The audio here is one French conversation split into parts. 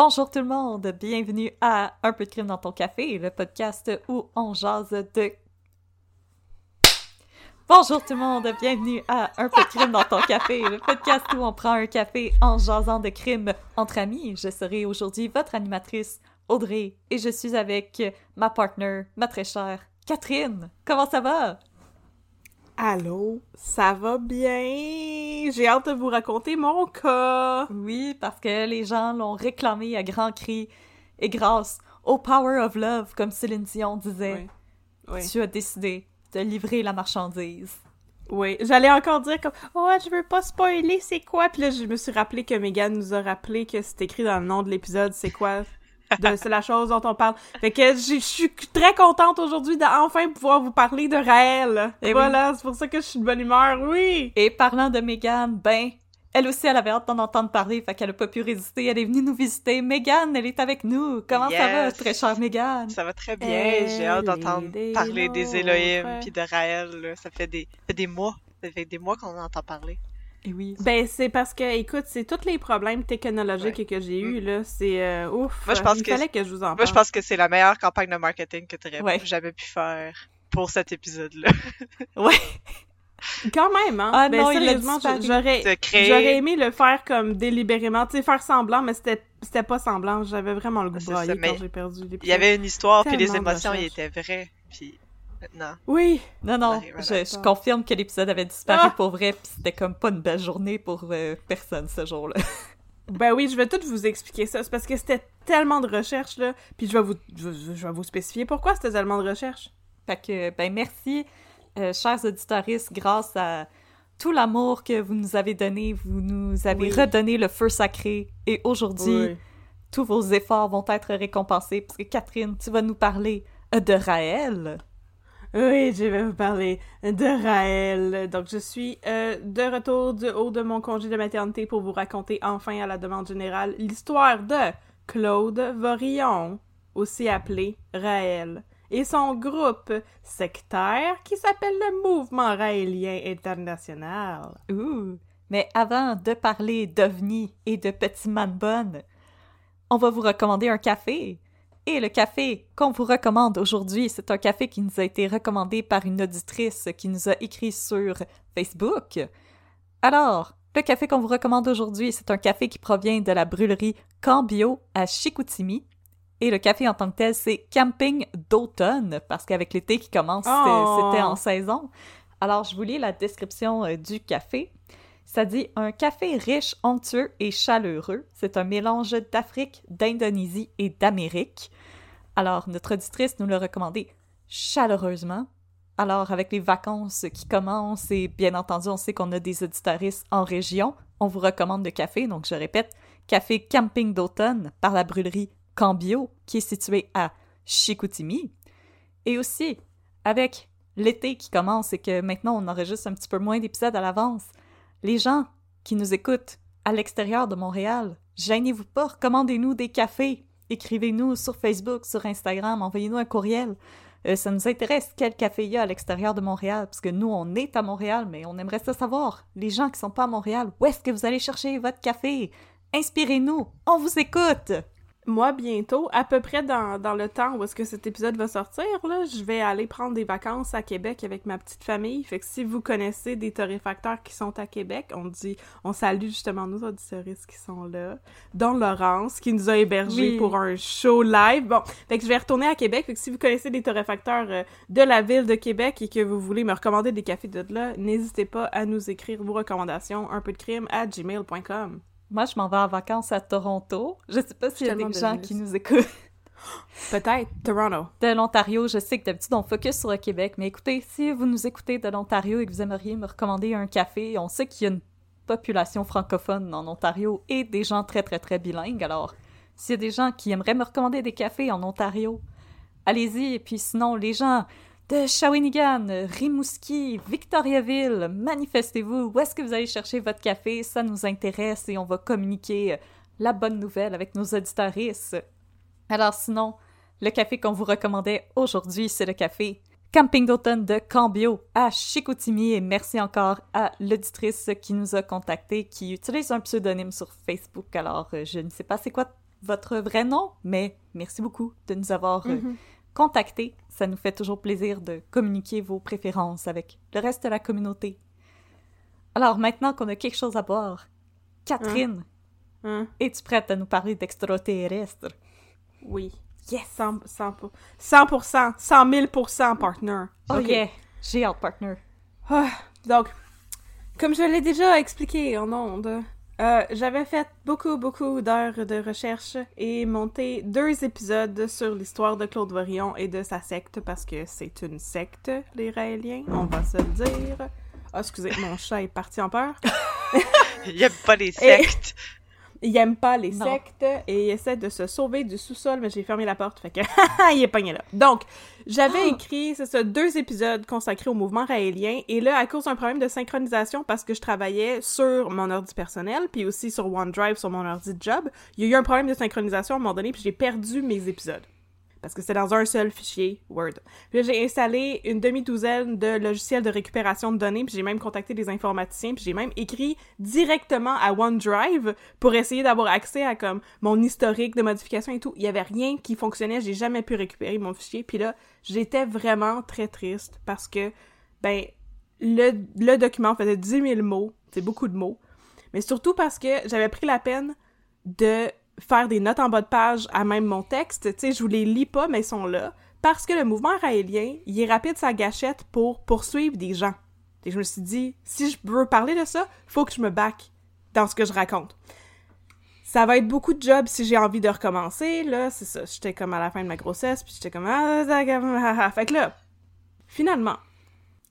Bonjour tout le monde, bienvenue à Un peu de crime dans ton café, le podcast où on jase de... Bonjour tout le monde, bienvenue à Un peu de crime dans ton café, le podcast où on prend un café en jasant de crime entre amis. Je serai aujourd'hui votre animatrice Audrey et je suis avec ma partner, ma très chère Catherine. Comment ça va? Allô, ça va bien? J'ai hâte de vous raconter mon cas. Oui, parce que les gens l'ont réclamé à grands cris et grâce au power of love, comme Céline Dion disait, Oui. Oui. tu as décidé de livrer la marchandise. Oui, j'allais encore dire comme oh je veux pas spoiler c'est quoi puis là je me suis rappelé que Megan nous a rappelé que c'est écrit dans le nom de l'épisode c'est quoi? De c'est la chose dont on parle. Fait que je suis très contente aujourd'hui d'enfin pouvoir vous parler de Raël. Eh Et voilà, c'est pour ça que je suis de bonne humeur. Oui. Et parlant de Megan, ben, elle aussi, elle avait hâte d'en entendre parler, fait qu'elle a pas pu résister. Elle est venue nous visiter. Megan, elle est avec nous. Comment ça va, très chère Megan? Ça va très bien. J'ai hâte d'entendre parler des. Elohim puis de Raël. là. Ça fait des, ça fait des mois. Ça fait des mois qu'on en entend parler. Et oui. Ben c'est parce que écoute, c'est tous les problèmes technologiques que j'ai eu là, c'est euh, ouf. Moi, je pense Il que- fallait que je vous en parle. Moi, je pense que c'est la meilleure campagne de marketing que tu aurais Ouais. jamais pu faire pour cet épisode-là. Ouais. Quand même, hein. Ah ben, non, il a sérieusement, j'aurais, De créer- j'aurais aimé le faire comme délibérément, tu sais, faire semblant, mais c'était, c'était pas semblant. J'avais vraiment le goût de quand j'ai perdu. Il y avait une histoire puis les émotions, ils étaient vraies. Puis maintenant, Oui. Non, non, je, je confirme que l'épisode avait disparu Ah! pour vrai, puis c'était comme pas une belle journée pour euh, personne ce jour-là. Ben oui, je vais tout vous expliquer ça. C'est parce que c'était tellement de recherches, là. Puis je vais vous, je, je vais vous spécifier pourquoi c'était tellement de recherches. Fait que, ben merci, euh, chers auditoristes, grâce à tout l'amour que vous nous avez donné, vous nous avez Oui. redonné le feu sacré. Et aujourd'hui, tous vos efforts vont être récompensés parce que Catherine, tu vas nous parler euh, de Raël. Oui, je vais vous parler de Raël. Donc, je suis euh, de retour du haut de mon congé de maternité pour vous raconter enfin à la demande générale l'histoire de Claude Vorillon, aussi appelé Raël, et son groupe sectaire qui s'appelle le Mouvement Raélien International. Ouh! Mais avant de parler d'OVNI et de Petit Man Bonne, on va vous recommander un café. Et le café qu'on vous recommande aujourd'hui, c'est un café qui nous a été recommandé par une auditrice qui nous a écrit sur Facebook. Alors, le café qu'on vous recommande aujourd'hui, c'est un café qui provient de la brûlerie Cambio à Chicoutimi. Et le café en tant que tel, c'est Camping d'automne, parce qu'avec l'été qui commence, c'était- Oh! c'était en saison. Alors, je vous lis la description euh, du café. Ça dit un café riche, onctueux et chaleureux. C'est un mélange d'Afrique, d'Indonésie et d'Amérique. Alors, notre auditrice nous l'a recommandé chaleureusement. Alors, avec les vacances qui commencent et bien entendu, on sait qu'on a des auditoristes en région, on vous recommande le café. Donc, je répète, café camping d'automne par la brûlerie Cambio, qui est située à Chicoutimi. Et aussi, avec l'été qui commence et que maintenant on enregistre un petit peu moins d'épisodes à l'avance, les gens qui nous écoutent à l'extérieur de Montréal, gênez-vous pas, recommandez-nous des cafés. écrivez-nous sur Facebook, sur Instagram, envoyez-nous un courriel. Euh, ça nous intéresse quel café il y a à l'extérieur de Montréal, parce nous, on est à Montréal, mais on aimerait ça savoir. Les gens qui sont pas à Montréal, où est-ce que vous allez chercher votre café? Inspirez-nous, on vous écoute! Moi, bientôt, à peu près dans, dans le temps où est-ce que cet épisode va sortir, là, je vais aller prendre des vacances à Québec avec ma petite famille. Fait que si vous connaissez des torréfacteurs qui sont à Québec, on dit, on salue justement nos auditeuristes qui sont là, dont Laurence, qui nous a hébergés Oui. pour un show live. Bon, fait que je vais retourner à Québec. Fait que si vous connaissez des torréfacteurs euh, de la ville de Québec et que vous voulez me recommander des cafés de là, n'hésitez pas à nous écrire vos recommandations, un peu de crime à gmail.com. Moi, je m'en vais en vacances à Toronto. Je sais pas s'il y a des gens qui nous écoutent Peut-être Toronto. de l'Ontario. Je sais que d'habitude, on focus sur le Québec, mais écoutez, si vous nous écoutez de l'Ontario et que vous aimeriez me recommander un café, on sait qu'il y a une population francophone en Ontario et des gens très, très, très bilingues. Alors, s'il y a des gens qui aimeraient me recommander des cafés en Ontario, allez-y. Et puis sinon, les gens de Shawinigan, Rimouski, Victoriaville, manifestez-vous. Où est-ce que vous allez chercher votre café? Ça nous intéresse et on va communiquer euh, la bonne nouvelle avec nos auditeuristes. Alors sinon, le café qu'on vous recommandait aujourd'hui, c'est le café Camping de Cambio à Chicoutimi et merci encore à l'auditrice qui nous a contactés, qui utilise un pseudonyme sur Facebook. Alors, euh, je ne sais pas c'est quoi votre vrai nom, mais merci beaucoup de nous avoir euh, contactés. Ça nous fait toujours plaisir de communiquer vos préférences avec le reste de la communauté. Alors, maintenant qu'on a quelque chose à boire, Catherine, Hein? es-tu prête à nous parler d'extraterrestres? Oui. Yes! 100, 100, 100%, 100 000% partner. Oh Ok. yeah! J'ai hâte, partner. Ah, donc, comme je l'ai déjà expliqué en ondes, euh, j'avais fait beaucoup, beaucoup d'heures de recherche et monté deux épisodes sur l'histoire de Claude Vorion et de sa secte, parce que c'est une secte, les Raéliens, on va se le dire. Ah, excusez, mon chat est parti en peur. Il aime pas les sectes. Il aime pas les Non. sectes et il essaie de se sauver du sous-sol, mais j'ai fermé la porte, fait que il est pogné là. Donc, j'avais écrit, c'est ça, deux épisodes consacrés au mouvement raélien, et là, à cause d'un problème de synchronisation, parce que je travaillais sur mon ordi personnel, puis aussi sur OneDrive, sur mon ordi de job, il y a eu un problème de synchronisation à un moment donné, puis j'ai perdu mes épisodes. Parce que c'était dans un seul fichier Word. Puis j'ai installé une demi-douzaine de logiciels de récupération de données, puis j'ai même contacté des informaticiens, puis j'ai même écrit directement à OneDrive pour essayer d'avoir accès à comme mon historique de modification et tout. Il y avait rien qui fonctionnait, j'ai jamais pu récupérer mon fichier. Puis là, j'étais vraiment très triste parce que ben le, le document faisait 10 000 mots, c'est beaucoup de mots. Mais surtout parce que j'avais pris la peine de faire des notes en bas de page à même mon texte. Tu sais, je vous les lis pas, mais ils sont là. Parce que le mouvement raélien, il est rapide sa gâchette pour poursuivre des gens. Et je me suis dit, si je veux parler de ça, faut que je me back dans ce que je raconte. Ça va être beaucoup de jobs si j'ai envie de recommencer, là, c'est ça. J'étais comme à la fin de ma grossesse, puis j'étais comme... ah. Fait que là, finalement,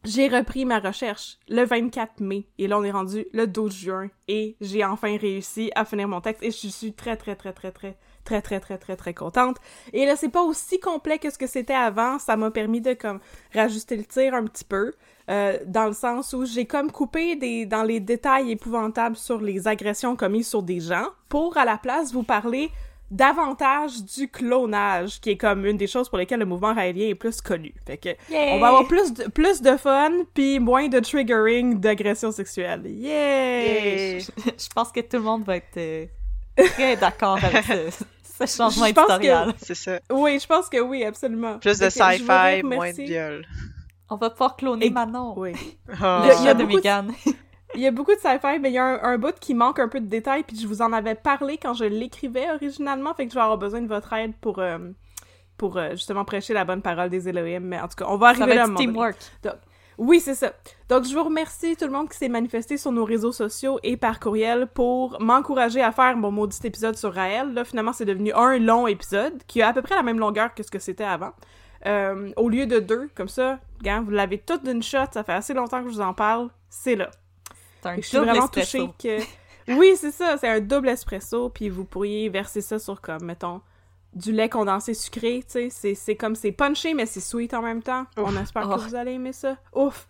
j'ai repris ma recherche le 24 mai, et là, on est rendu le 12 juin, et j'ai enfin réussi à finir mon texte, et je suis très, très, très, très, très, très, très, très, très, très contente. Et là, c'est pas aussi complet que ce que c'était avant, ça m'a permis de, comme, rajuster le tir un petit peu, euh, dans le sens où j'ai comme coupé des, dans les détails épouvantables sur les agressions commises sur des gens, pour, à la place, vous parler davantage du clonage, qui est comme une des choses pour lesquelles le mouvement raélien est plus connu. Fait que, on va avoir plus de, plus de fun, puis moins de triggering d'agression sexuelle. Yay! Yay. Je pense que tout le monde va être euh, très d'accord avec ce, ce changement Je éditorial. C'est ça. Oui, je pense que oui, absolument. Plus de sci-fi, moins de viol. On va pouvoir cloner Et- Manon. Oui. Le Il y a chat de beaucoup. Il y a beaucoup de sci-fi, mais il y a un, un bout qui manque un peu de détails, puis je vous en avais parlé quand je l'écrivais originalement, fait que je vais avoir besoin de votre aide pour, euh, pour euh, justement prêcher la bonne parole des Elohim, mais en tout cas, on va arriver là teamwork. Oui, c'est ça. Donc, je vous remercie tout le monde qui s'est manifesté sur nos réseaux sociaux et par courriel pour m'encourager à faire mon maudit épisode sur Raël. Là, finalement, c'est devenu un long épisode qui a à peu près la même longueur que ce que c'était avant. Euh, au lieu de deux, comme ça, vous l'avez tout d'une shot, ça fait assez longtemps que je vous en parle, c'est là. C'est un je suis double vraiment espresso. touchée que... Oui, c'est ça, c'est un double espresso, puis vous pourriez verser ça sur, comme, mettons, du lait condensé sucré, tu sais, c'est- c'est comme, c'est punché, mais c'est sweet en même temps. On espère Oh. que vous allez aimer ça. Ouf!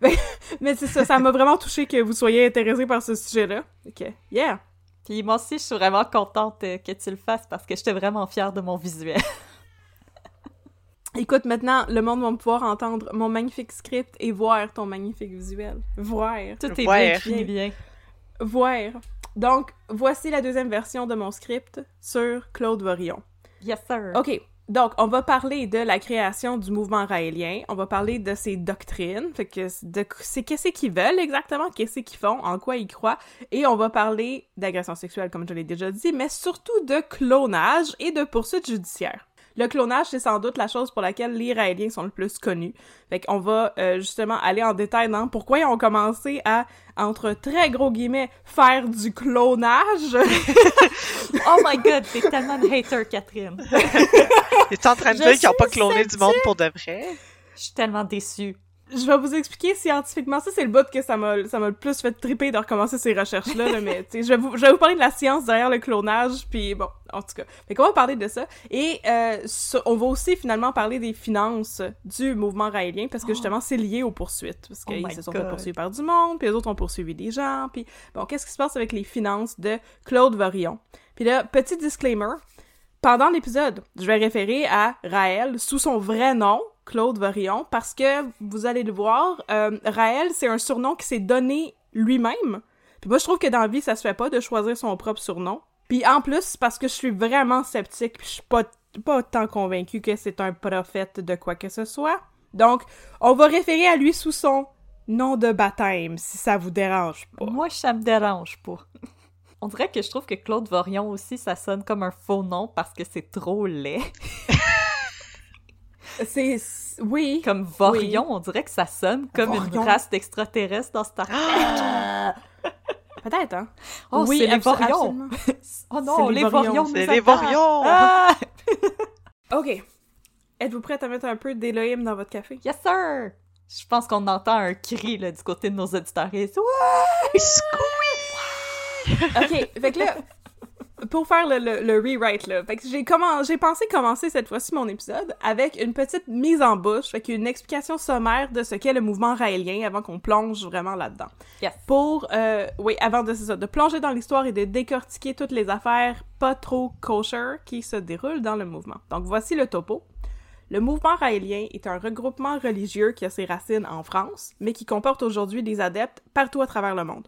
mais c'est ça, ça m'a vraiment touché que vous soyez intéressés par ce sujet-là. Ok, yeah! Puis moi aussi, je suis vraiment contente euh, que tu le fasses parce que j'étais vraiment fière de mon visuel. Écoute, maintenant, le monde va pouvoir entendre mon magnifique script et voir ton magnifique visuel. Voir. Tout est Voir. bien qui bien. Voir. Donc, voici la deuxième version de mon script sur Claude Vorillon. Yes, sir. OK. Donc, on va parler de la création du mouvement raélien. On va parler de ses doctrines. Fait que de c'est qu'est-ce qu'ils veulent exactement, qu'est-ce qu'ils font, en quoi ils croient. Et on va parler d'agression sexuelle, comme je l'ai déjà dit, mais surtout de clonage et de poursuites judiciaires. Le clonage, c'est sans doute la chose pour laquelle les Raéliens sont le plus connus. Fait qu'on va euh, justement aller en détail dans pourquoi ils ont commencé à, entre très gros guillemets, faire du clonage. Oh my god, t'es tellement une hater, Catherine. Es-tu en train de dire qu'ils n'ont pas cloné du monde pour de vrai? Je suis tellement déçue. Je vais vous expliquer scientifiquement. Ça, c'est le bout que ça m'a, ça m'a le plus fait triper de recommencer ces recherches-là, là, mais, tu sais, je vais vous, je vais vous parler de la science derrière le clonage, puis bon, en tout cas. Fait qu'on va parler de ça. Et, euh, ça- on va aussi finalement parler des finances du mouvement raélien, parce que justement, c'est lié aux poursuites. Parce Oh qu'ils my se sont fait poursuivre par du monde, puis les autres ont poursuivi des gens, puis bon, qu'est-ce qui se passe avec les finances de Claude Vorillon? Puis là, petit disclaimer, pendant l'épisode, je vais référer à Raël sous son vrai nom, Claude Vorillon, parce que vous allez le voir, euh, Raël, c'est un surnom qui s'est donné lui-même. Puis moi, je trouve que dans la vie, ça se fait pas de choisir son propre surnom. Puis en plus, parce que je suis vraiment sceptique, puis je suis pas, pas tant convaincue que c'est un prophète de quoi que ce soit. Donc, on va référer à lui sous son nom de baptême, si ça vous dérange pas. Moi, ça me dérange pas. On dirait que je trouve que Claude Vorion aussi, ça sonne comme un faux nom parce que c'est trop laid. C'est... Oui. Comme Vorion, on dirait que ça sonne comme Vorion. une race d'extraterrestres dans Star Trek. Peut-être, hein? Oh, oui, c'est les Vorions! absolument. Oh non, C'est les les Vorions, c'est les. Vorions. Ah! OK. Êtes-vous prête à mettre un peu d'Elohim dans votre café? Yes, sir! Je pense qu'on entend un cri là, du côté de nos auditeurs. Ouais! OK, fait que là, pour faire le, le, le rewrite, là, fait que j'ai pensé commencer cette fois-ci mon épisode avec une petite mise en bouche, fait qu'une explication sommaire de ce qu'est le mouvement raélien avant qu'on plonge vraiment là-dedans. Yes. Pour, euh, oui, avant de, ça, de plonger dans l'histoire et de décortiquer toutes les affaires pas trop kosher qui se déroulent dans le mouvement. Donc voici le topo. Le mouvement raélien est un regroupement religieux qui a ses racines en France, mais qui comporte aujourd'hui des adeptes partout à travers le monde.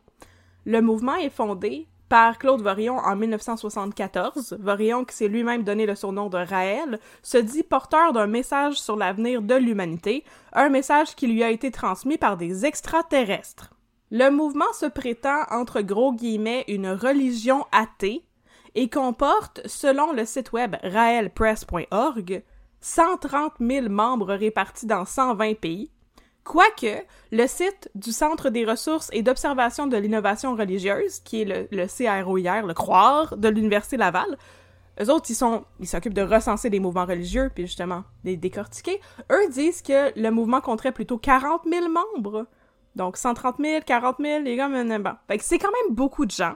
Le mouvement est fondé par Claude Vorillon en 1974. Vorillon, qui s'est lui-même donné le surnom de Raël, se dit porteur d'un message sur l'avenir de l'humanité, un message qui lui a été transmis par des extraterrestres. Le mouvement se prétend, entre gros guillemets, une religion athée et comporte, selon le site web raelpress.org, 130 000 membres répartis dans 120 pays, Quoique, le site du Centre des ressources et d'observation de l'innovation religieuse, qui est le, le CROIR, le CROIR, de l'Université Laval, eux autres, ils ils s'occupent de recenser des mouvements religieux, puis justement, les décortiquer. Eux disent que le mouvement compterait plutôt 40 000 membres. Donc, 130 000, 40 000, les gars, bon. Fait que c'est quand même beaucoup de gens.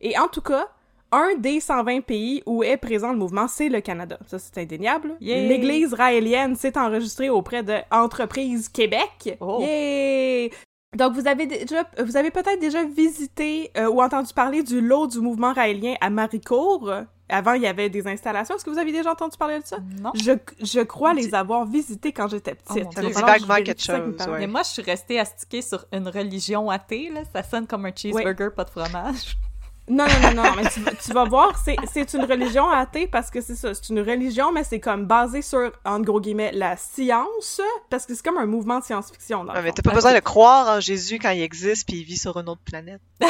Et en tout cas, un des 120 pays où est présent le mouvement, c'est le Canada. Ça, c'est indéniable. Yay! L'Église raélienne s'est enregistrée auprès de Entreprise Québec. Oh. Yay! Donc, vous avez déjà, vous avez peut-être déjà visité euh, ou entendu parler du lot du mouvement raélien à Maricourt. Avant, il y avait des installations. Est-ce que vous avez déjà entendu parler de ça? Non. Je, je crois les avoir visités quand j'étais petite. Oh dit Alors, je vaguement quelque me chose, ouais. Mais moi, je suis restée astiquée sur une religion athée, là. Ça sonne comme un cheeseburger, pas de fromage. Non, non, non, non, mais tu, vas- tu vas voir, c'est, c'est une religion athée parce que c'est ça, c'est une religion, mais c'est comme basé sur, en gros guillemets, la science, parce que c'est comme un mouvement de science-fiction, Ouais, mais t'as pas besoin de croire en Jésus quand il existe puis il vit sur une autre planète.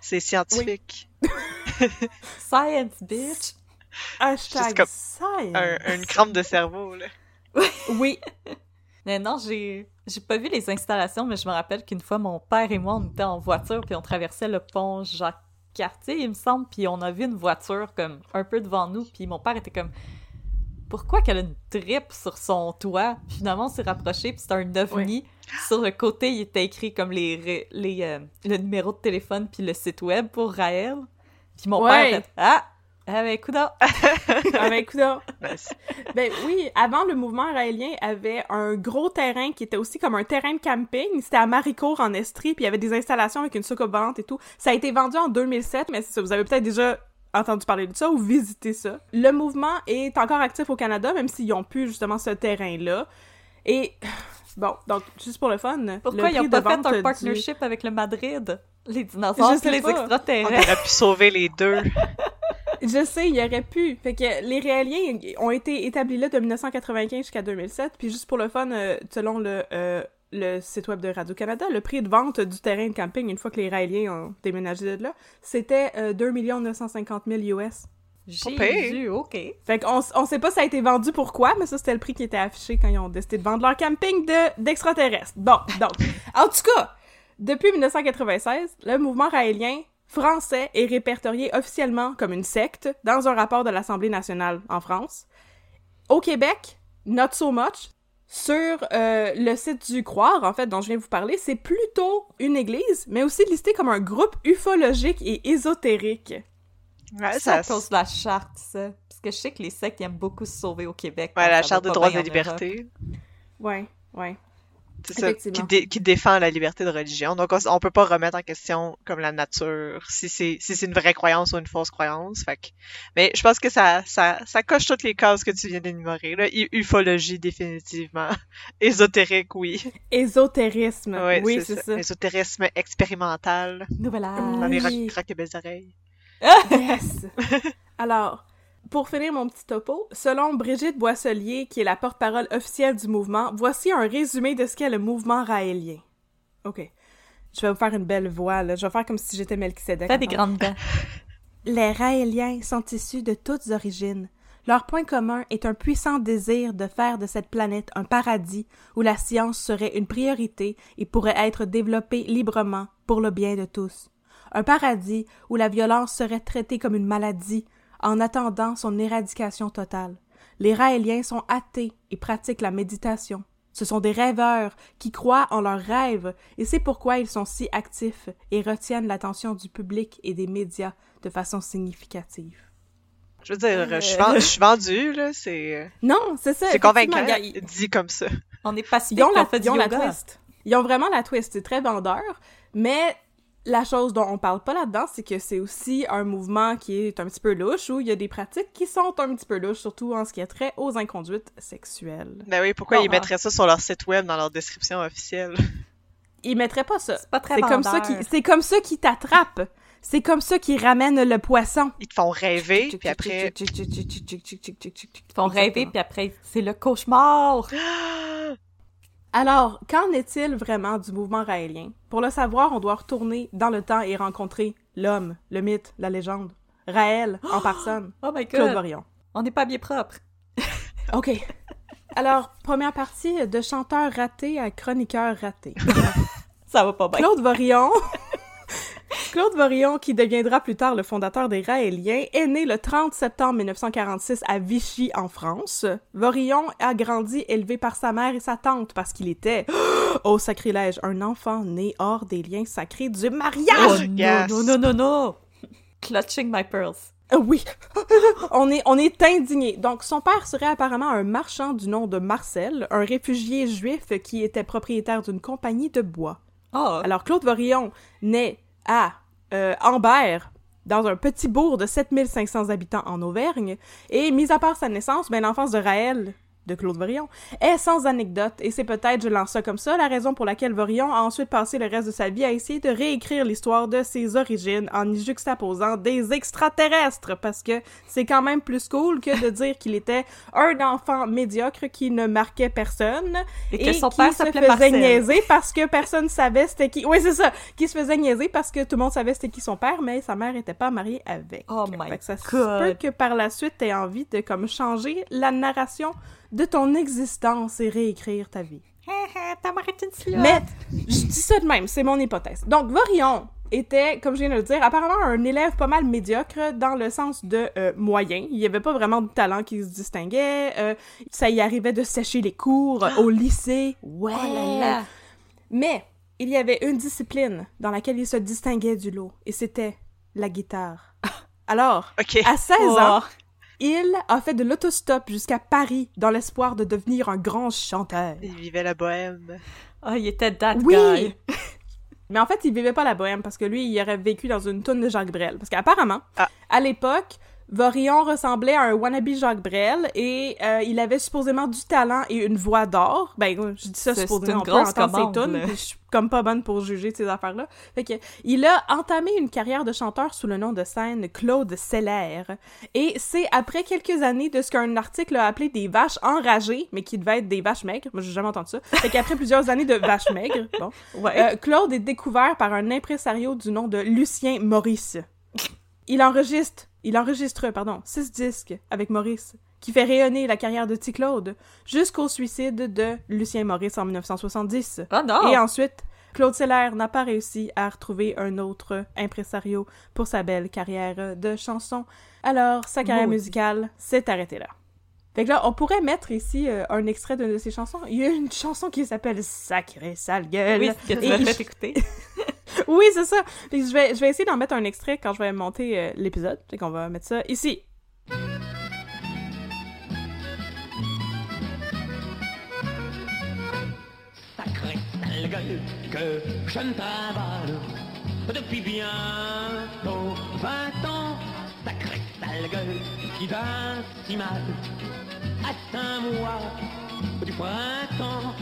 C'est scientifique. Science, bitch! Hashtag comme science. Un- une crampe de cerveau, là. Oui, Mais non, j'ai j'ai pas vu les installations, mais je me rappelle qu'une fois, mon père et moi, on était en voiture, puis on traversait le pont Jacques-Cartier, il me semble, puis on a vu une voiture comme un peu devant nous, puis mon père était comme pourquoi qu'elle a une tripe sur son toit? Finalement, on s'est rapproché, puis c'était un ovni. Sur le côté, il était écrit comme les, les euh, le numéro de téléphone puis le site web pour Raël. Puis mon Ouais. père a fait Ah! Ah ben, coudonc! ah ben, coudonc. Nice. Ben oui, avant, le mouvement raélien avait un gros terrain qui était aussi comme un terrain de camping. C'était à Maricourt, en Estrie, puis il y avait des installations avec une soucoupe volante et tout. Ça a été vendu en 2007, mais c'est ça, vous avez peut-être déjà entendu parler de ça ou visité ça. Le mouvement est encore actif au Canada, même s'ils ont plus justement ce terrain-là. Et bon, donc juste pour le fun, Pourquoi le ils prix ont pas fait un du- partnership avec le Madrid? Les dinosaures et les pas. On extraterrestres. aurait pu sauver les deux. Je sais, il y aurait pu. Fait que les Réaliens ont été établis là de 1995 jusqu'à 2007. Puis juste pour le fun, euh, selon le, euh, le site web de Radio-Canada, le prix de vente du terrain de camping, une fois que les Raéliens ont déménagé de là, c'était euh, 2 950 000 US. Jésus, ok. Fait qu'on on sait pas ça a été vendu pourquoi, mais ça c'était le prix qui était affiché quand ils ont décidé de vendre leur camping de d'extraterrestres. Bon, donc, en tout cas, depuis 1996, le mouvement raélien français est répertorié officiellement comme une secte dans un rapport de l'Assemblée nationale en France. Au Québec, not so much. Sur euh, le site du Croire, en fait, dont je viens vous parler, c'est plutôt une église, mais aussi listé comme un groupe ufologique et ésotérique. Ouais, ça, à cause de la charte, ça. Parce que je sais que les sectes ils aiment beaucoup se sauver au Québec. ouais, la charte des droits et libertés. Ouais, ouais. C'est ça, qui, Effectivement. dé- qui défend la liberté de religion. Donc, on, on peut pas remettre en question comme la nature, si c'est si une vraie croyance ou une fausse croyance. Fait que- mais je pense que ça, ça, ça coche toutes les cases que tu viens d'énumérer. Ufologie, définitivement. Ésotérique, oui. Ésotérisme. Ouais, oui, c'est ça. Ésotérisme expérimental. Nouvelle Dans les rock, rock belles oreilles. Yes! Alors, pour finir mon petit topo, selon Brigitte Boisselier, qui est la porte-parole officielle du mouvement, voici un résumé de ce qu'est le mouvement raélien. OK. Je vais vous faire une belle voix, là. Je vais faire comme si j'étais Melchizedek. Fais des grandes dents. Les Raéliens sont issus de toutes origines. Leur point commun est un puissant désir de faire de cette planète un paradis où la science serait une priorité et pourrait être développée librement pour le bien de tous. Un paradis où la violence serait traitée comme une maladie en attendant son éradication totale. Les Raéliens sont athées et pratiquent la méditation. Ce sont des rêveurs qui croient en leurs rêves et c'est pourquoi ils sont si actifs et retiennent l'attention du public et des médias de façon significative. Je veux dire, je suis vend- je suis vendue, là. C'est euh, Non, c'est ça. c'est convaincant, gars, ils- dit comme ça. On est pacifique, Ils ont la, fait ils du ont la twist. Ils ont vraiment la twist. C'est très vendeur. Mais la chose dont on parle pas là-dedans, c'est que c'est aussi un mouvement qui est un petit peu louche, où il y a des pratiques qui sont un petit peu louches, surtout en ce qui a trait aux inconduites sexuelles. Ben oui, pourquoi Bon, ils mettraient ça sur leur site web dans leur description officielle? Ils mettraient pas ça. C'est pas très C'est comme ça qui, c'est comme ça qui t'attrape. C'est comme ça qui ramène le poisson. Ils te font rêver, puis après... Ils font rêver, puis après, c'est le cauchemar. Alors, qu'en est-il vraiment du mouvement raélien? Pour le savoir, on doit retourner dans le temps et rencontrer l'homme, le mythe, la légende. Raël, en personne. Oh my Claude god. Vorion. On n'est pas bien propre. OK. Alors, première partie, de chanteur raté à chroniqueur raté. Ça va pas bien. Claude Vorion... Claude Vorion, qui deviendra plus tard le fondateur des Raéliens, est né le 30 septembre 1946 à Vichy, en France. Vorion a grandi élevé par sa mère et sa tante parce qu'il était, oh sacrilège, un enfant né hors des liens sacrés du Oh mariage! non, yes. non, non, non, non. Clutching my pearls. Euh, Oui, on est, on est indigné. Donc, son père serait apparemment un marchand du nom de Marcel, un réfugié juif qui était propriétaire d'une compagnie de bois. Oh, Alors, Claude Vorillon naît à euh, Ambert, dans un petit bourg de 7500 habitants en Auvergne, et mis à part sa naissance, ben, l'enfance de Raël, de Claude Vorillon, est sans anecdote, et c'est peut-être, je lance ça comme ça, la raison pour laquelle Vorillon a ensuite passé le reste de sa vie à essayer de réécrire l'histoire de ses origines en y juxtaposant des extraterrestres, parce que c'est quand même plus cool que de dire qu'il était un enfant médiocre qui ne marquait personne, Et que son qui père se faisait Marcel. niaiser parce que personne savait c'était qui. Oui, c'est ça. Qui se faisait niaiser parce que tout le monde savait c'était qui son père, mais sa mère était pas mariée avec. Oh my Fait que ça se peut que par la suite t'aies envie de comme changer la narration de ton existence et réécrire ta vie. Mais je dis ça de même, c'est mon hypothèse. Donc Vorion était, comme je viens de le dire, apparemment un élève pas mal médiocre dans le sens de euh, moyen. Il y avait pas vraiment de talent qui se distinguait. euh, ça y arrivait de sécher les cours au lycée. Ouais. Oh là là. Mais il y avait une discipline dans laquelle il se distinguait du lot, et c'était la guitare. Alors, Ok. à 16 ans, Oh. Il a fait de l'autostop jusqu'à Paris dans l'espoir de devenir un grand chanteur. Il vivait la bohème. Ah, il était that Oui! guy. Mais en fait, il vivait pas la bohème parce que lui, il aurait vécu dans une toune de Jacques Brel. Parce qu'apparemment, Ah. à l'époque, Vorillon ressemblait à un wannabe Jacques Brel et euh, il avait supposément du talent et une voix d'or. Ben, je dis ça supposément, on peut grosse entendre ses tunes, je suis comme pas bonne pour juger de ces affaires-là. Fait que, il a entamé une carrière de chanteur sous le nom de scène Claude Seller. Et c'est après quelques années de ce qu'un article a appelé des vaches enragées, mais qui devaient être des vaches maigres. Moi, j'ai jamais entendu ça. Fait qu'après plusieurs années de vaches maigres, bon, Ouais. euh, Claude est découvert par un impresario du nom de Lucien Maurice. Il enregistre, il enregistre, pardon, six disques avec Maurice, qui fait rayonner la carrière de T. Claude, jusqu'au suicide de Lucien Maurice en 1970. Ah non! Et ensuite, Claude Seller n'a pas réussi à retrouver un autre impresario pour sa belle carrière de chanson. Alors, sa carrière Maudit. musicale s'est arrêtée là. Fait que là, on pourrait mettre ici euh, un extrait d'une de ses chansons. Il y a une chanson qui s'appelle Sacré sale gueule. Oui, que tu Et écouter. oui, c'est ça. Que je vais, je vais essayer d'en mettre un extrait quand je vais monter euh, l'épisode. Fait qu'on va mettre ça ici. Sacré gueule que je ne travaille depuis bientôt 20 ans. Sacré sale gueule qui va si mal à cinq mois du printemps.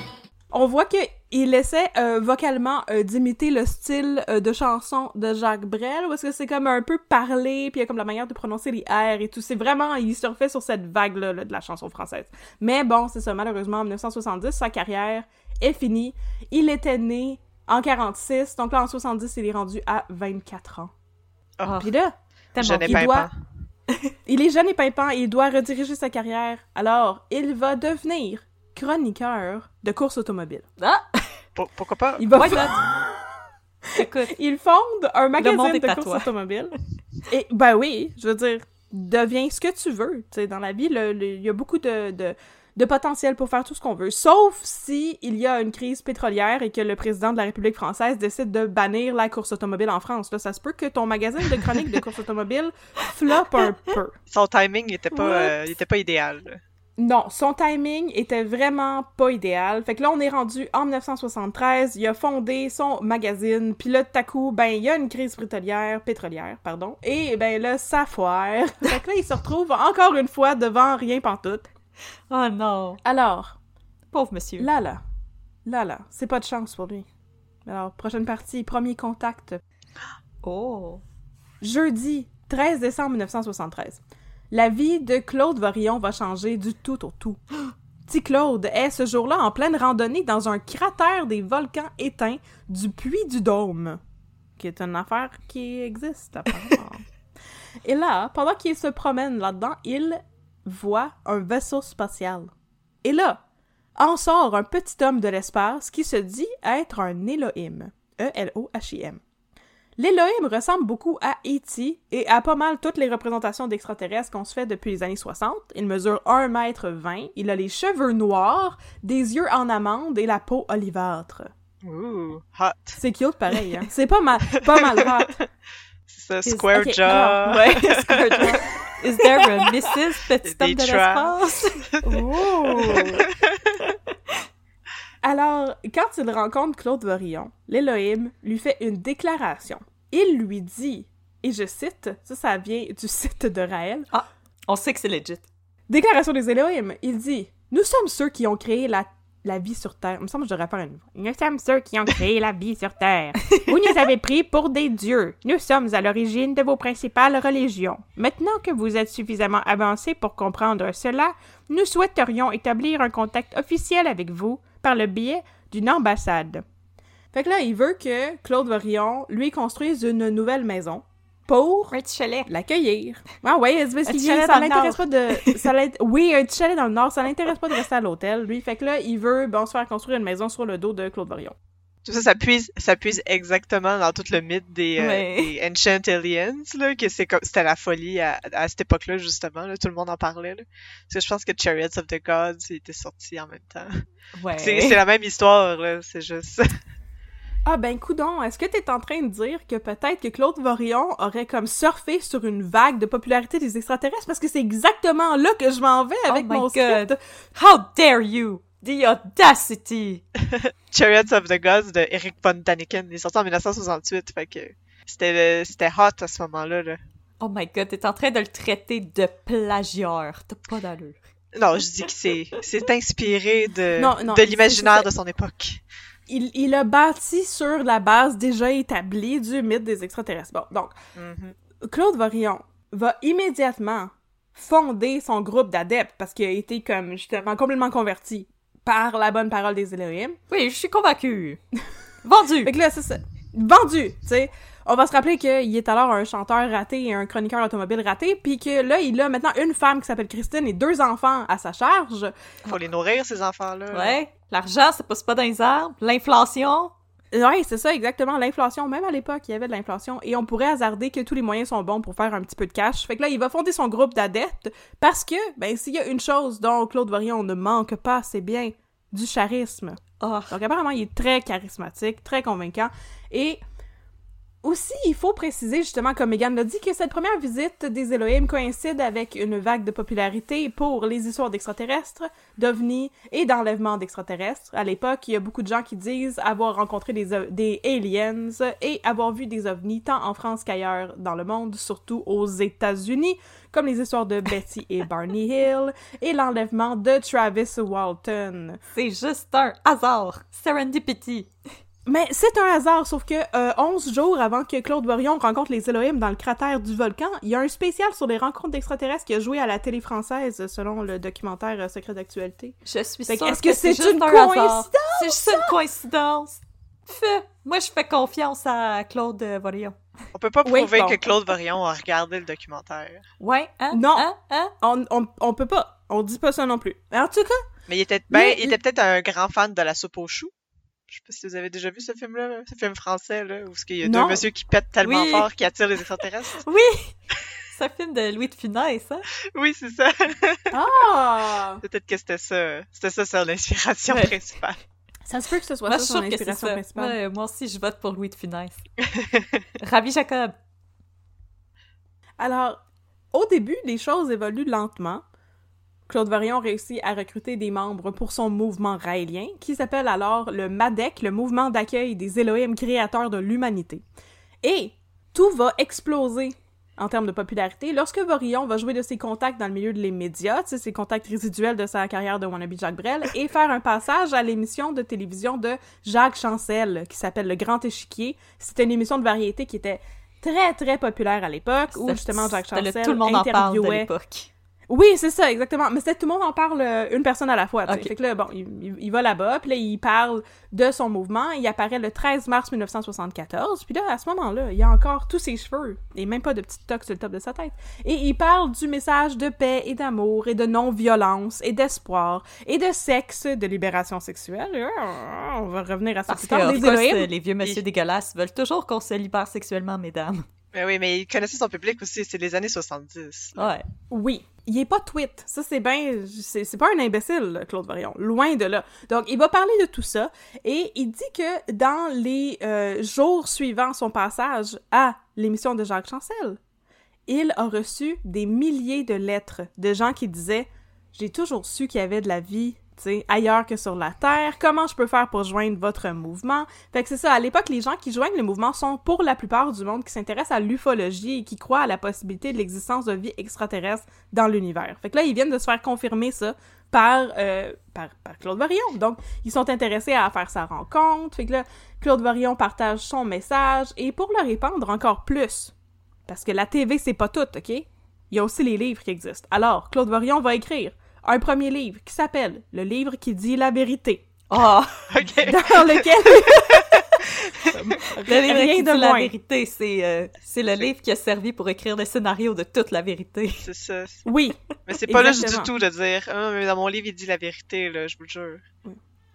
On voit que il essaie euh, vocalement euh, d'imiter le style euh, de chanson de Jacques Brel, parce que c'est comme un peu parlé, puis il y a comme la manière de prononcer les R et tout. C'est vraiment, il surfait sur cette vague-là là, de la chanson française. Mais bon, c'est ça, malheureusement, en 1970, sa carrière est finie. Il était né en 46, donc là, en 70, il est rendu à 24 ans. Ah, Puis là, Je n'ai il doit- il est jeune et pimpant et il doit rediriger sa carrière. Alors, il va devenir chroniqueur de course automobile. Ah! Pour- Pourquoi pas? Il va Why not? Écoute, il fonde un magazine de course toi. automobile. Et ben oui, je veux dire, deviens ce que tu veux. Tu sais, dans la vie, le- le- il y a beaucoup de, de, de potentiel pour faire tout ce qu'on veut. Sauf si il y a une crise pétrolière et que le président de la République française décide de bannir la course automobile en France. Là, ça se peut que ton magazine de chronique de course automobile floppe un peu. Son timing n'était pas, euh, était pas idéal. Non, son timing était vraiment pas idéal. Fait que là, on est rendu en 1973, il a fondé son magazine, puis là, tout à coup, ben, il y a une crise pétrolière, pétrolière, pardon, et ben là, ça foire. fait que là, il se retrouve encore une fois devant rien pantoute. oh non. Alors, Pauvre monsieur. là, là, là, là, c'est pas de chance pour lui. Alors, prochaine partie, premier contact, Oh. Jeudi 13 décembre 1973. La vie de Claude Vorillon va changer du tout au tout. Petit Claude est ce jour-là en pleine randonnée dans un cratère des volcans éteints du Puy du Dôme, qui est une affaire qui existe apparemment. Et là, pendant qu'il se promène là-dedans, il voit un vaisseau spatial. Et là, en sort un petit homme de l'espace qui se dit être un Elohim. E-L-O-H-I-M. L'Elohim ressemble beaucoup à E.T. et à pas mal toutes les représentations d'extraterrestres qu'on se fait depuis les années 60. Il mesure 1 m 20, il a les cheveux noirs, des yeux en amande et la peau olivâtre. Ouh, hot. C'est cute pareil, hein? C'est pas mal, pas mal hot. C'est square jaw. Ouais, Square Jaw. Is there a Mrs. Petit homme de l'espace? Oh! Alors, quand il rencontre Claude Vorillon, l'Élohim lui fait une déclaration. Il lui dit, et je cite, ça, ça vient du site de Raël, On sait que c'est legit. Déclaration des Elohim, il dit Nous sommes ceux qui ont créé la, la vie sur Terre. Il me semble que je devrais faire une voix. Nous sommes ceux qui ont créé la vie sur Terre. Vous nous avez pris pour des dieux. Nous sommes à l'origine de vos principales religions. Maintenant que vous êtes suffisamment avancés pour comprendre cela, nous souhaiterions établir un contact officiel avec vous par le biais d'une ambassade. Fait que là, il veut que Claude Vorillon lui construise une nouvelle maison pour l'accueillir. Ah ouais, c'est parce chalet ça l'intéresse pas de ça oui, un petit chalet dans le nord, ça l'intéresse pas de rester à l'hôtel, lui. Fait que là, il veut bon se faire construire une maison sur le dos de Claude Vorillon. Tout ça, ça puise, ça puise exactement dans tout le mythe des, euh, Ouais. des Ancient Aliens, là, que c'est comme, c'était la folie à, à cette époque-là, justement, là, tout le monde en parlait, là. Parce que je pense que Chariots of the Gods était sorti en même temps. Ouais. C'est, c'est la même histoire, là, c'est juste. Ah ben coudon, est-ce que t'es en train de dire que peut-être que Claude Vorion aurait comme surfé sur une vague de popularité des extraterrestres? Parce que c'est exactement là que je m'en vais avec oh my mon God. script. How dare you! The audacity! Chariots of the Gods de Eric von Daniken. Il est sorti en 1968, fait que c'était c'était hot à ce moment-là. Là. Oh my god, t'es en train de le traiter de plagiaire. T'as pas d'allure. Non, je dis que c'est c'est inspiré de, Non, non, de l'imaginaire de son époque. Il, il a bâti sur la base déjà établie du mythe des extraterrestres. Bon, donc, Mhm. Claude Vorion va immédiatement fonder son groupe d'adeptes parce qu'il a été comme justement complètement converti par la bonne parole des Elohim. Oui, je suis convaincue. Vendu! Fait que là, c'est ça. Vendu, tu sais. On va se rappeler qu'il est alors un chanteur raté et un chroniqueur automobile raté, puis que là, il a maintenant une femme qui s'appelle Christine et deux enfants à sa charge. Faut les nourrir, ces enfants-là. Ouais, l'argent, ça pousse pas dans les arbres. L'inflation. Ouais, c'est ça, exactement. L'inflation, même à l'époque, il y avait de l'inflation. Et on pourrait hasarder que tous les moyens sont bons pour faire un petit peu de cash. Fait que là, il va fonder son groupe d'adeptes parce que, ben, s'il y a une chose dont Claude Vorion ne manque pas, c'est bien du charisme. Oh, Donc apparemment, il est très charismatique, très convaincant. Et aussi, il faut préciser, justement, comme Megan l'a dit, que cette première visite des Elohim coïncide avec une vague de popularité pour les histoires d'extraterrestres, d'ovnis et d'enlèvements d'extraterrestres. À l'époque, il y a beaucoup de gens qui disent avoir rencontré des, des aliens et avoir vu des ovnis tant en France qu'ailleurs dans le monde, surtout aux États-Unis, comme les histoires de Betty et Barney Hill et l'enlèvement de Travis Walton. c'est juste un hasard. Serendipity. Mais c'est un hasard, sauf que euh, 11 jours avant que Claude Vorion rencontre les Elohim dans le cratère du volcan, il y a un spécial sur les rencontres d'extraterrestres qui a joué à la télé française selon le documentaire euh, Secret d'actualité. Je suis sûre est-ce que c'est juste une un hasard. coïncidence? C'est juste une coïncidence. Moi, je fais confiance à Claude euh, Vorion. On peut pas Oui, prouver bon. que Claude Vorion a regardé le documentaire. Ouais, hein? Non. Hein? Hein? On, on, on peut pas. On dit pas ça non plus. En tout cas, Mais il était, ben, Mais- il était peut-être un grand fan de la soupe aux choux. Je sais pas si vous avez déjà vu ce film-là, ce film français, là, où il y a Non. deux messieurs qui pètent tellement Oui. fort qu'ils attirent les extraterrestres. Oui! C'est un film de Louis de Funès, hein? Oui, c'est ça. ah, Peut-être que c'était ça. C'était ça son inspiration Ouais. principale. ça se peut que ce soit Moi, ça son inspiration ça. principale. Ouais, moi aussi, je vote pour Louis de Funès. Ravi Jacob. Alors, au début, les choses évoluent lentement. Claude Varion réussit à recruter des membres pour son mouvement raélien, qui s'appelle alors le MADEC, le mouvement d'accueil des Elohim créateurs de l'humanité. Et tout va exploser en termes de popularité lorsque Vorillon va jouer de ses contacts dans le milieu des médias, ses contacts résiduels de sa carrière de wannabe Jacques Brel, et faire un passage à l'émission de télévision de Jacques Chancel, qui s'appelle Le Grand Échiquier. C'était une émission de variété qui était très, très populaire à l'époque, où justement Jacques le Chancel Tout le monde en parle de interviewait l'époque. Oui, c'est ça, exactement. Mais c'est tout le monde en parle euh, une personne à la fois. tu sais. Ok. Fait que là, bon, il, il- il va là-bas, puis là, il parle de son mouvement. Il apparaît le 13 mars 1974. Puis là, à ce moment-là, il a encore tous ses cheveux et même pas de petite toque sur le top de sa tête. Et il parle du message de paix et d'amour et de non-violence et d'espoir et de sexe, de libération sexuelle. On va revenir à ça Parce plus tard. Les course, Elohim. les vieux monsieur dégueulasses veulent toujours qu'on se libère sexuellement, mesdames. Mais oui, mais il connaissait son public aussi. C'est les années 70. Ouais. Oui. Il est pas tweet. Ça, c'est bien. C'est pas un imbécile, Claude Varion. Loin de là. Donc, il va parler de tout ça. Et il dit que dans les euh, jours suivant son passage à l'émission de Jacques Chancel, il a reçu des milliers de lettres de gens qui disaient J'ai toujours su qu'il y avait de la vie. Ailleurs que sur la Terre, comment je peux faire pour joindre votre mouvement? Fait que c'est ça, à l'époque, les gens qui joignent le mouvement sont pour la plupart du monde qui s'intéresse à l'ufologie et qui croient à la possibilité de l'existence de vie extraterrestre dans l'univers. Fait que là, ils viennent de se faire confirmer ça par, euh, Claude Varillon. Donc, ils sont intéressés à faire sa rencontre. Fait que là, Claude Varillon partage son message et pour le répandre encore plus, parce que la TV, c'est pas tout, OK? Il y a aussi les livres qui existent. Alors, Claude Varillon va écrire un premier livre qui s'appelle Le livre qui dit la vérité. Oh! OK. Dans lequel Le livre Rien qui de dit la vérité, c'est euh, c'est le livre qui a servi pour écrire le scénario de toute la vérité. C'est ça. Oui, Mais c'est pas juste du tout de dire Ah, mais dans mon livre, il dit la vérité, là, je vous le jure.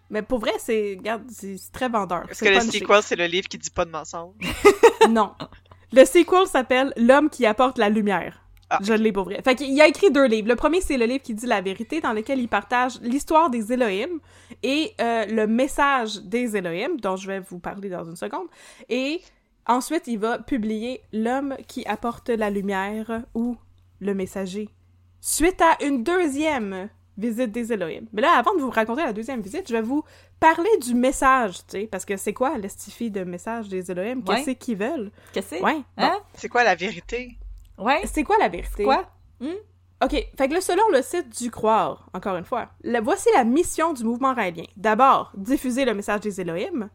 mais pour vrai, c'est regarde, c'est très vendeur. Est-ce que le sequel, c'est le livre qui dit pas de mensonge? Non. Le sequel s'appelle L'homme qui apporte la lumière. Ah. Je l'ai pour vrai. Fait qu'il a écrit deux livres. Le premier, c'est le livre qui dit la vérité, dans lequel il partage l'histoire des Elohim et euh, le message des Elohim, dont je vais vous parler dans une seconde. Et ensuite, il va publier L'homme qui apporte la lumière ou Le messager. Suite à une deuxième visite des Elohim. Mais là, avant de vous raconter la deuxième visite, je vais vous parler du message, tu sais, parce que c'est quoi l'estifie de message des Elohim? Ouais. Qu'est-ce qu'ils veulent? Qu'est-ce que c'est? Ouais. Hein? C'est quoi la vérité? Ouais. C'est quoi la vérité? Quoi? OK, fait que là, selon le site du Croire, encore une fois, la- voici la mission du mouvement raélien. D'abord, diffuser le message des Elohim.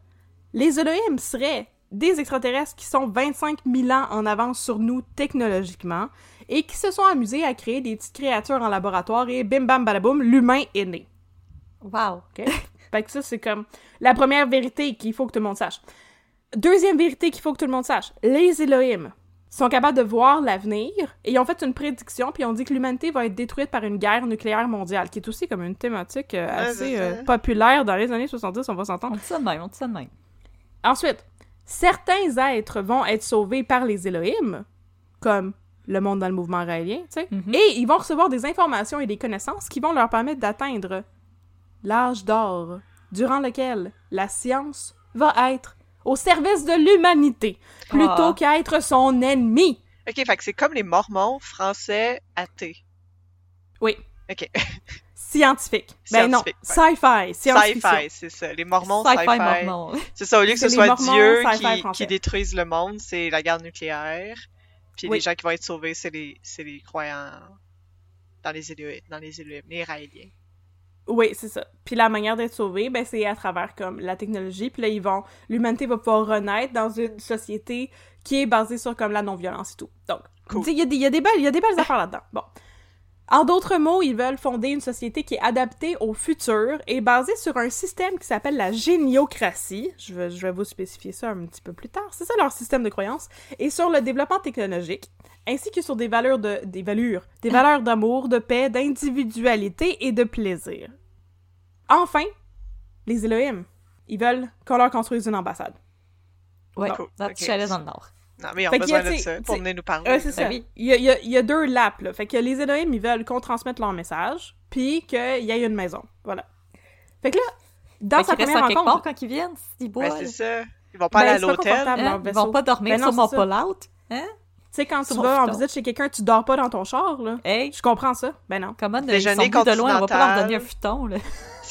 Les Elohim seraient des extraterrestres qui sont 25 000 ans en avance sur nous technologiquement et qui se sont amusés à créer des petites créatures en laboratoire et bim bam badaboum, l'humain est né. Wow. OK? fait que ça, c'est comme la première vérité qu'il faut que tout le monde sache. Deuxième vérité qu'il faut que tout le monde sache. Les Elohim sont capables de voir l'avenir et ils ont fait une prédiction puis ils ont dit que l'humanité va être détruite par une guerre nucléaire mondiale, qui est aussi comme une thématique euh, assez euh, populaire dans les années 70, on va On s'entendre. dit ça de même, on dit ça de même. Ensuite, certains êtres vont être sauvés par les Elohim, comme le monde dans le mouvement raélien, tu sais, Mhm. et ils vont recevoir des informations et des connaissances qui vont leur permettre d'atteindre l'âge d'or, durant lequel la science va être au service de l'humanité, plutôt Ah. qu'à être son ennemi. Ok, fait que c'est comme les mormons français athées. Oui. Ok. Scientifique. Ben non, Scientifique, sci-fi. Sci-fi, c'est ça. Les mormons, Sci-fi mormon. C'est ça, au lieu que ce soit Mormons, Dieu qui, qui détruise le monde, c'est la guerre nucléaire. Puis Oui. les gens qui vont être sauvés, c'est les, les croyants dans les Elohim, dans les Elohim, les Raéliens. Oui, c'est ça. Puis la manière d'être sauvé, ben c'est à travers comme la technologie. Puis là, ils vont, l'humanité va pouvoir renaître dans une société qui est basée sur comme la non-violence et tout. Donc, Cool. il y, a des- il y a des belles, il y a des belles affaires là-dedans. Bon. En d'autres mots, ils veulent fonder une société qui est adaptée au futur et basée sur un système qui s'appelle la géniocratie. Je vais, je vais vous spécifier ça un petit peu plus tard. C'est ça leur système de croyance. Et sur le développement technologique, ainsi que sur des valeurs de, des valeurs, des valeurs d'amour, de paix, d'individualité et de plaisir. Enfin, les Elohim, ils veulent qu'on leur construise une ambassade. Ouais, Cool. ça, Ok. tu allais dans le nord. Non, mais ils ont Fait a, besoin de ça pour venir nous parler. Ouais, c'est ça. oui. Il y a, il y a- il y a deux laps, là. Fait que les Elohim, ils veulent qu'on transmette leur message, puis qu'il y ait une maison. Voilà. Fait que là, dans Fait sa première en quelque part rencontre... quand ils viennent, Ben, boivent. c'est ça. Ils vont pas aller Ben, à l'hôtel. Hein? Ils vont pas dormir Ben non, sur mon pull-out. Hein? Tu sais, quand tu vas en visite chez quelqu'un, tu dors pas dans ton char, là. Hey, Je comprends ça. Ben non. comment de, ils sont de loin, on va pas leur donner un futon, là.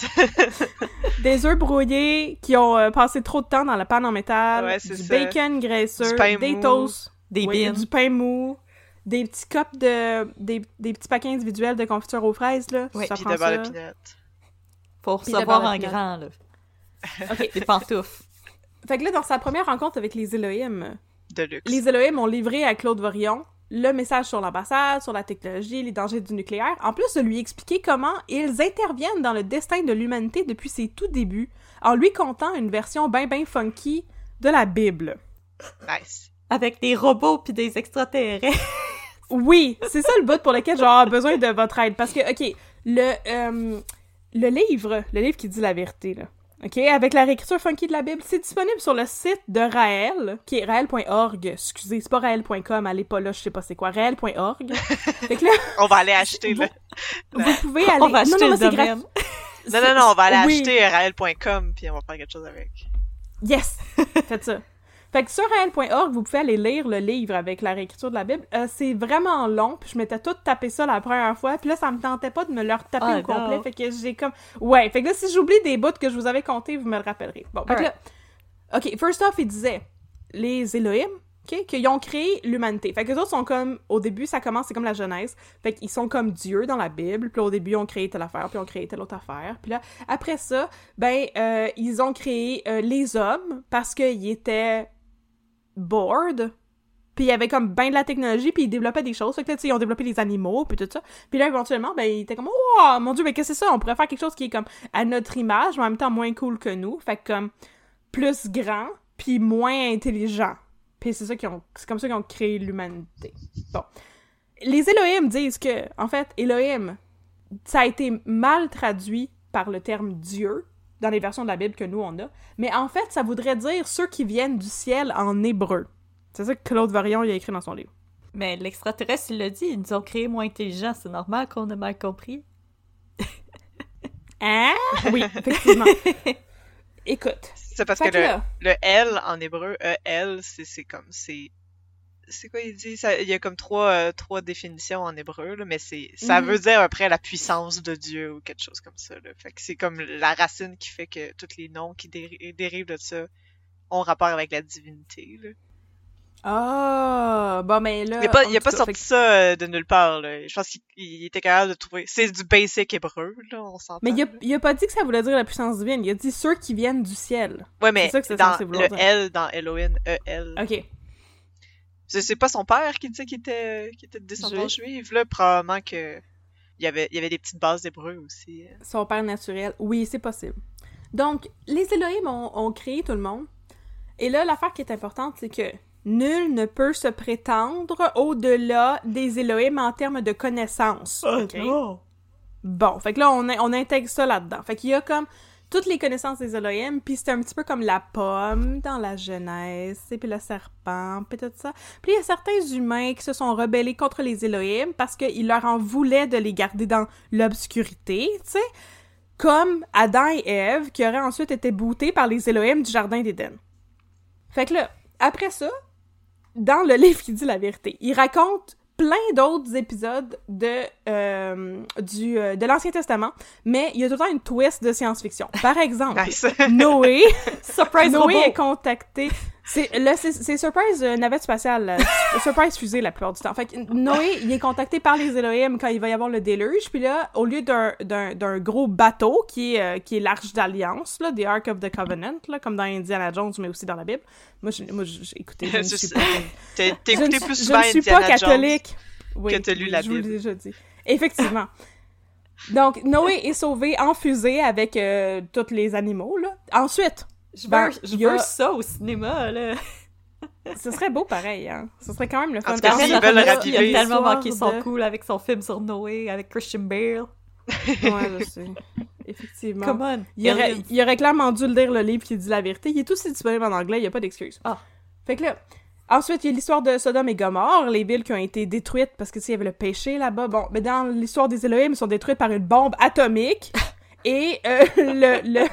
Des œufs brouillés qui ont euh, passé trop de temps dans la panne en métal, Ouais, du ça. bacon graisseux, Du pain des mou. toasts, Des oui, du pain mou, des petits cups de... des, des petits paquets individuels de confiture aux fraises, là. Oui, Ça Puis prend de ça. pinot. Faut Puis beurre en pinot. grand, là. OK. Des pantoufles. Fait que là, dans sa première rencontre avec les Elohim, De luxe. les Elohim ont livré à Claude Vorion le message sur l'ambassade, sur la technologie, les dangers du nucléaire, en plus de lui expliquer comment ils interviennent dans le destin de l'humanité depuis ses tout débuts, en lui contant une version ben ben funky de la Bible. Nice. Avec des robots puis des extraterrestres. Oui, c'est ça le but pour lequel j'aurais besoin de votre aide. Parce que, OK, le, euh, le livre, le livre qui dit la vérité, là, OK, avec la réécriture funky de la Bible, c'est disponible sur le site de Raël, qui est raël.org. Excusez, c'est pas raël.com, allez pas là, je sais pas c'est quoi, raël.org. fait que là, On va aller acheter, là. vous pouvez aller... On va acheter non, non, le domaine. Non, non, non, on va aller Oui. acheter rael.com puis on va faire quelque chose avec. Yes! Faites ça. Fait que sur raël.org, vous pouvez aller lire le livre avec la réécriture de la Bible. Euh, c'est vraiment long, puis je m'étais tout tapé ça la première fois, puis là, ça me tentait pas de me le retaper au complet, fait que j'ai comme... Ouais, fait que là, si j'oublie des bouts que je vous avais comptés, vous me le rappellerez. Bon, fait que là... OK, first off, il disait, les Elohim, OK, qu'ils ont créé l'humanité. Fait que les autres sont comme... Au début, ça commence, c'est comme la Genèse. Fait qu'ils sont comme Dieu dans la Bible, puis au début, ils ont créé telle affaire, puis ils ont créé telle autre affaire. Puis là, après ça, ben, euh, ils ont créé euh, les hommes parce qu'ils étaient bored. Puis il y avait comme ben de la technologie, puis ils développaient des choses. Fait que ils ont développé les animaux, puis tout ça. Puis là, éventuellement, ben, ils étaient comme, oh, mon dieu, mais qu'est-ce que c'est ça? On pourrait faire quelque chose qui est comme à notre image, mais en même temps moins cool que nous. Fait que comme plus grand, puis moins intelligent. Puis c'est ça qu'ils ont, c'est comme ça qu'ils ont créé l'humanité. Bon. Les Elohim disent que, en fait, Elohim, ça a été mal traduit par le terme Dieu dans les versions de la Bible que nous on a, mais en fait, ça voudrait dire ceux qui viennent du ciel en hébreu. C'est ça que Claude Varion il a écrit dans son livre. Mais l'extraterrestre, il l'a dit, ils nous ont créés moins intelligents, c'est normal qu'on a mal compris. Hein? Oui, effectivement. Écoute. C'est parce que que le, là- le L en hébreu, E-L, c'est c'est comme, c'est... C'est quoi il dit? Ça, il y a comme trois, euh, trois définitions en hébreu, là, mais c'est ça Mhm. veut dire après la puissance de Dieu ou quelque chose comme ça. Là. Fait que c'est comme la racine qui fait que tous les noms qui déri- dérivent de ça ont rapport avec la divinité. Là. Ah, bon, mais là. Il a pas, il a tout pas sorti que- ça euh, de nulle part. Là. Je pense qu'il il était capable de trouver. C'est du basic hébreu, là, on s'entend. Mais il a, là. il a pas dit que ça voulait dire la puissance divine. Il a dit ceux qui viennent du ciel. Ouais, mais c'est ça que c'est dans vouloir le dire. L dans Elohim, E-L. Ok. C'est c'est pas son père qui disait qu'il était, qu'il était de descendance Juif. juive, là? Probablement que. Il y avait, il y avait des petites bases d'hébreu aussi. euh. Son père naturel. Oui, c'est possible. Donc, les Elohim ont, ont créé tout le monde. Et là, l'affaire qui est importante, c'est que nul ne peut se prétendre au-delà des Elohim en termes de connaissances. ok? Bon, fait que là, on, on intègre ça là-dedans. Fait qu'il y a comme toutes les connaissances des Elohim, puis c'est un petit peu comme la pomme dans la Genèse, et puis le serpent, puis tout ça. Puis il y a certains humains qui se sont rebellés contre les Elohim parce qu'ils leur en voulaient de les garder dans l'obscurité, tu sais, comme Adam et Ève qui auraient ensuite été boutés par les Elohim du Jardin d'Éden. Fait que là, après ça, dans le livre qui dit la vérité, il raconte plein d'autres épisodes de, euh, du, euh, de l'Ancien Testament, mais il y a tout le temps une twist de science-fiction. Par exemple, Nice. Noé, Surprise Noé robot! est contacté. C'est là, c'est c'est Surprise euh, navette spatiale. Surprise fusée la plupart du temps. Fait que Noé, il est contacté par les Elohim quand il va y avoir le déluge. Puis là, au lieu d'un gros bateau qui est euh, qui est l'arche d'alliance, the Ark of the Covenant, là, comme dans Indiana Jones, mais aussi dans la Bible. Moi, j'ai- écouté. Je Je suis je écouté plus je souvent suis Indiana pas Jones catholique. Oui, que t'as lu la je vous l'ai Bible. déjà dit. Effectivement. Donc, Noé est sauvé en fusée avec euh, tous les animaux, là. Ensuite, Je veux, Ben, je a- veux ça au cinéma, là. ce serait beau pareil, hein. Ce serait quand même le fun. En cas, Parce s'ils que veulent le Il a tellement manqué son de- cool avec son film sur Noé, avec Christian Bale. Ouais, je sais. Effectivement. Come on! Il aurait, il aurait clairement dû lire le livre qui dit la vérité. Il est aussi disponible en anglais, il n'y a pas d'excuse. Ah. Fait que là, ensuite, il y a l'histoire de Sodome et Gomorre, les villes qui ont été détruites parce que, tu sais, il y avait le péché là-bas. Bon, mais dans l'histoire des Elohim, ils sont détruites par une bombe atomique. Et euh, le, le-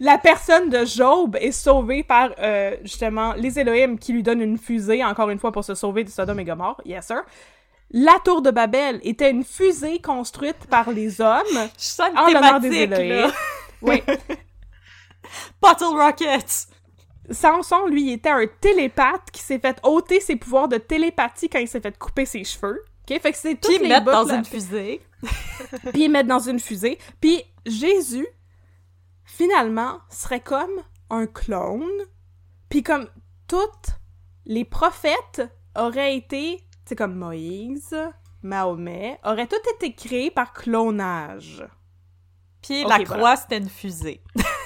la personne de Job est sauvée par, euh, justement, les Elohim qui lui donnent une fusée, encore une fois, pour se sauver de Sodome et Gomorre. Yes, sir. La tour de Babel était une fusée construite par les hommes Je en l'honneur des Elohim. là. Oui. Bottle Rockets! Samson, lui, était un télépathe qui s'est fait ôter ses pouvoirs de télépathie quand il s'est fait couper ses cheveux. OK? Fait que c'est toutes Puis les mettre dans là. une fusée. Puis ils mettent dans une fusée. Puis Jésus, finalement, serait comme un clone. Puis comme toutes les prophètes auraient été, c'est comme Moïse, Mahomet, auraient tous été créés par clonage. Puis la voilà. croix, c'était une fusée.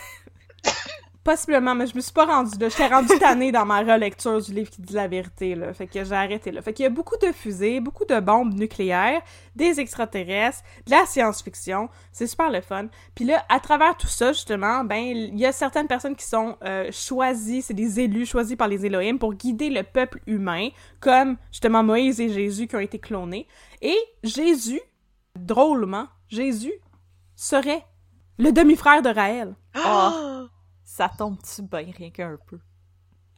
Possiblement, mais je me suis pas rendue là. J'étais rendue tannée dans ma relecture du livre qui dit la vérité, là. Fait que j'ai arrêté là. Fait qu'il y a beaucoup de fusées, beaucoup de bombes nucléaires, des extraterrestres, de la science-fiction. C'est super le fun. Puis là, à travers tout ça, justement, ben, il y a certaines personnes qui sont euh, choisies, c'est des élus choisis par les Elohim pour guider le peuple humain, comme justement Moïse et Jésus qui ont été clonés. Et Jésus, drôlement, Jésus serait le demi-frère de Raël. Oh, ça tombe-tu bien rien qu'un peu?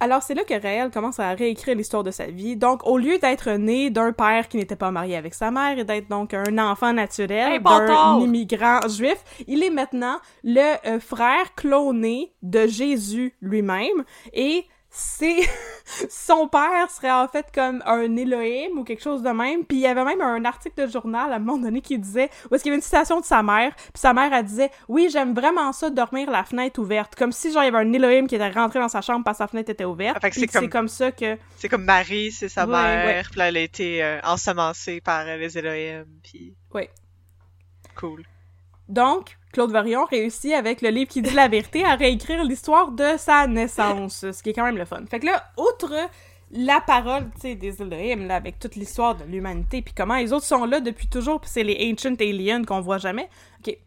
Alors c'est là que Raël commence à réécrire l'histoire de sa vie. Donc au lieu d'être né d'un père qui n'était pas marié avec sa mère et d'être donc un enfant naturel Hey, d'un immigrant juif, il est maintenant le euh, frère cloné de Jésus lui-même et c'est son père serait en fait comme un Elohim ou quelque chose de même. Puis il y avait même un article de journal à un moment donné qui disait où est-ce qu'il y avait une citation de sa mère. Puis sa mère elle disait oui j'aime vraiment ça dormir la fenêtre ouverte comme si genre il y avait un Elohim qui était rentré dans sa chambre parce que sa fenêtre était ouverte. Ah, c'est comme- comme... ça que C'est comme Marie, c'est sa Ouais, mère, puis elle a été euh, ensemencée par euh, les Elohim, puis ouais. cool. Donc, Claude Varion réussit avec le livre qui dit la vérité à réécrire l'histoire de sa naissance, ce qui est quand même le fun. Fait que là, outre la parole, tu sais, des Elohim, là, avec toute l'histoire de l'humanité, puis comment les autres sont là depuis toujours, puis c'est les Ancient Aliens qu'on voit jamais. OK.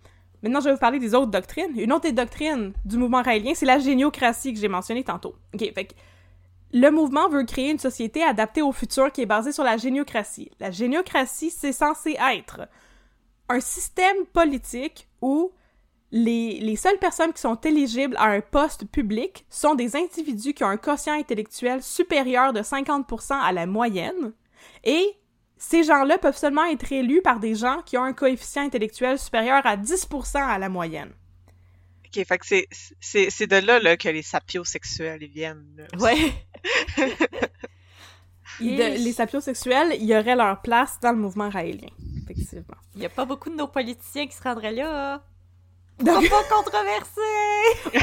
Maintenant, je vais vous parler des autres doctrines. Une autre des doctrines du mouvement raélien, c'est la géniocratie que j'ai mentionnée tantôt. OK, fait que le mouvement veut créer une société adaptée au futur qui est basée sur la géniocratie. La géniocratie, c'est censé être un système politique où les, les seules personnes qui sont éligibles à un poste public sont des individus qui ont un quotient intellectuel supérieur de 50% à la moyenne et ces gens-là peuvent seulement être élus par des gens qui ont un coefficient intellectuel supérieur à 10% à la moyenne. Ok, fait que c'est, c'est, c'est de là, là que les sapiosexuels ils viennent. là. Ouais. De- les sapiosexuels, il y aurait leur place dans le mouvement raélien, effectivement. Il y a pas beaucoup de nos politiciens qui se rendraient là. Donc, Pas controversé!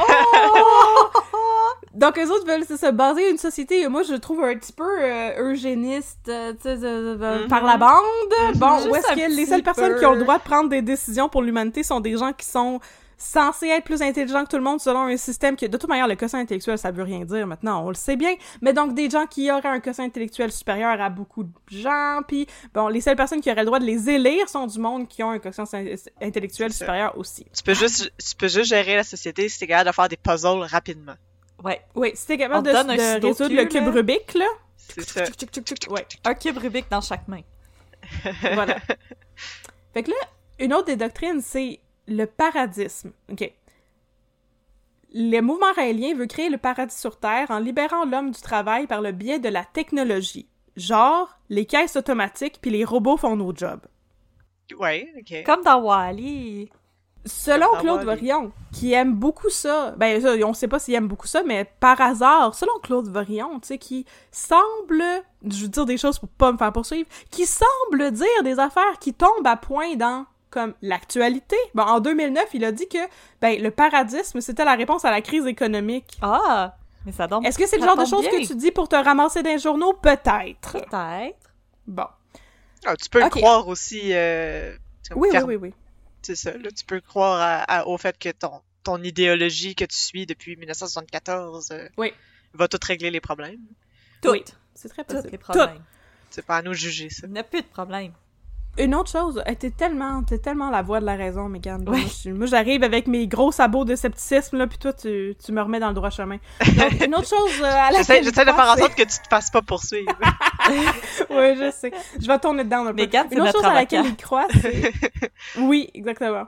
donc eux autres veulent ça, baser une société, moi je trouve un petit peu euh, eugéniste, euh, tu sais, de- de- Mhm. par la bande. Bon, Juste où est-ce que les seules personnes qui ont le droit de prendre des décisions pour l'humanité sont des gens qui sont censés être plus intelligents que tout le monde selon un système que, de toute manière, le quotient intellectuel, ça veut rien dire maintenant, on le sait bien, mais donc des gens qui auraient un quotient intellectuel supérieur à beaucoup de gens, puis bon, les seules personnes qui auraient le droit de les élire sont du monde qui ont un quotient in- intellectuel supérieur aussi. Tu peux juste, tu peux juste gérer la société si t'es capable de faire des puzzles rapidement. Ouais. Oui, si t'es On capable de, de sudoku, résoudre le cube là. Rubik, là, C'est ça. ouais. Un cube Rubik dans chaque main. Voilà. fait que là, une autre des doctrines, c'est le paradisme. OK. Le mouvement raélien veut créer le paradis sur Terre en libérant l'homme du travail par le biais de la technologie. Genre, les caisses automatiques puis les robots font nos jobs. Ouais, ok. Comme dans Wally. Selon Comme Claude Vorion, qui aime beaucoup ça, ben ça, on sait pas s'il aime beaucoup ça, mais par hasard, selon Claude Vorion, tu sais, qui semble, je veux dire des choses pour pas me faire poursuivre, qui semble dire des affaires qui tombent à point dans comme l'actualité. Bon, en 2009, il a dit que ben le paradisme, c'était la réponse à la crise économique. Ah! Mais ça tombe. Est-ce que c'est le genre de choses que tu dis pour te ramasser dans les journaux? Peut-être. Peut-être. Bon. Ah, tu peux le croire aussi. Euh, Oui, oui, oui, oui. C'est ça. Là, tu peux croire à- à- au fait que ton, ton idéologie que tu suis depuis 1974 euh, Oui. va tout régler les problèmes. Tout. Oui. C'est très Tous possible. les problèmes. C'est pas à nous juger ça. Il n'y a plus de problème. Une autre chose, t'es tellement, t'es tellement la voix de la raison, Megan. Ouais. Moi, j'arrive avec mes gros sabots de scepticisme, là, puis toi, tu, tu me remets dans le droit chemin. Donc, une autre chose euh, à laquelle j'essaie de faire en sorte que tu te fasses pas poursuivre. Oui, je sais. Je vais tourner dedans un peu. Megan, c'est Une autre chose à laquelle il croit, c'est... Oui, exactement.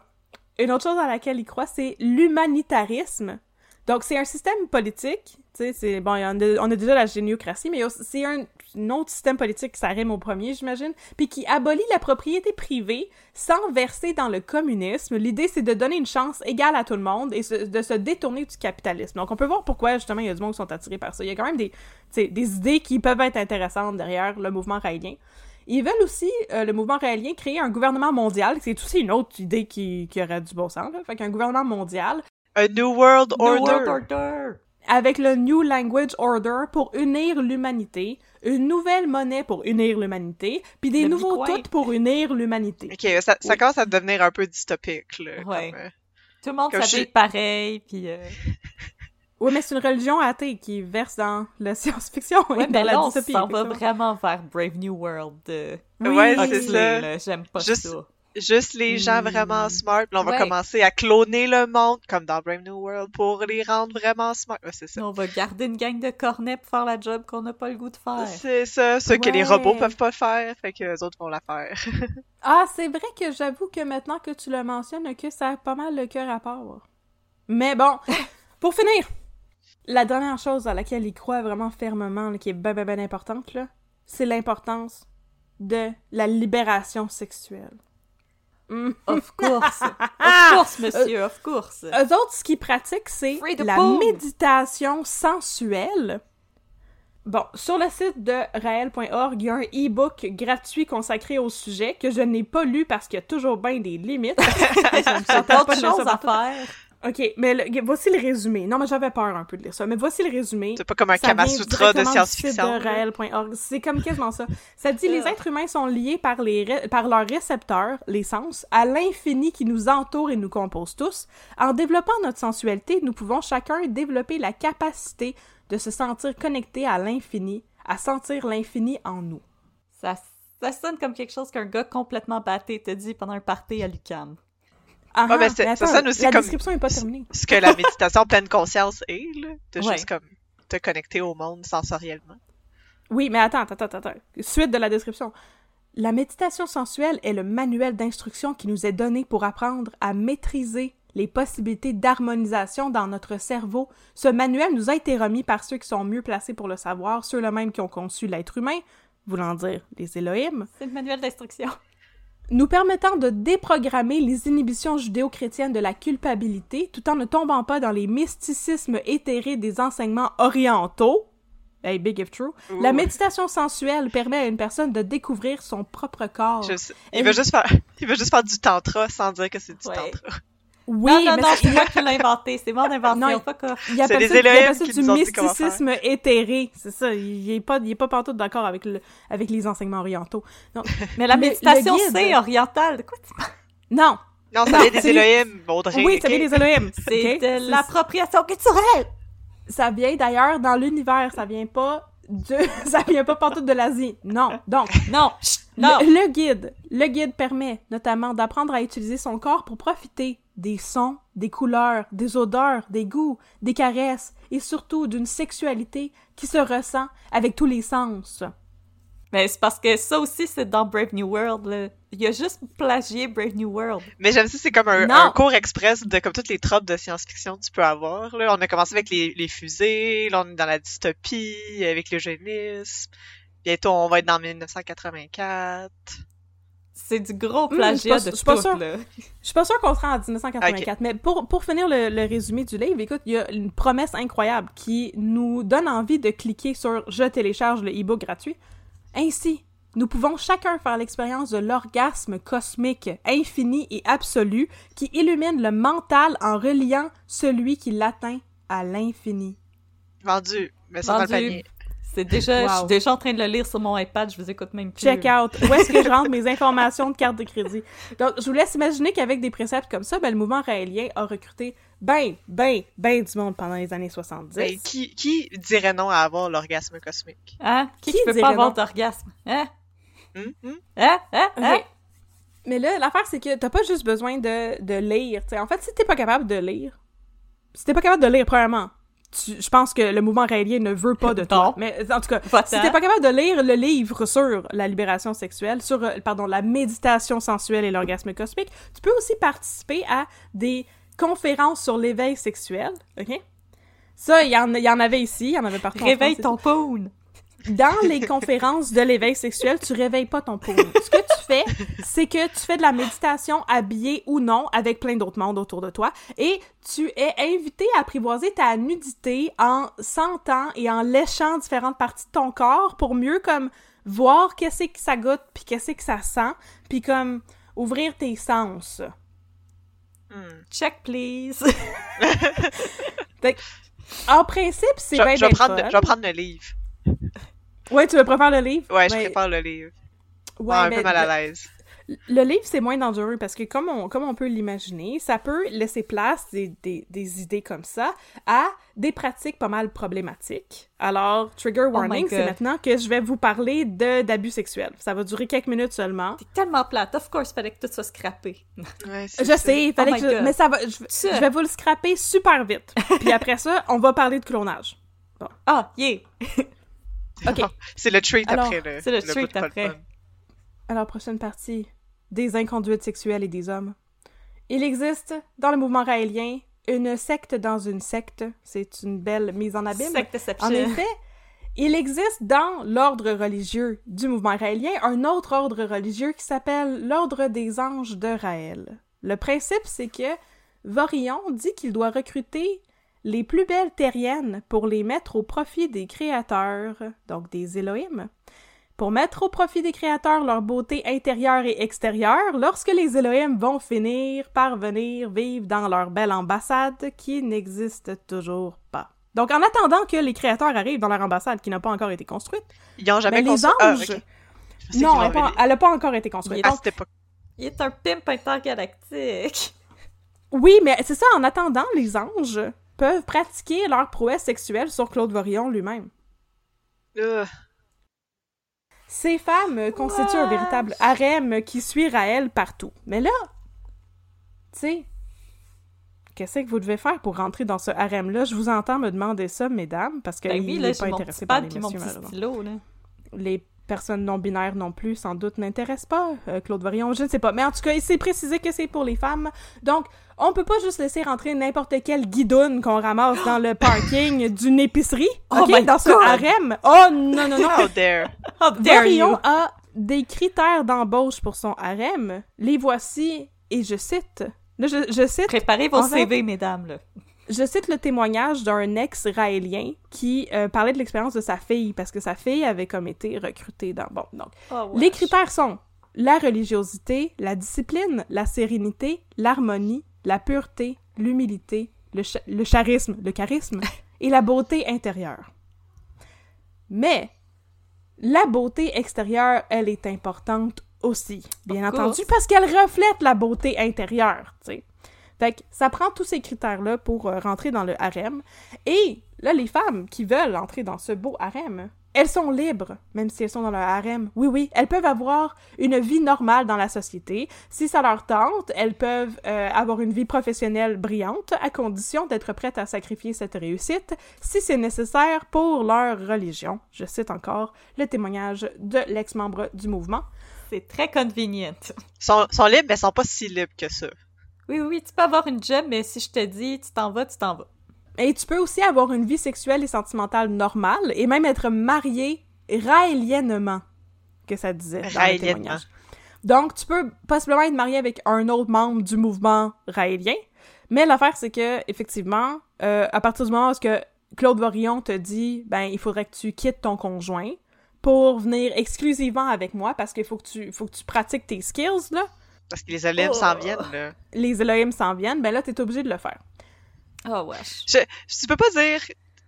Une autre chose à laquelle il croit, c'est l'humanitarisme. Donc, c'est un système politique, c'est... Bon, on a déjà la géniocratie, mais c'est un, autre système politique, ça rime au premier, j'imagine, puis qui abolit la propriété privée sans verser dans le communisme. L'idée, c'est de donner une chance égale à tout le monde et de se détourner du capitalisme. Donc, on peut voir pourquoi, justement, il y a du monde qui sont attirés par ça. Il y a quand même des idées qui peuvent être intéressantes derrière le mouvement raélien. Ils veulent aussi, euh, le mouvement raélien, créer un gouvernement mondial. C'est aussi une autre idée qui, qui aurait du bon sens. Là. Fait qu'un gouvernement mondial A New World New Order. World Order. avec le New Language Order pour unir l'humanité, une nouvelle monnaie pour unir l'humanité, puis des Le nouveaux toutes pour unir l'humanité. Ok, ça, ça Oui. commence à devenir un peu dystopique, là. Ouais. comme, euh, Tout le monde s'habille je- pareil, puis... euh, Oui, mais c'est une religion athée qui verse dans la science-fiction et Ouais, dans mais la on dystopie. s'en va vraiment vers Brave New World de Ouais, c'est ça. J'aime pas Juste- ça. Juste les gens Hmm. vraiment smart. Là, on va Ouais. commencer à cloner le monde, comme dans Brave New World, pour les rendre vraiment smart. Ouais, c'est ça. On va garder une gang de cornets pour faire la job qu'on n'a pas le goût de faire. C'est ça, ce que les robots peuvent pas faire, fait que les autres vont la faire. Ah, c'est vrai que j'avoue que maintenant que tu le mentionnes, que ça a pas mal le cœur à part. Mais bon, pour finir, la dernière chose à laquelle il croit vraiment fermement, là, qui est ben ben ben importante, là, c'est l'importance de la libération sexuelle. Hmm. Of course. of course, monsieur, of course. Eux autres, ce qu'ils pratiquent, c'est la boom. méditation sensuelle. Bon, sur le site de raël.org, il y a un e-book gratuit consacré au sujet que je n'ai pas lu parce qu'il y a toujours bien des limites. J'ai pas d'autres choses à faire. Ok, mais le- voici le résumé. Non, mais j'avais peur un peu de lire ça, mais voici le résumé. C'est pas comme un Kamasutra de science-fiction. C'est comme quasiment ça. Ça dit les êtres humains sont liés par, les par leurs récepteurs, les sens, à l'infini qui nous entoure et nous compose tous. En développant notre sensualité, nous pouvons chacun développer la capacité de se sentir connecté à l'infini, à sentir l'infini en nous. Ça, ça sonne comme quelque chose qu'un gars complètement batté te dit pendant un party à l'UQAM. Ah, ah, c'est- mais ça aussi la comme- description est pas terminée. Ce que la méditation pleine conscience est, là. T'as Ouais. juste comme te connecter au monde sensoriellement. Oui, mais attends, attends, attends, attends. Suite de la description. La méditation sensuelle est le manuel d'instruction qui nous est donné pour apprendre à maîtriser les possibilités d'harmonisation dans notre cerveau. Ce manuel nous a été remis par ceux qui sont mieux placés pour le savoir, ceux-là même qui ont conçu l'être humain, voulant dire les Elohim, C'est le manuel d'instruction. Nous permettant de déprogrammer les inhibitions judéo-chrétiennes de la culpabilité tout en ne tombant pas dans les mysticismes éthérés des enseignements orientaux. Hey, big if true. La méditation sensuelle permet à une personne de découvrir son propre corps. Je sais- il, veut juste faire, il veut juste faire du tantra sans dire que c'est du Ouais. tantra. Oui, non, non, mais non, c'est- moi qui l'ai inventé. C'est mon invention, Non, il- pas quoi. il appelle les ça, il Elohim appelle ça qui du mysticisme éthéré. C'est ça. Il est pas, il est pas pantoute d'accord avec le, avec les enseignements orientaux. Non. Mais la méditation, c'est oriental. De quoi tu parles? non. Non, ça vient des Elohim, Audrey. Oui, ça vient des Elohim. C'est de l'appropriation culturelle. Ça vient d'ailleurs dans l'univers. Ça vient pas de, ça vient pas pantoute de l'Asie. Non. Donc, Non, chut, non. Le, le guide, le guide permet notamment d'apprendre à utiliser son corps pour profiter des sons, des couleurs, des odeurs, des goûts, des caresses et surtout d'une sexualité qui se ressent avec tous les sens. Mais c'est parce que ça aussi, c'est dans Brave New World. Là. Il y a juste plagié Brave New World. Mais j'aime ça, c'est comme un, cours express de comme toutes les tropes de science-fiction que tu peux avoir. Là, on a commencé avec les, les fusées, là on est dans la dystopie, avec l'eugénisme. Bientôt on va être dans 1984. C'est du gros Hmm, plagiat je suis pas- de je suis pas tout, sûre. là. Je suis pas sûre qu'on sera en 1984, mais pour, pour finir le, le résumé du livre, écoute, il y a une promesse incroyable qui nous donne envie de cliquer sur « Je télécharge le e-book gratuit ». Ainsi, nous pouvons chacun faire l'expérience de l'orgasme cosmique infini et absolu qui illumine le mental en reliant celui qui l'atteint à l'infini. Vendu, mais ça dans le Vendu. panier. C'est déjà, je suis déjà en train de le lire sur mon iPad, je vous écoute même plus. Check out. Où est-ce que je rentre mes informations de carte de crédit? Donc, je vous laisse imaginer qu'avec des préceptes comme ça, ben, le mouvement raélien a recruté ben, ben, ben du monde pendant les années 70. Mais qui, qui dirait non à avoir l'orgasme cosmique? Hein? Qui, Qui qui peut dirait pas avoir non? d'orgasme? Hein? Hum, hum? Hein? Hein? Hein? Mais là, l'affaire, c'est que t'as pas juste besoin de, de lire. t'sais. En fait, si t'es pas capable de lire, si t'es pas capable de lire, premièrement, tu- je pense que le mouvement raélien ne veut pas de toi. Non. Mais en tout cas, si t'es pas capable de lire le livre sur la libération sexuelle, sur, euh, pardon, la méditation sensuelle et l'orgasme cosmique, tu peux aussi participer à des conférences sur l'éveil sexuel, ok? Ça, il y, en, il y en avait ici, il y en avait partout Réveille ton poon! Dans les conférences de l'éveil sexuel, tu réveilles pas ton poum. Ce que tu fais, c'est que tu fais de la méditation habillé ou non avec plein d'autres mondes autour de toi et tu es invité à apprivoiser ta nudité en sentant et en léchant différentes parties de ton corps pour mieux comme voir qu'est-ce que ça goûte puis qu'est-ce que ça sent puis comme ouvrir tes sens. Hum. Check, please! En principe, c'est bien je vais prendre le livre. Ouais, tu veux préférer le livre? Ouais, je préfère le livre. ouais, Ouais, un mais peu mal à l'aise. Le livre, c'est moins dangereux parce que, comme on, comme on peut l'imaginer, ça peut laisser place des, des, des idées comme ça à des pratiques pas mal problématiques. Alors, trigger warning, my c'est maintenant que je vais vous parler de d'abus sexuels. Ça va durer quelques minutes seulement. T'es tellement plate. Of course, fallait que tout soit scrappé. Ouais, c'est Je ça. sais, il fallait Oh que je- mais ça va, je, je vais vous le scraper super vite. Puis après ça, on va parler de clonage. Ah, yeah! Ok. C'est le treat Alors, après le. c'est le treat après. fun. Alors, prochaine partie. Des inconduites sexuelles et des hommes. Il existe, dans le mouvement raélien, une secte dans une secte. C'est une belle mise en abîme. En effet, il existe dans l'ordre religieux du mouvement raélien un autre ordre religieux qui s'appelle l'ordre des anges de Raël. Le principe, c'est que Vorillon dit qu'il doit recruter les plus belles terriennes pour les mettre au profit des créateurs, donc des Elohim, pour mettre au profit des créateurs leur beauté intérieure et extérieure lorsque les Elohim vont finir par venir vivre dans leur belle ambassade qui n'existe toujours pas. Donc, en attendant que les créateurs arrivent dans leur ambassade qui n'a pas encore été construite, Ils ont jamais ben, les construit. Ah, anges... Non, elle n'a pas, elle encore été construite. À Donc, cette époque. Il est un pimp intergalactique. oui, mais c'est ça, en attendant, les anges peuvent pratiquer leur prouesse sexuelle sur Claude Vorillon lui-même. Euh, Ces femmes constituent un véritable harem qui suit Raël partout. Mais là, tu sais, qu'est-ce que vous devez faire pour rentrer dans ce harem-là? Je vous entends me demander ça, mesdames, parce que Ben il oui, n'est pas intéressé par les messieurs, stylo, là. Les personnes non-binaires non plus, sans doute, n'intéressent pas euh, Claude Varillon. Je ne sais pas. Mais en tout cas, il s'est précisé que c'est pour les femmes. Donc, on peut pas juste laisser rentrer n'importe quelle guidoune qu'on ramasse dans le parking d'une épicerie, Oh OK, my dans ce God! harem. Oh, non, non, non. How dare! How dare you! Varillon a des critères d'embauche pour son harem. Les voici, et je cite... Là, je, je cite Préparez vos fait- CV, mesdames, là. Je cite le témoignage d'un ex-raélien qui euh, parlait de l'expérience de sa fille, parce que sa fille avait comme été recrutée dans... Bon, donc, Oh, les critères sont la religiosité, la discipline, la sérénité, l'harmonie, la pureté, l'humilité, le, cha- le charisme, le charisme et la beauté intérieure. Mais la beauté extérieure, elle est importante aussi, bien entendu, parce qu'elle reflète la beauté intérieure, tu sais. Fait que ça prend tous ces critères-là pour euh, rentrer dans le harem. Et là, les femmes qui veulent entrer dans ce beau harem, elles sont libres, même si elles sont dans le harem. Oui, oui, elles peuvent avoir une vie normale dans la société. Si ça leur tente, elles peuvent euh, avoir une vie professionnelle brillante, à condition d'être prêtes à sacrifier cette réussite si c'est nécessaire pour leur religion. Je cite encore le témoignage de l'ex-membre du mouvement. C'est très convenient. Ils sont, sont libres, mais ils sont pas si libres que ça. Oui, oui, tu peux avoir une job, mais si je te dis tu t'en vas, tu t'en vas. Et tu peux aussi avoir une vie sexuelle et sentimentale normale et même être marié raéliennement, que ça disait dans le témoignage. Donc, tu peux possiblement être marié avec un autre membre du mouvement raélien, mais l'affaire, c'est que, effectivement, euh, à partir du moment où que Claude Vorillon te dit, ben, il faudrait que tu quittes ton conjoint pour venir exclusivement avec moi parce qu'il faut que tu, faut que tu pratiques tes skills, là. Parce que les Oh. s'en viennent, là. Les Elohim s'en viennent, ben là, t'es obligé de le faire. Oh, wesh. Je, tu peux pas dire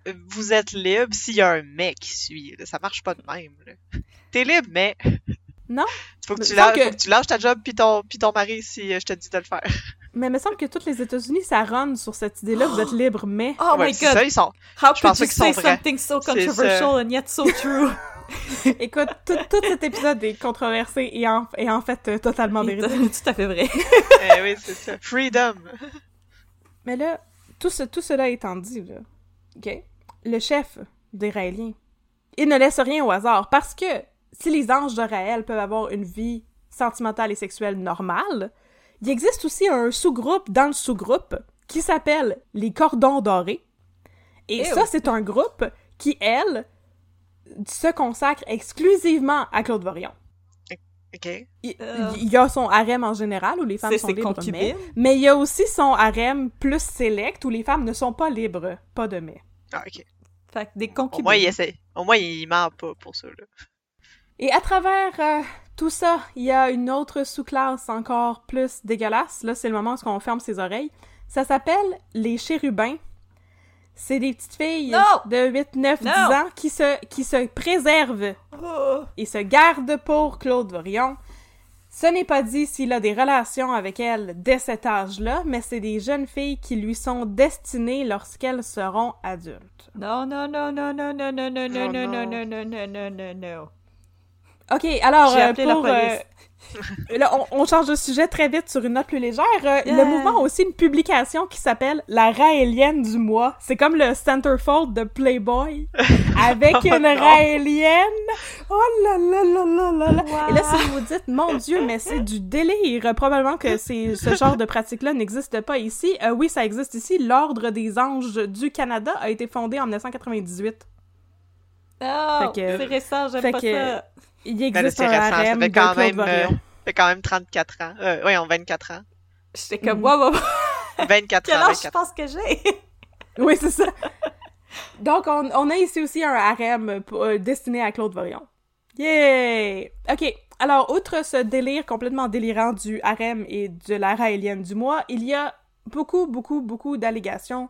euh, vous êtes libre s'il y a un mec qui suit. là. Ça marche pas de même. là. T'es libre, mais. Non. Faut que, Mais tu lâches, que- faut que tu lâches ta job pis ton, pis ton mari si euh, je te dis de le faire. Mais il me semble que toutes les États-Unis, ça run sur cette idée-là, vous êtes libre, mais... Oh Ouais, my c'est god! ça, ils sont. How je could pense you qu'ils sont say vrais. something so controversial and yet so true? Écoute, tout, tout cet épisode est controversé et en, et en fait euh, totalement véridique. Tout à fait vrai. eh oui, c'est ça. Freedom. Mais là, tout, ce, tout cela étant dit, là, le chef des Raéliens, il ne laisse rien au hasard parce que si les anges de Raël peuvent avoir une vie sentimentale et sexuelle normale, il existe aussi un sous-groupe dans le sous-groupe qui s'appelle les Cordons Dorés. Et Ew. ça, c'est un groupe qui, elle, se consacre exclusivement à Claude Vorion. OK. Il, Euh. il y a son harem en général où les femmes sont libres, mais, concubines. mais il y a aussi son harem plus select où les femmes ne sont pas libres, pas de mais. Ah, OK. Fait que des Au concubines. moins, il essaie. Au moins, il ment pas pour ça, là. Et à travers euh, tout ça, il y a une autre sous-classe encore plus dégueulasse. Là, c'est le moment où on ferme ses oreilles. Ça s'appelle les chérubins. C'est des petites filles Non! de 8, 9, 10 Non! ans qui se, qui se préservent Oh. et se gardent pour Claude Vorion. Ce n'est pas dit s'il a des relations avec elles dès cet âge-là, mais c'est des jeunes filles qui lui sont destinées lorsqu'elles seront adultes. Non, non, non, non, non, non, non, non, non, Oh non, non. non, non, non, non, non, non. Ok, alors J'ai euh, là, on, on change de sujet très vite sur une note plus légère. Euh, Yeah. Le mouvement a aussi une publication qui s'appelle La Raélienne du mois. C'est comme le centerfold de Playboy avec Oh une. Raélienne. Oh là là là là là là. Wow. Et là, si vous vous dites, mon Dieu, mais c'est du délire. Probablement que ce genre de pratique-là n'existe pas ici. Euh, oui, ça existe ici. L'Ordre des anges du Canada a été fondé en 1998. Oh, c'est récent, j'aime pas que- ça. Il Ben existe c'est un récent. Ça harem fait de quand Claude même, euh, fait quand même 34 ans. Euh, oui, on 24 ans. J'étais comme, wow, wow, wow, 24 quel ans, âge je 24 pense que j'ai? Oui, c'est ça. Donc, on, on a ici aussi un harem pour- euh, destiné à Claude Vorion. Yay! OK. Alors, outre ce délire complètement délirant du harem et de la raélienne du mois, il y a beaucoup, beaucoup, beaucoup d'allégations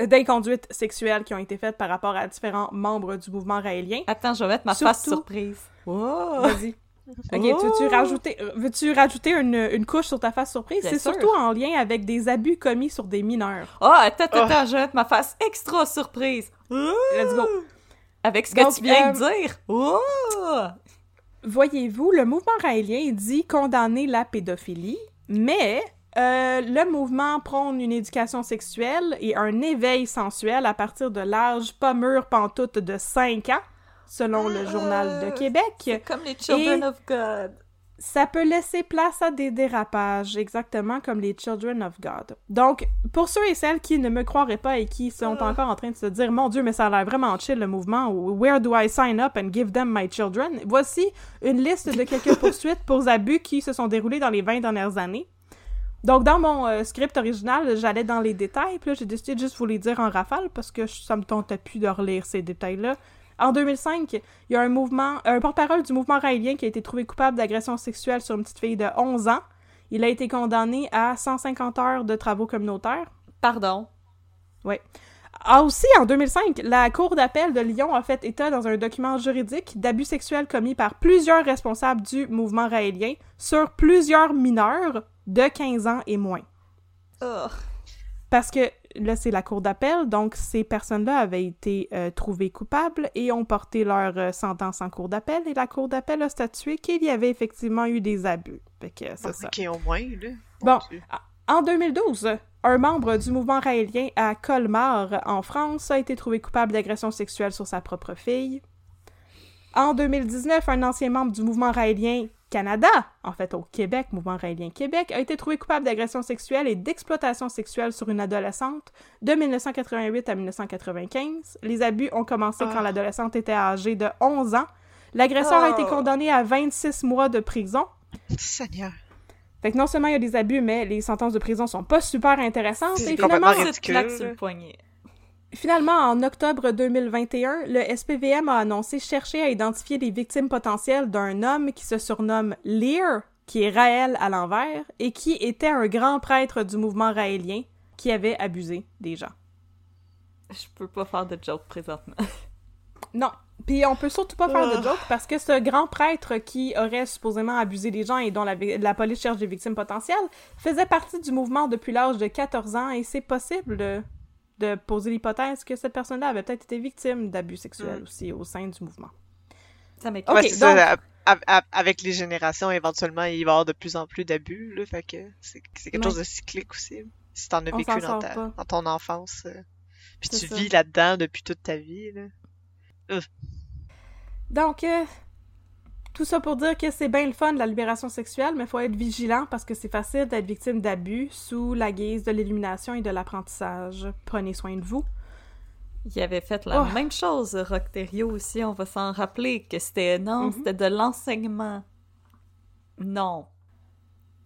euh, d'inconduite sexuelle qui ont été faites par rapport à différents membres du mouvement raélien. Attends, je vais mettre ma face surprise. Wow! Vas-y. Ok, tu veux-tu Oh! rajouter, euh, veux-tu rajouter une, une couche sur ta face surprise? C'est surtout en lien avec des abus commis sur des mineurs. Oh, attends, attends, attends, je vais mettre ma face extra surprise. Let's go. Avec ce que tu viens euh, de dire. Oh! Voyez-vous, le mouvement raélien dit condamner la pédophilie, mais euh, le mouvement prône une éducation sexuelle et un éveil sensuel à partir de l'âge pas mûr pantoute de 5 ans, selon le Journal de Québec. Comme les Children Et- of God. Ça peut laisser place à des dérapages, exactement comme les Children of God. Donc, pour ceux et celles qui ne me croiraient pas et qui sont encore en train de se dire « Mon Dieu, mais ça a l'air vraiment chill le mouvement » ou « Where do I sign up and give them my children? » Voici une liste de quelques poursuites pour abus qui se sont déroulées dans les 20 dernières années. Donc, dans mon euh, script original, j'allais dans les détails, puis là, j'ai décidé de juste vous les dire en rafale parce que je- ça me tentait plus de relire ces détails-là. En 2005, il y a un mouvement, un porte-parole du mouvement raélien qui a été trouvé coupable d'agression sexuelle sur une petite fille de 11 ans. Il a été condamné à 150 heures de travaux communautaires. Pardon. Ouais. Ah, aussi, en 2005, la Cour d'appel de Lyon a fait état dans un document juridique d'abus sexuels commis par plusieurs responsables du mouvement raélien sur plusieurs mineurs de 15 ans et moins. Ugh. Parce que là, c'est la cour d'appel, donc ces personnes-là avaient été euh, trouvées coupables et ont porté leur euh, sentence en cour d'appel, et la cour d'appel a statué qu'il y avait effectivement eu des abus. Fait que c'est ça. Ok, au moins, là. Bon, en 2012, un membre du mouvement raélien à Colmar, en France, a été trouvé coupable d'agression sexuelle sur sa propre fille. En 2019, un ancien membre du mouvement raélien Canada, en fait au Québec, mouvement raélien Québec, a été trouvé coupable d'agression sexuelle et d'exploitation sexuelle sur une adolescente de 1988 à 1995. Les abus ont commencé quand Ah. l'adolescente était âgée de 11 ans. L'agresseur a été Oh. condamné à 26 mois de prison. Seigneur. Fait que non seulement il y a des abus, mais les sentences de prison sont pas super intéressantes. C'est Et complètement finalement, ridicule. Claque sur le poignet. Finalement, en octobre 2021, le SPVM a annoncé chercher à identifier les victimes potentielles d'un homme qui se surnomme Lear, qui est Raël à l'envers, et qui était un grand prêtre du mouvement raélien qui avait abusé des gens. Je peux pas faire de joke présentement. Non. Puis on peut surtout pas faire de Ah. joke parce que ce grand prêtre qui aurait supposément abusé des gens et dont la, la police cherche des victimes potentielles faisait partie du mouvement depuis l'âge de 14 ans et c'est possible de, poser l'hypothèse que cette personne-là avait peut-être été victime d'abus sexuels Mm. aussi au sein du mouvement. Ça m'écoute. Ok, ouais, c'est donc- avec les générations, éventuellement, il va y avoir de plus en plus d'abus, là. Fait que c'est quelque Ouais. chose de cyclique aussi. Si t'en as On vécu dans, ta- dans ton enfance. euh, puis tu ça. vis là-dedans depuis toute ta vie, là. Donc, euh, tout ça pour dire que c'est bien le fun, la libération sexuelle, mais il faut être vigilant parce que c'est facile d'être victime d'abus sous la guise de l'illumination et de l'apprentissage. Prenez soin de vous. Il avait fait la Oh. même chose, Rockterio aussi, on va s'en rappeler, que c'était non, Mhm. c'était de l'enseignement. Non.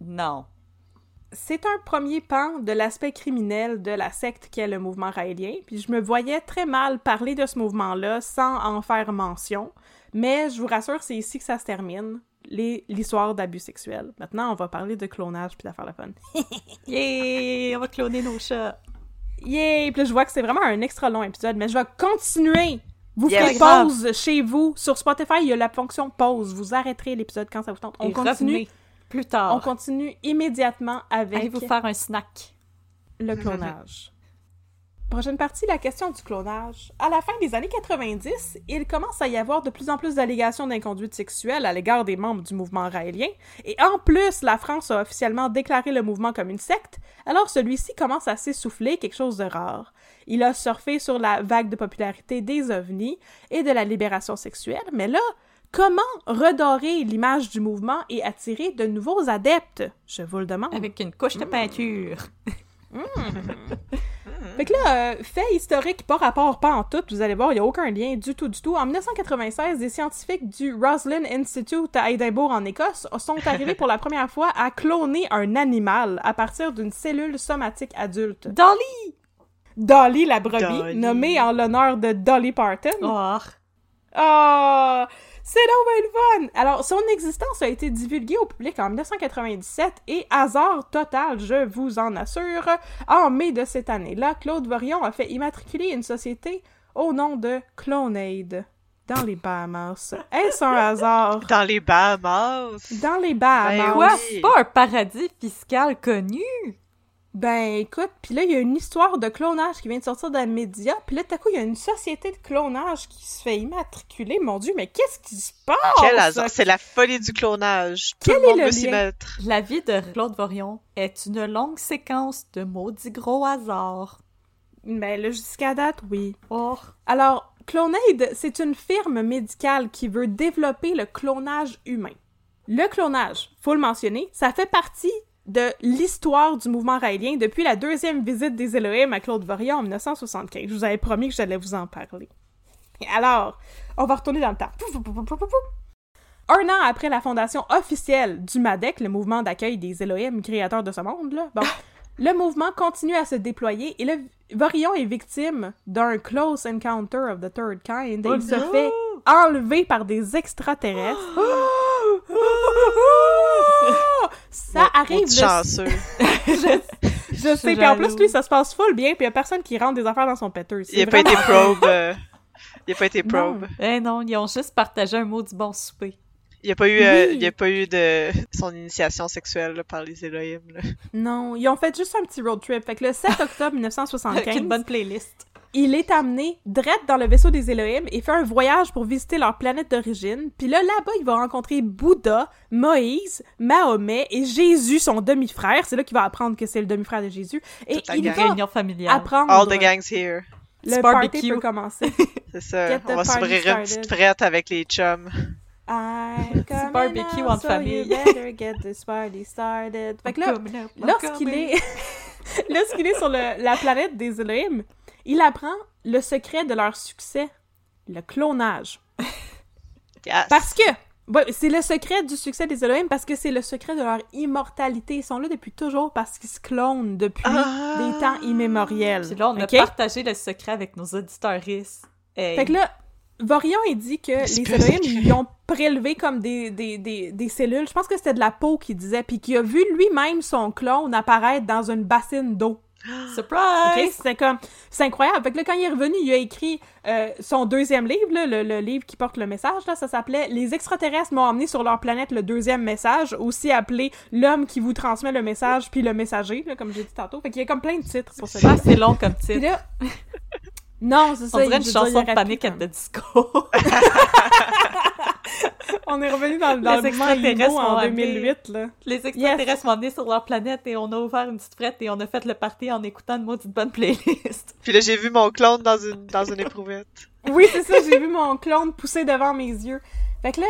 Non. C'est un premier pan de l'aspect criminel de la secte qu'est le mouvement raélien, puis je me voyais très mal parler de ce mouvement-là sans en faire mention, mais je vous rassure, c'est ici que ça se termine, l'histoire d'abus sexuels. Maintenant, on va parler de clonage puis d'affaires la fun. Yay! On va cloner nos chats. Yay! Puis là, je vois que c'est vraiment un extra long épisode, mais je vais continuer! Vous grave. pause chez vous. Sur Spotify, il y a la fonction pause. Vous arrêterez l'épisode quand ça vous tente. On Et continue. plus tard. On continue immédiatement avec Allez vous faire un snack. le clonage. Prochaine partie, la question du clonage. À la fin des années 90, il commence à y avoir de plus en plus d'allégations d'inconduite sexuelle à l'égard des membres du mouvement raélien, et en plus, la France a officiellement déclaré le mouvement comme une secte, alors celui-ci commence à s'essouffler, quelque chose de rare. Il a surfé sur la vague de popularité des ovnis et de la libération sexuelle, mais là, comment redorer l'image du mouvement et attirer de nouveaux adeptes? Je vous le demande. Avec une couche de peinture. Fait que là, euh, fait historique, pas rapport, pas en tout, vous allez voir, il n'y a aucun lien du tout, du tout. En 1996, des scientifiques du Roslin Institute à Édimbourg, en Écosse, sont arrivés pour la première fois à cloner un animal à partir d'une cellule somatique adulte. Dolly! Dolly, la brebis, Dolly. nommée en l'honneur de Dolly Parton. Oh. Oh! C'est donc bien le fun! Alors, son existence a été divulguée au public en 1997 et, hasard total, je vous en assure, en mai de cette année-là, Claude Vorion a fait immatriculer une société au nom de Clonade dans les Bahamas. Est-ce un hasard? Dans les Bahamas. Dans les Bahamas. Ben Quoi? C'est pas un paradis fiscal connu? Ben écoute, puis là il y a une histoire de clonage qui vient de sortir dans les médias, puis là tout à coup il y a une société de clonage qui se fait immatriculer. Mon dieu, mais qu'est-ce qui se passe? Quel hasard! C'est la folie du clonage. Tout Quel le monde est le veut s'y lien? mettre. La vie de Claude Vorion est une longue séquence de maudits gros hasards. Ben là jusqu'à date, oui. Oh, Alors, Clonaid, c'est une firme médicale qui veut développer le clonage humain. Le clonage, faut le mentionner, ça fait partie de l'histoire du mouvement raélien depuis la deuxième visite des Elohim à Claude Vorion en 1975. Je vous avais promis que j'allais vous en parler. Et Alors, on va retourner dans le temps. Pouf, pouf, pouf, pouf, pouf, pouf. Un an après la fondation officielle du MADEC, le mouvement d'accueil des Elohim créateurs de ce monde, là, bon, le mouvement continue à se déployer et le Vorion est victime d'un close encounter of the third kind et Oh il se non! fait enlever par des extraterrestres. Ça arrive le chanceux. je sais, puis en plus, lui, ça se passe full bien, puis y a personne qui rentre des affaires dans son péteur. Il a pas été probe. euh, Il a pas été probe. eh non, ils ont juste partagé un mot du bon souper. Il y a pas eu, euh, il a pas eu de son initiation sexuelle là, par les Elohim. Là. Non, ils ont fait juste un petit road trip. Fait que le 7 octobre Avec 1975, une bonne playlist. Il est amené direct dans le vaisseau des Elohim et fait un voyage pour visiter leur planète d'origine. Puis là, là-bas, il va rencontrer Bouddha, Moïse, Mahomet et Jésus, son demi-frère. C'est là qu'il va apprendre que c'est le demi-frère de Jésus. Et Toute il va Réunion familiale. apprendre... All the gangs here. Le party barbecue. peut commencer. C'est ça. On va party s'ouvrir une petite frette avec les chums. I'm coming barbecue en so famille. you better get this party started. Fait que là, lorsqu'il est... lorsqu'il est sur le- la planète des Elohim, il apprend le secret de leur succès, le clonage. Yes. Parce que... c'est le secret du succès des Elohim parce que c'est le secret de leur immortalité. Ils sont là depuis toujours parce qu'ils se clonent depuis Ah. des temps immémoriels. Puis là, on a partagé le secret avec nos auditeuristes. Hey. Fait que là, Vorion, il dit que les Elohim, ils ont prélevé comme des, des, des, des cellules. Je pense que c'était de la peau qu'il disait, puis qu'il a vu lui-même son clone apparaître dans une bassine d'eau. Surprise! C'était comme... C'est incroyable. Fait que là, quand il est revenu, il a écrit euh, son deuxième livre, là, le, le livre qui porte le message, là, ça s'appelait « Les extraterrestres m'ont emmené sur leur planète le deuxième message », aussi appelé « L'homme qui vous transmet le message, puis le messager », là, comme j'ai dit tantôt. Fait qu'il y a comme plein de titres pour ce Ah, livre. c'est long comme Puis titre. là... Non, c'est ça. On dirait une chanson de panique à comme- de disco. On est revenu dans, dans Les le extraterrestres en m'ont 2008, là. Les extraterrestres m'ont emmené sur leur planète et on a ouvert une petite frette et on a fait le party en écoutant une maudite bonne playlist. Puis là, j'ai vu mon clone dans une, dans une éprouvette. Oui, c'est ça, j'ai vu mon clone pousser devant mes yeux. Fait que là,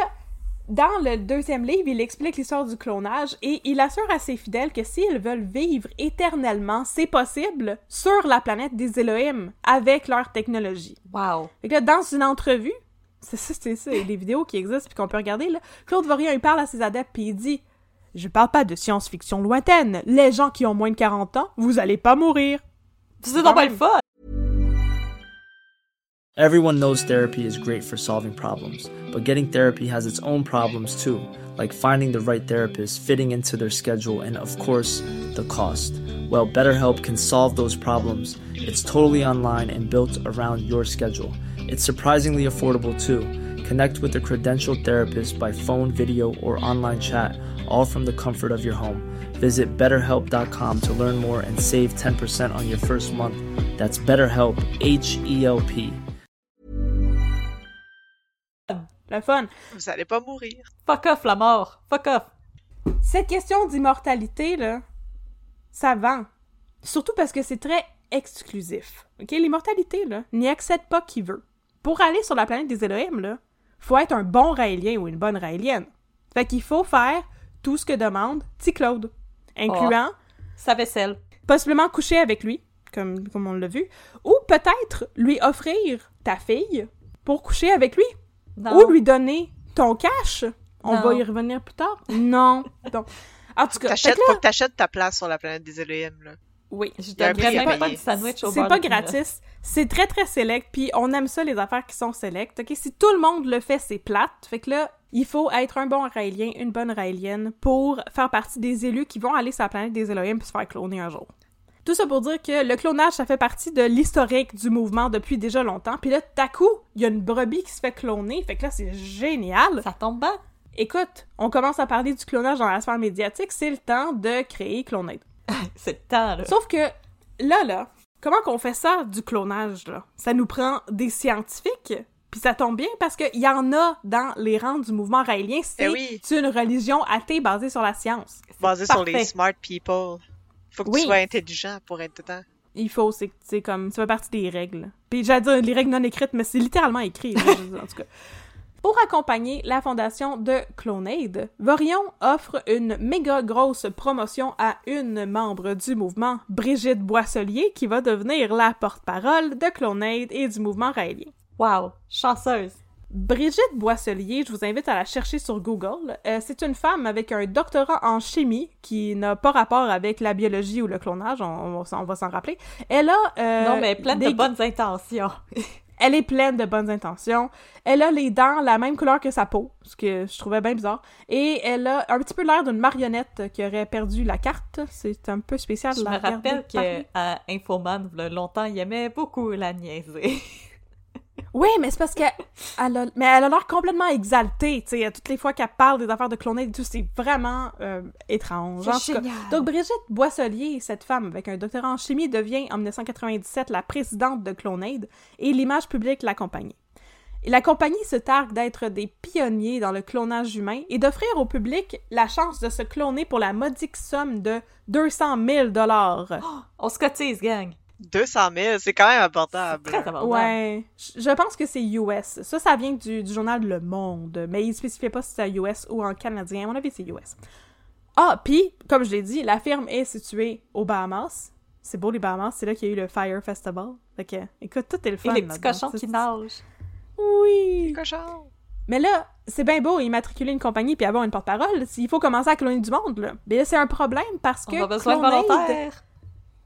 dans le deuxième livre, il explique l'histoire du clonage et il assure à ses fidèles que s'ils veulent vivre éternellement, c'est possible sur la planète des Elohim avec leur technologie. Wow. Fait que là, dans une entrevue, c'est ça, c'est ça, des vidéos qui existent puis qu'on peut regarder, là, Claude Vorion, il parle à ses adeptes puis il dit « Je parle pas de science-fiction lointaine. Les gens qui ont moins de 40 ans, vous allez pas mourir. C'est pas le fun! Everyone knows therapy is great for solving problems, but getting therapy has its own problems too, like finding the right therapist, fitting into their schedule, and of course, the cost. Well, BetterHelp can solve those problems. It's totally online and built around your schedule. It's surprisingly affordable too. Connect with a credentialed therapist by phone, video, or online chat, all from the comfort of your home. Visit betterhelp.com to learn more and save 10% on your first month. That's BetterHelp, H E L P. Le fun. Vous allez pas mourir. Fuck off la mort! Fuck off! Cette question d'immortalité, là, ça vend. Surtout parce que c'est très exclusif. OK? L'immortalité, là, n'y accède pas qui veut. Pour aller sur la planète des Elohim, là, faut être un bon raélien ou une bonne raélienne. Fait qu'il faut faire tout ce que demande T. Claude, incluant Sa vaisselle. possiblement coucher avec lui, comme, comme on l'a vu, ou peut-être lui offrir ta fille pour coucher avec lui, Non. ou lui donner ton cash. On Non. va y revenir plus tard. Non. Donc, en tout cas, T'achètes, là- faut que t'achètes ta place sur la planète des Elohim, là. Oui. Je même pas du sandwich au C'est pas gratis. C'est très, très select. Puis on aime ça, les affaires qui sont select. OK? Si tout le monde le fait, c'est plate. Fait que là, il faut être un bon raélien, une bonne raélienne pour faire partie des élus qui vont aller sur la planète des Elohim puis se faire cloner un jour. Tout ça pour dire que le clonage, ça fait partie de l'historique du mouvement depuis déjà longtemps. Puis là, tout à coup, il y a une brebis qui se fait cloner. Fait que là, c'est génial. Ça tombe bien. Écoute, on commence à parler du clonage dans la sphère médiatique. C'est le temps de créer Clonade. C'est le temps, là. Sauf que là, là, comment qu'on fait ça du clonage, là? Ça nous prend des scientifiques, puis ça tombe bien parce qu'il y en a dans les rangs du mouvement raélien. C'est Eh oui. une religion athée basée sur la science. Basé sur les smart people. Faut que Oui. tu sois intelligent pour être dedans. Il faut, c'est c'est comme, ça fait partie des règles. Puis j'allais dire les règles non écrites, mais c'est littéralement écrit, en tout cas. Pour accompagner la fondation de Clonade, Vorion offre une méga grosse promotion à une membre du mouvement, Brigitte Boisselier, qui va devenir la porte-parole de Clonade et du mouvement raélien. Wow, chanceuse. Brigitte Boisselier, je vous invite à la chercher sur Google. Euh, c'est une femme avec un doctorat en chimie qui n'a pas rapport avec la biologie ou le clonage, on, on va s'en- on va s'en rappeler. Elle a... euh, non, mais plein de bonnes intentions. Elle est pleine de bonnes intentions. Elle a les dents la même couleur que sa peau, ce que je trouvais bien bizarre. Et elle a un petit peu l'air d'une marionnette qui aurait perdu la carte. C'est un peu spécial. Je me la regarder rappelle qu'à Infoman, longtemps, il aimait beaucoup la niaiser. Oui, mais c'est parce qu'elle elle a, mais elle a l'air complètement exaltée, tu sais, toutes les fois qu'elle parle des affaires de clonage et tout, c'est vraiment euh, étrange. Cas, Donc Brigitte Boisselier, cette femme avec un doctorat en chimie, devient en 1997 la présidente de Clonade et l'image publique l'accompagne. La compagnie se targue d'être des pionniers dans le clonage humain et d'offrir au public la chance de se cloner pour la modique somme de 200 000 dollars. On se cotise, gang. 200 000, c'est quand même abordable. Très abordable. Ouais, je pense que c'est US. Ça, ça vient du, du journal Le Monde, mais il spécifiait pas si c'était US ou en canadien. À mon avis, c'est US. Ah, puis, comme je l'ai dit, la firme est située aux Bahamas. C'est beau les Bahamas, c'est là qu'il y a eu le Fire Festival. Fait que, écoute, tout est le Et fun. les petits cochons C'est- qui nagent. Oui. Cochon. Mais là, c'est bien beau immatriculer une compagnie puis avoir une porte-parole. Il faut commencer à cloner du monde, là. Mais là, c'est un problème parce On que a besoin de volontaires.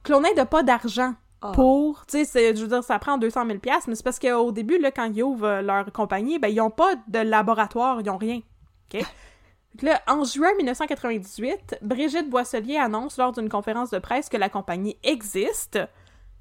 Clonade n'a pas d'argent Ah. pour, tu sais, je veux dire, ça prend 200 000 pièces, mais c'est parce qu'au début, là, quand ils ouvrent euh, leur compagnie, ben, ils ont pas de laboratoire, ils ont rien, OK? Là, en juin 1998, Brigitte Boisselier annonce lors d'une conférence de presse que la compagnie existe.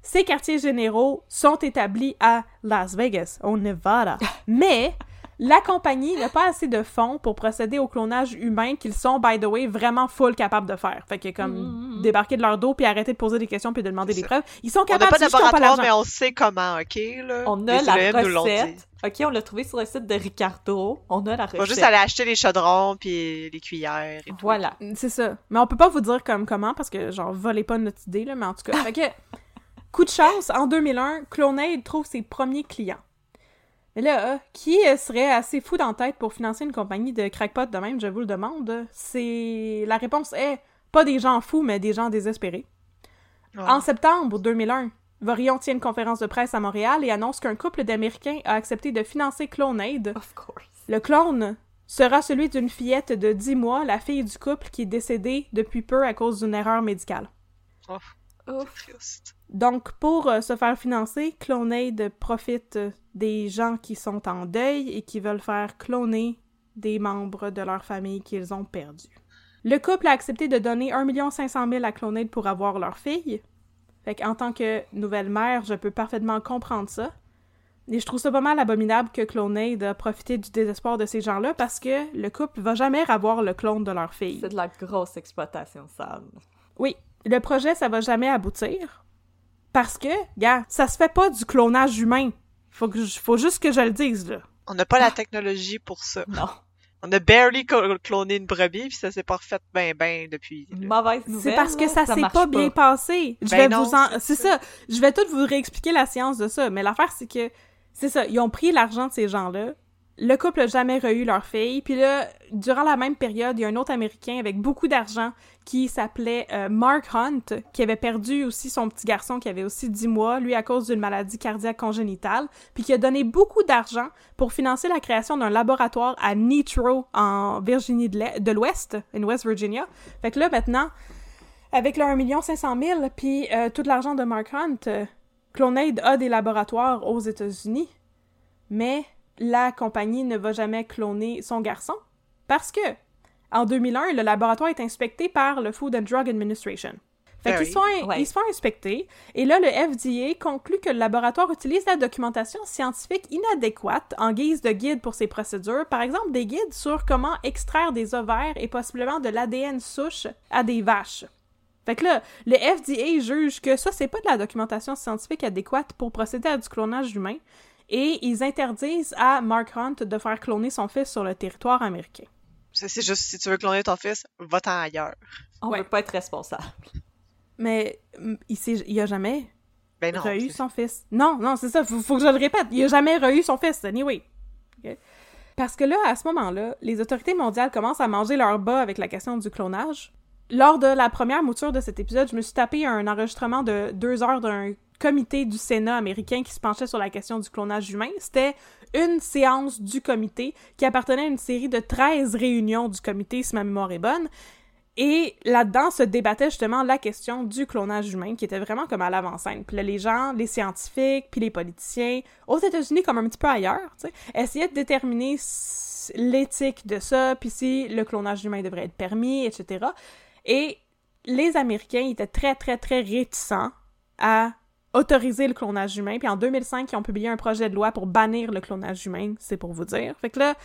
Ses quartiers généraux sont établis à Las Vegas, au Nevada. Mais la compagnie n'a pas assez de fonds pour procéder au clonage humain qu'ils sont, by the way, vraiment full capables de faire. Fait que comme débarquer de leur dos puis arrêter de poser des questions puis de demander des preuves. Ils sont On n'a capables, pas de pas laboratoire, mais on sait comment, OK? Là? On a Les la recette. Ok, on l'a trouvé sur le site de Ricardo. On a la On recette. va juste aller acheter les chaudrons puis les cuillères et tout. Voilà. C'est ça. Mais on peut pas vous dire comme comment parce que genre volez pas notre idée là, mais en tout cas. fait que coup de chance, en 2001, Clonade trouve ses premiers clients. Mais là, euh, qui serait assez fou dans la tête pour financer une compagnie de crackpot de même, je vous le demande? C'est la réponse est pas des gens fous mais des gens désespérés. Ah. En septembre 2001, Vorion tient une conférence de presse à Montréal et annonce qu'un couple d'Américains a accepté de financer Clonade Of course. le clone sera celui d'une fillette de 10 mois, la fille du couple qui est décédée depuis peu à cause d'une erreur médicale. Oh, Ouf. Donc, pour euh, se faire financer, Clonade profite euh, des gens qui sont en deuil et qui veulent faire cloner des membres de leur famille qu'ils ont perdus. Le couple a accepté de donner 1 500 000 à Clonade pour avoir leur fille. Fait qu'en tant que nouvelle mère, je peux parfaitement comprendre ça. Et je trouve ça pas mal abominable que Clonade a profité du désespoir de ces gens-là parce que le couple va jamais avoir le clone de leur fille. C'est de la grosse exploitation sale. Oui, le projet, ça va jamais aboutir. Parce que, gars, ça se fait pas du clonage humain. Faut, que je- faut juste que je le dise, là. On n'a pas la technologie pour ça. Non. On a barely clo- cloné une brebis, puis ça s'est pas refait ben ben depuis. Mauvaise nouvelle. C'est parce que ça, s'est pas bien passé. Je Ben vais non, vous en... c'est C'est ça. ça. Je vais tout vous réexpliquer la science de ça. Mais l'affaire, c'est que... C'est ça. Ils ont pris l'argent de ces gens-là. Le couple a jamais reçu leur fille. Puis là, durant la même période, il y a un autre Américain avec beaucoup d'argent qui s'appelait euh, Mark Hunt, qui avait perdu aussi son petit garçon qui avait aussi 10 mois, lui à cause d'une maladie cardiaque congénitale, puis qui a donné beaucoup d'argent pour financer la création d'un laboratoire à Nitro en Virginie de l'Ouest, en West Virginia. Fait que là, maintenant, avec le 1 500 000 puis euh, tout l'argent de Mark Hunt, euh, Clonade a des laboratoires aux États-Unis, mais la compagnie ne va jamais cloner son garçon parce que en 2001, le laboratoire est inspecté par le Food and Drug Administration. Fait Ben qu'ils se font, Ouais. ils se font inspecter, et là, le FDA conclut que le laboratoire utilise la documentation scientifique inadéquate en guise de guide pour ses procédures, par exemple des guides sur comment extraire des ovaires et possiblement de l'ADN souche à des vaches. Fait que là, le FDA juge que ça, c'est pas de la documentation scientifique adéquate pour procéder à du clonage humain, et ils interdisent à Mark Hunt de faire cloner son fils sur le territoire américain. C'est c'est juste, si tu veux cloner ton fils, va-t'en ailleurs. On Ouais. veut pas être responsable. Mais mm, il, s'est- il a jamais Ben non. c'est- son fils. Non, non, c'est ça, faut, faut que je le répète. Il a jamais re-eu son fils, anyway. Ok? Parce que là, à ce moment-là, les autorités mondiales commencent à manger leur bas avec la question du clonage. Lors de la première mouture de cet épisode, je me suis tapé un enregistrement de deux heures d'un comité du Sénat américain qui se penchait sur la question du clonage humain. C'était une séance du comité qui appartenait à une série de 13 réunions du comité, si ma mémoire est bonne. Et là-dedans se débattait justement la question du clonage humain, qui était vraiment comme à l'avant-scène. Puis les gens, les scientifiques, puis les politiciens, aux États-Unis comme un petit peu ailleurs, essayaient de déterminer l'éthique de ça, puis si le clonage humain devrait être permis, etc. Et les Américains étaient très, très, très réticents à autoriser le clonage humain. Puis en 2005, ils ont publié un projet de loi pour bannir le clonage humain, c'est pour vous dire. Fait que là,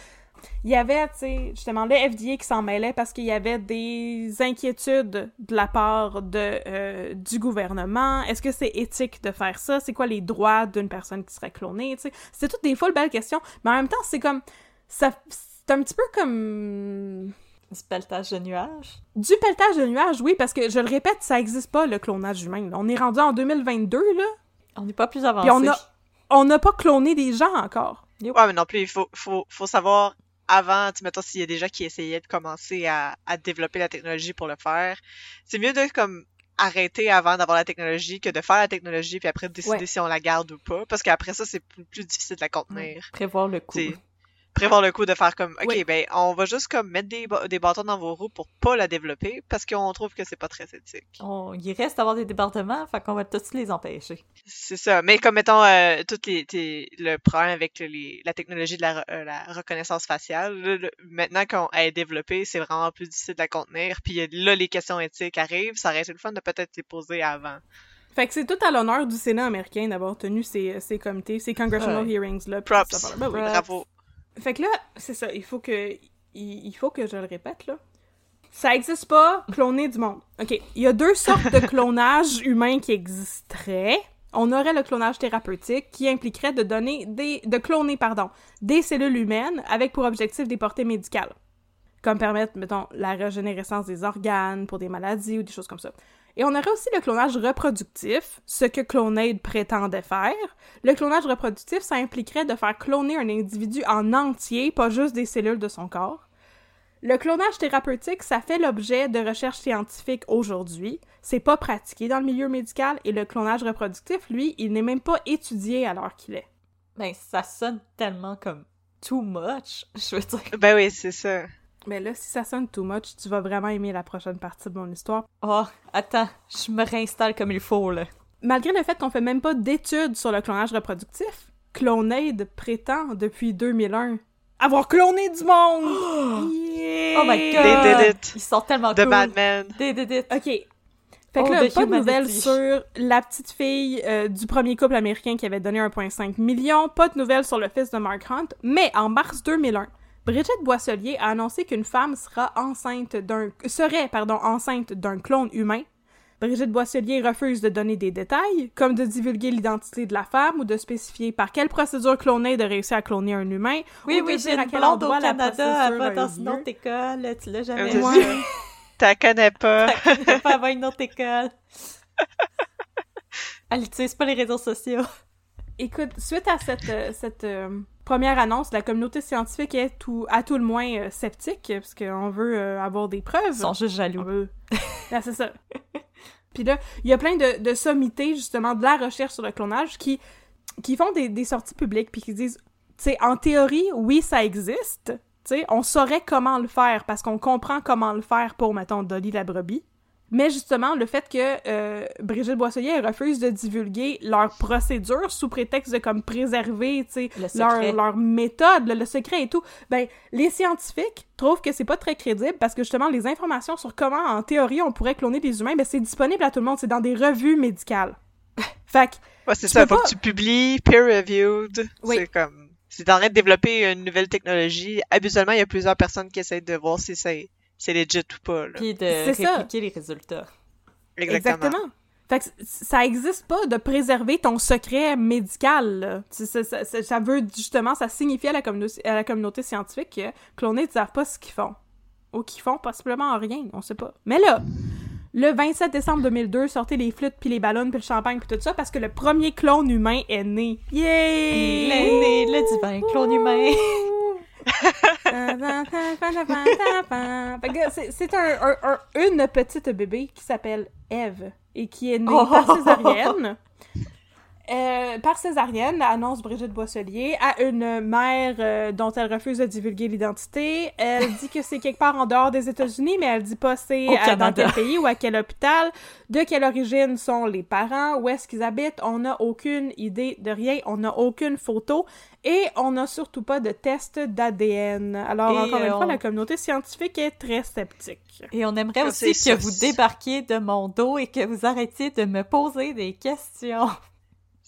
il y avait, tu sais, justement, le FDA qui s'en mêlait parce qu'il y avait des inquiétudes de la part de, euh, du gouvernement. Est-ce que c'est éthique de faire ça? C'est quoi les droits d'une personne qui serait clonée, tu sais? C'est toutes des folles belles questions, mais en même temps, c'est comme... C'est un petit peu comme... Du pelletage de nuages? Du pelletage de nuages, oui, parce que, je le répète, ça existe pas, le clonage humain. là. On est rendu en 2022, là, On n'est pas plus avancé. puis on n'a pas cloné des gens encore. Ouais, mais non plus, il faut, faut, faut savoir avant, tu mettons, s'il y a des gens qui essayaient de commencer à, à développer la technologie pour le faire. C'est mieux de, comme, arrêter avant d'avoir la technologie que de faire la technologie puis après de décider Ouais. si on la garde ou pas. Parce qu'après ça, c'est plus, plus difficile de la contenir. Prévoir le coup. Prévoir le coup de faire comme, ok, Oui. ben, on va juste comme mettre des, des bâtons dans vos roues pour pas la développer parce qu'on trouve que c'est pas très éthique. On... Il reste à avoir des débordements, fait qu'on va tous les empêcher. C'est ça. Mais comme mettons euh, toutes les, le problème avec le- les, la technologie de la, euh, la reconnaissance faciale, le- maintenant qu'on est développée, c'est vraiment plus difficile de la contenir. Puis là, les questions éthiques arrivent. Ça aurait été le fun de peut-être les poser avant. Fait que c'est tout à l'honneur du Sénat américain d'avoir tenu ces, ces comités, ces congressional Ouais. hearings-là. Props. Ben oui. Bravo. Fait que là, c'est ça, il faut que... Il, il faut que je le répète, là. Ça existe pas, cloner du monde. OK, il y a deux sortes de clonage humain qui existeraient. On aurait le clonage thérapeutique qui impliquerait de donner des... de cloner, pardon, des cellules humaines avec pour objectif des portées médicales. Comme permettre, mettons, la régénérescence des organes pour des maladies ou des choses comme ça. Et on aurait aussi le clonage reproductif, ce que Clonade prétendait faire. Le clonage reproductif, ça impliquerait de faire cloner un individu en entier, pas juste des cellules de son corps. Le clonage thérapeutique, ça fait l'objet de recherches scientifiques aujourd'hui. C'est pas pratiqué dans le milieu médical et le clonage reproductif, lui, il n'est même pas étudié à l'heure qu'il est. Ben, ça sonne tellement comme too much, je veux dire. Ben oui, c'est ça. Mais là, si ça sonne too much, tu vas vraiment aimer la prochaine partie de mon histoire. Oh, attends, je me réinstalle comme il faut, là. Malgré le fait qu'on fait même pas d'études sur le clonage reproductif, Clonade prétend depuis 2001 avoir cloné du monde! Yeah! Oh my god! They did it. Ils sont tellement The cool. Mad Men. They did it. OK. Fait Oh, que là, the pas de nouvelles sur la petite fille euh, du premier couple américain qui avait donné 1,5 million, pas de nouvelles sur le fils de Mark Hunt, mais en mars 2001, Brigitte Boisselier a annoncé qu'une femme sera enceinte d'un serait pardon enceinte d'un clone humain. Brigitte Boisselier refuse de donner des détails, comme de divulguer l'identité de la femme ou de spécifier par quelle procédure clonée de réussir à cloner un humain. Oui, ou oui, j'ai à une quel blonde au endroit la Canada, elle procédure va a dans une autre école, tu l'as jamais C'est vu. Ouais. ça. T'as connais pas. Elle va une autre école. Elle utilise pas les réseaux sociaux. Écoute, suite à cette, euh, cette euh, première annonce, la communauté scientifique est tout, à tout le moins euh, sceptique, parce qu'on veut euh, avoir des preuves. Ils sont juste jaloux. veut... Ah, c'est ça. Puis là, il y a plein de, de sommités, justement, de la recherche sur le clonage qui, qui font des, des sorties publiques, puis qui disent, tu sais, en théorie, oui, ça existe. Tu sais, on saurait comment le faire, parce qu'on comprend comment le faire pour, mettons, Dolly la brebis. Mais justement, le fait que euh, Brigitte Boisselier refuse de divulguer leur procédure sous prétexte de comme préserver, tu sais, Le secret. leur, leur méthode, le, le secret et tout, ben les scientifiques trouvent que c'est pas très crédible parce que justement les informations sur comment en théorie on pourrait cloner des humains, ben c'est disponible à tout le monde, c'est dans des revues médicales. fait que Ouais, c'est ça. peux Faut pas- que tu publies peer-reviewed. Oui. C'est comme... Si t'es en train de développer une nouvelle technologie, habituellement, il y a plusieurs personnes qui essayent de voir si c'est c'est legit ou pas. Là. Puis de C'est ça. répliquer les résultats. Exactement. Fait que ça existe pas de préserver ton secret médical. là. Ça, ça- ça- ça- ça veut justement, ça signifie à la, communauté, à la communauté scientifique que clonés ne savent pas ce qu'ils font. Ou qu'ils font possiblement rien, on sait pas. Mais là, le 27 décembre 2002, sortez les flûtes, puis les ballons, puis le champagne, puis tout ça, parce que le premier clone humain est né. Yay! L'aîné, le divin clone humain. C'est- c'est un, un- un- une petite bébé qui s'appelle Eve et qui est née Oh! par césarienne. Euh, par césarienne, annonce Brigitte Boisselier, à une mère euh, dont elle refuse de divulguer l'identité. Elle dit que c'est quelque part en dehors des États-Unis, mais elle dit pas c'est dans quel pays ou à quel hôpital, de quelle origine sont les parents, où est-ce qu'ils habitent. On n'a aucune idée de rien, on n'a aucune photo et on n'a surtout pas de test d'ADN. Alors, Et, encore une fois, on- la communauté scientifique est très sceptique. Et on aimerait Ah, aussi que ça. vous débarquiez de mon dos et que vous arrêtiez de me poser des questions.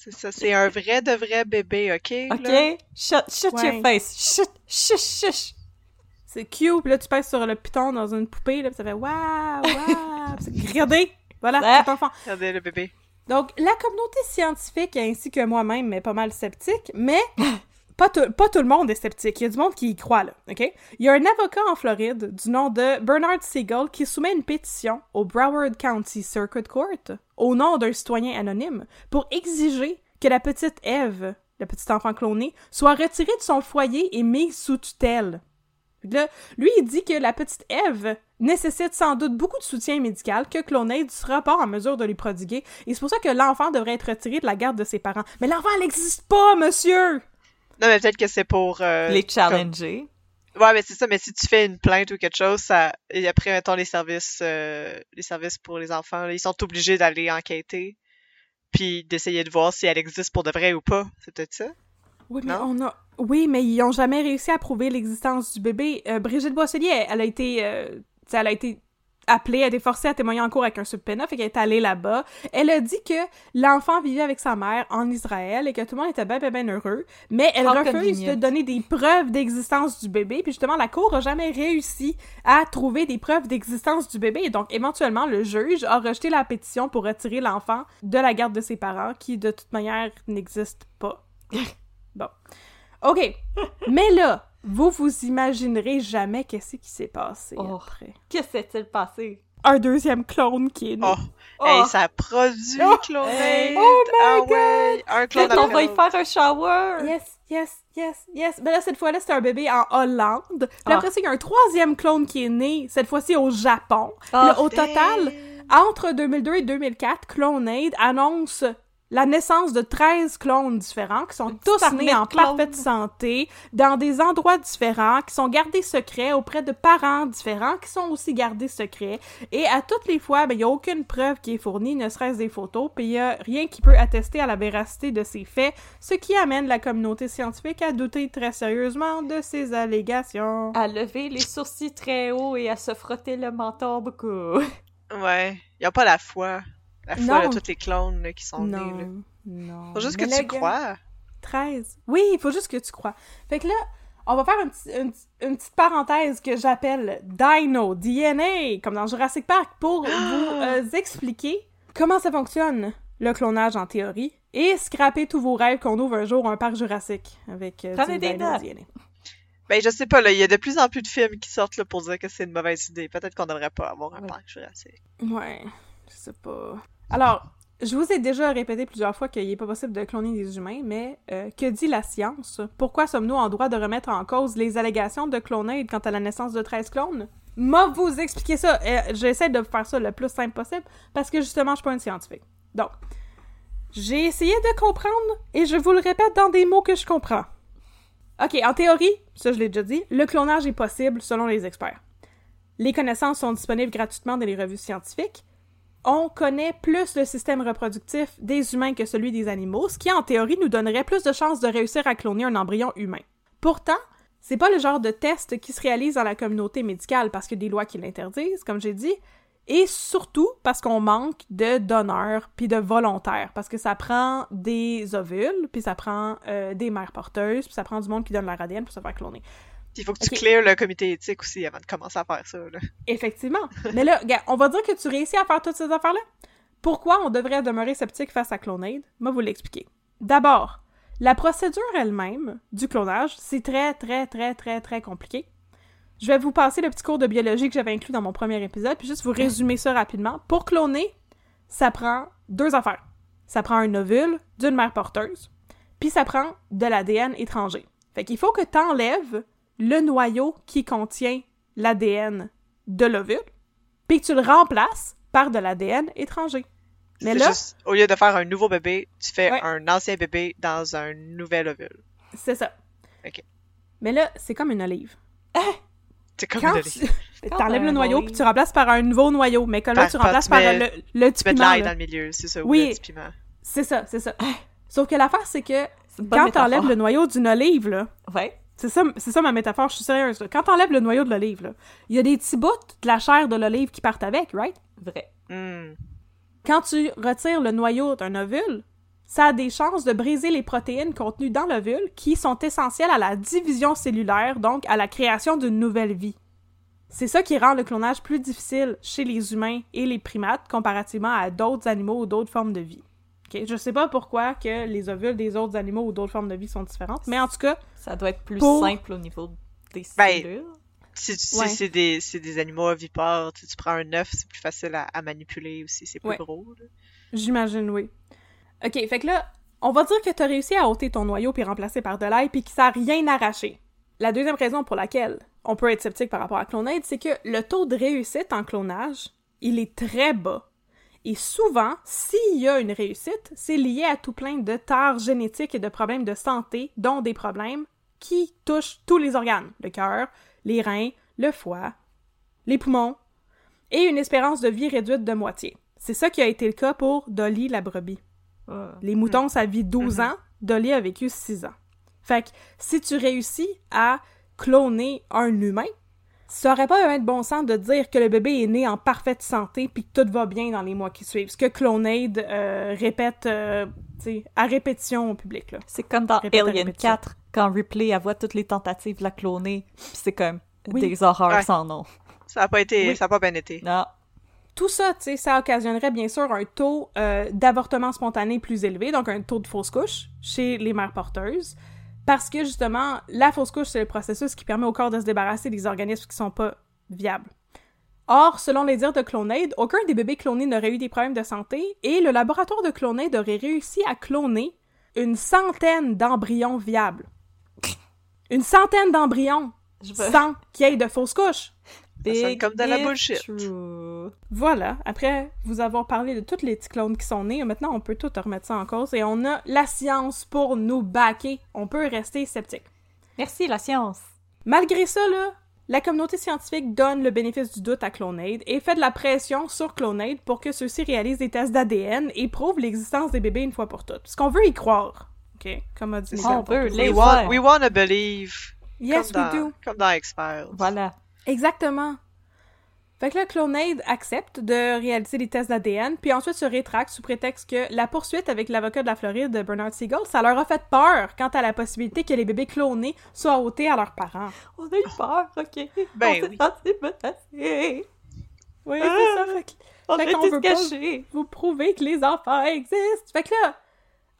C'est ça, c'est un vrai de vrai bébé, OK? là? OK? Shut, shut Ouais. your face. Shut, shush, shush. C'est cute, puis là, tu pèses sur le piton dans une poupée, là, puis ça fait « Waouh! Waouh! » Regardez! Voilà, c'est enfant. Regardez le bébé. Donc, la communauté scientifique, ainsi que moi-même, est pas mal sceptique, mais pas tout, le monde est sceptique. Il y a du monde qui y croit, là, OK? Il y a un avocat en Floride du nom de Bernard Siegel qui soumet une pétition au Broward County Circuit Court au nom d'un citoyen anonyme pour exiger que la petite Eve, la petite enfant clonée, soit retirée de son foyer et mise sous tutelle. Lui, il dit que la petite Eve nécessite sans doute beaucoup de soutien médical, que Clonaid sera pas en mesure de lui prodiguer, et c'est pour ça que l'enfant devrait être retiré de la garde de ses parents. Mais l'enfant, elle n'existe pas, monsieur! Non, mais peut-être que c'est pour... euh, Les comme- challenger. Ouais, mais c'est ça, mais si tu fais une plainte ou quelque chose, ça... Et après, mettons, les services, euh, les services pour les enfants, là, ils sont obligés d'aller enquêter, puis d'essayer de voir si elle existe pour de vrai ou pas. C'est peut-être ça? Oui, mais Non? on a... Oui, mais ils ont jamais réussi à prouver l'existence du bébé. Euh, Brigitte Boisselier, elle, a été... euh, tu sais, elle a été appelée, elle a été forcée à témoigner en cours avec un subpoena, fait qu'elle est allée là-bas. Elle a dit que l'enfant vivait avec sa mère en Israël et que tout le monde était bien, bien, bien heureux, mais elle refuse de donner des preuves d'existence du bébé, puis justement, la cour a jamais réussi à trouver des preuves d'existence du bébé, et donc éventuellement, le juge a rejeté la pétition pour retirer l'enfant de la garde de ses parents, qui de toute manière n'existe pas. bon. OK. Mais là, vous vous imaginerez jamais qu'est-ce qui s'est passé Oh. après. Que s'est-il passé? Un deuxième clone qui est né. Oh! Oh. Hey, ça produit, Oh! Clonaid! Oh my ah ouais! Un clone après va y faire un shower! Yes, yes, yes, yes. Mais là, cette fois-là, c'est un bébé en Hollande. Puis Ah. après ça, il y a un troisième clone qui est né, cette fois-ci au Japon. Puis Ah. là, au total, entre 2002 et 2004, Clonaid annonce la naissance de 13 clones différents qui sont Une tous nés en clones. parfaite santé, dans des endroits différents, qui sont gardés secrets auprès de parents différents, qui sont aussi gardés secrets. Et à toutes les fois, ben, il n'y a aucune preuve qui est fournie, ne serait-ce des photos, puis il n'y a rien qui peut attester à la véracité de ces faits, ce qui amène la communauté scientifique à douter très sérieusement de ces allégations. À lever les sourcils très haut et à se frotter le menton beaucoup. Ouais. Y a pas la foi. La foi Non. de tous les clones là, qui sont nés, là. Non, non. Faut juste Mais que tu gars- crois. 13. Oui, il faut juste que tu crois. Fait que là, on va faire une, petite- une, une petite parenthèse que j'appelle Dino, DNA, comme dans Jurassic Park, pour vous euh, expliquer comment ça fonctionne, le clonage en théorie, et scraper tous vos rêves qu'on ouvre un jour un parc jurassique avec euh, du des Dino. DNA. Ben, je sais pas, là, il y a de plus en plus de films qui sortent là, pour dire que c'est une mauvaise idée. Peut-être qu'on devrait pas avoir un Ouais. parc jurassique. Ouais, je sais pas. Alors, je vous ai déjà répété plusieurs fois qu'il n'est pas possible de cloner des humains, mais euh, que dit la science? Pourquoi sommes-nous en droit de remettre en cause les allégations de clonade quant à la naissance de 13 clones? M'a vous expliquer ça. Euh, J'essaie de faire ça le plus simple possible parce que justement, je suis pas une scientifique. Donc, j'ai essayé de comprendre et je vous le répète dans des mots que je comprends. Ok, en théorie, ça je l'ai déjà dit, le clonage est possible selon les experts. Les connaissances sont disponibles gratuitement dans les revues scientifiques. On connaît plus le système reproductif des humains que celui des animaux, ce qui en théorie nous donnerait plus de chances de réussir à cloner un embryon humain. Pourtant, c'est pas le genre de test qui se réalise dans la communauté médicale parce a des lois qui l'interdisent, comme j'ai dit, et surtout parce qu'on manque de donneurs puis de volontaires, parce que ça prend des ovules, puis ça prend euh, des mères porteuses, puis ça prend du monde qui donne leur ADN pour se faire cloner. Il faut que tu Ok. clears le comité éthique aussi avant de commencer à faire ça. Là. Effectivement. Mais là, on va dire que tu réussis à faire toutes ces affaires-là? Pourquoi on devrait demeurer sceptique face à Clonade? Moi, vous l'expliquer. D'abord, la procédure elle-même du clonage, c'est très, très, très, très, très compliqué. Je vais vous passer le petit cours de biologie que j'avais inclus dans mon premier épisode, puis juste vous résumer ça rapidement. Pour cloner, ça prend deux affaires. Ça prend un ovule d'une mère porteuse, puis ça prend de l'ADN étranger. Fait qu'il faut que tu enlèves le noyau qui contient l'ADN de l'ovule, puis que tu le remplaces par de l'ADN étranger. Mais C'est là, juste, au lieu de faire un nouveau bébé, tu fais Ouais. un ancien bébé dans un nouvel ovule. c'est ça. Ok. Mais là, c'est comme une olive. C'est comme Quand une tu olive. t'enlèves le un noyau, puis tu remplaces par un nouveau noyau, mais comme là, tu remplaces tu par le, le petit Tu mets de piment, l'ail dans le milieu, c'est ça, ou Oui. le petit piment. C'est ça, c'est ça. Sauf que l'affaire, c'est que quand t'enlèves métaphore. le noyau d'une olive, là, Ouais. C'est ça, c'est ça ma métaphore, je suis sérieuse. là. Quand t'enlèves le noyau de l'olive, il y a des petits bouts de la chair de l'olive qui partent avec, right? Vrai. Hmm. Quand tu retires le noyau d'un ovule, ça a des chances de briser les protéines contenues dans l'ovule qui sont essentielles à la division cellulaire, donc à la création d'une nouvelle vie. C'est ça qui rend le clonage plus difficile chez les humains et les primates comparativement à d'autres animaux ou d'autres formes de vie. Je sais pas pourquoi que les ovules des autres animaux ou d'autres formes de vie sont différentes, mais en tout cas, Ça doit être plus Pour- simple au niveau des Ben, cellules. Si, si Ouais. c'est des, animaux ovipares, tu, tu prends un œuf, c'est plus facile à, à manipuler aussi, c'est plus Ouais. gros. J'imagine, oui. Ok, fait que là, on va dire que t'as réussi à ôter ton noyau puis remplacer par de l'ail puis que ça a rien arraché. La deuxième raison pour laquelle on peut être sceptique par rapport à Clonade, c'est que le taux de réussite en clonage, il est très bas. Et souvent, s'il y a une réussite, c'est lié à tout plein de tares génétiques et de problèmes de santé, dont des problèmes qui touchent tous les organes, le cœur, les reins, le foie, les poumons, et une espérance de vie réduite de moitié. C'est ça qui a été le cas pour Dolly la brebis. Ah. Les moutons, ça vit 12 ans. Dolly a vécu 6 ans. Fait que si tu réussis à cloner un humain, ça aurait pas un de bon sens de dire que le bébé est né en parfaite santé puis que tout va bien dans les mois qui suivent. Ce que Clonade euh, répète euh, tu sais, à répétition au public. Là. C'est comme dans Répète Alien répétition. 4, quand Ripley elle voit toutes les tentatives de la cloner, c'est comme Oui. des horreurs Ouais. sans nom. Ça a pas été, Oui. ça a pas bien été. Non. Tout ça, tu sais, ça occasionnerait bien sûr un taux euh, d'avortement spontané plus élevé, donc un taux de fausse couche chez les mères porteuses, parce que justement, la fausse couche, c'est le processus qui permet au corps de se débarrasser des organismes qui sont pas viables. Or, selon les dires de Clonade, aucun des bébés clonés n'aurait eu des problèmes de santé, et le laboratoire de Clonade aurait réussi à cloner une centaine d'embryons viables. Une centaine d'embryons Je veux... sans qu'il y ait de fausse couche. Big comme de la bullshit. true. Voilà, après vous avoir parlé de tous les petits clones qui sont nés, maintenant on peut tout remettre ça en cause et on a la science pour nous backer. On peut rester sceptique. Merci, la science. Malgré ça, là, la communauté scientifique donne le bénéfice du doute à Clonade et fait de la pression sur Clonade pour que ceux-ci réalisent des tests d'ADN et prouvent l'existence des bébés une fois pour toutes. Parce qu'on veut y croire. OK? Comme a dit On veut les We want, we wanna believe. Yes, comme we dans, do. Comme dans X-Files. Voilà. Exactement. Fait que là, Clonade accepte de réaliser des tests d'ADN, puis ensuite se rétracte sous prétexte que la poursuite avec l'avocat de la Floride, Bernard Siegel, ça leur a fait peur quant à la possibilité que les bébés clonés soient ôtés à leurs parents. On a eu peur, ok. Ben on oui. menacés. Oui, Ah! c'est ça. Fait que On Fait a qu'on veut se pas- cacher. vous prouvez que les enfants existent. Fait que là,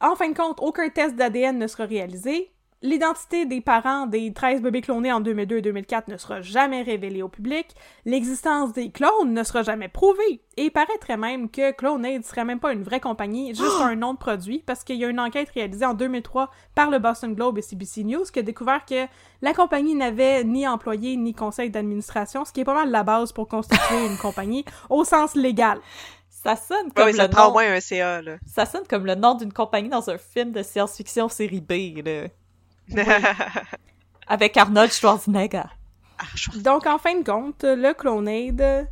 en fin de compte, aucun test d'ADN ne sera réalisé. L'identité des parents des 13 bébés clonés en 2002 et 2004 ne sera jamais révélée au public. L'existence des clones ne sera jamais prouvée. Et il paraîtrait même que Clonade serait même pas une vraie compagnie, juste un nom de produit, parce qu'il y a une enquête réalisée en 2003 par le Boston Globe et CBC News qui a découvert que la compagnie n'avait ni employé ni conseil d'administration, ce qui est pas mal la base pour constituer une compagnie au sens légal. Ça sonne Ouais, comme oui, ça le nom... au moins un CA, là. Ça sonne comme le nom d'une compagnie dans un film de science-fiction série B, là. Avec Arnold Schwarzenegger. Ah, je- Donc, en fin de compte, le clonade,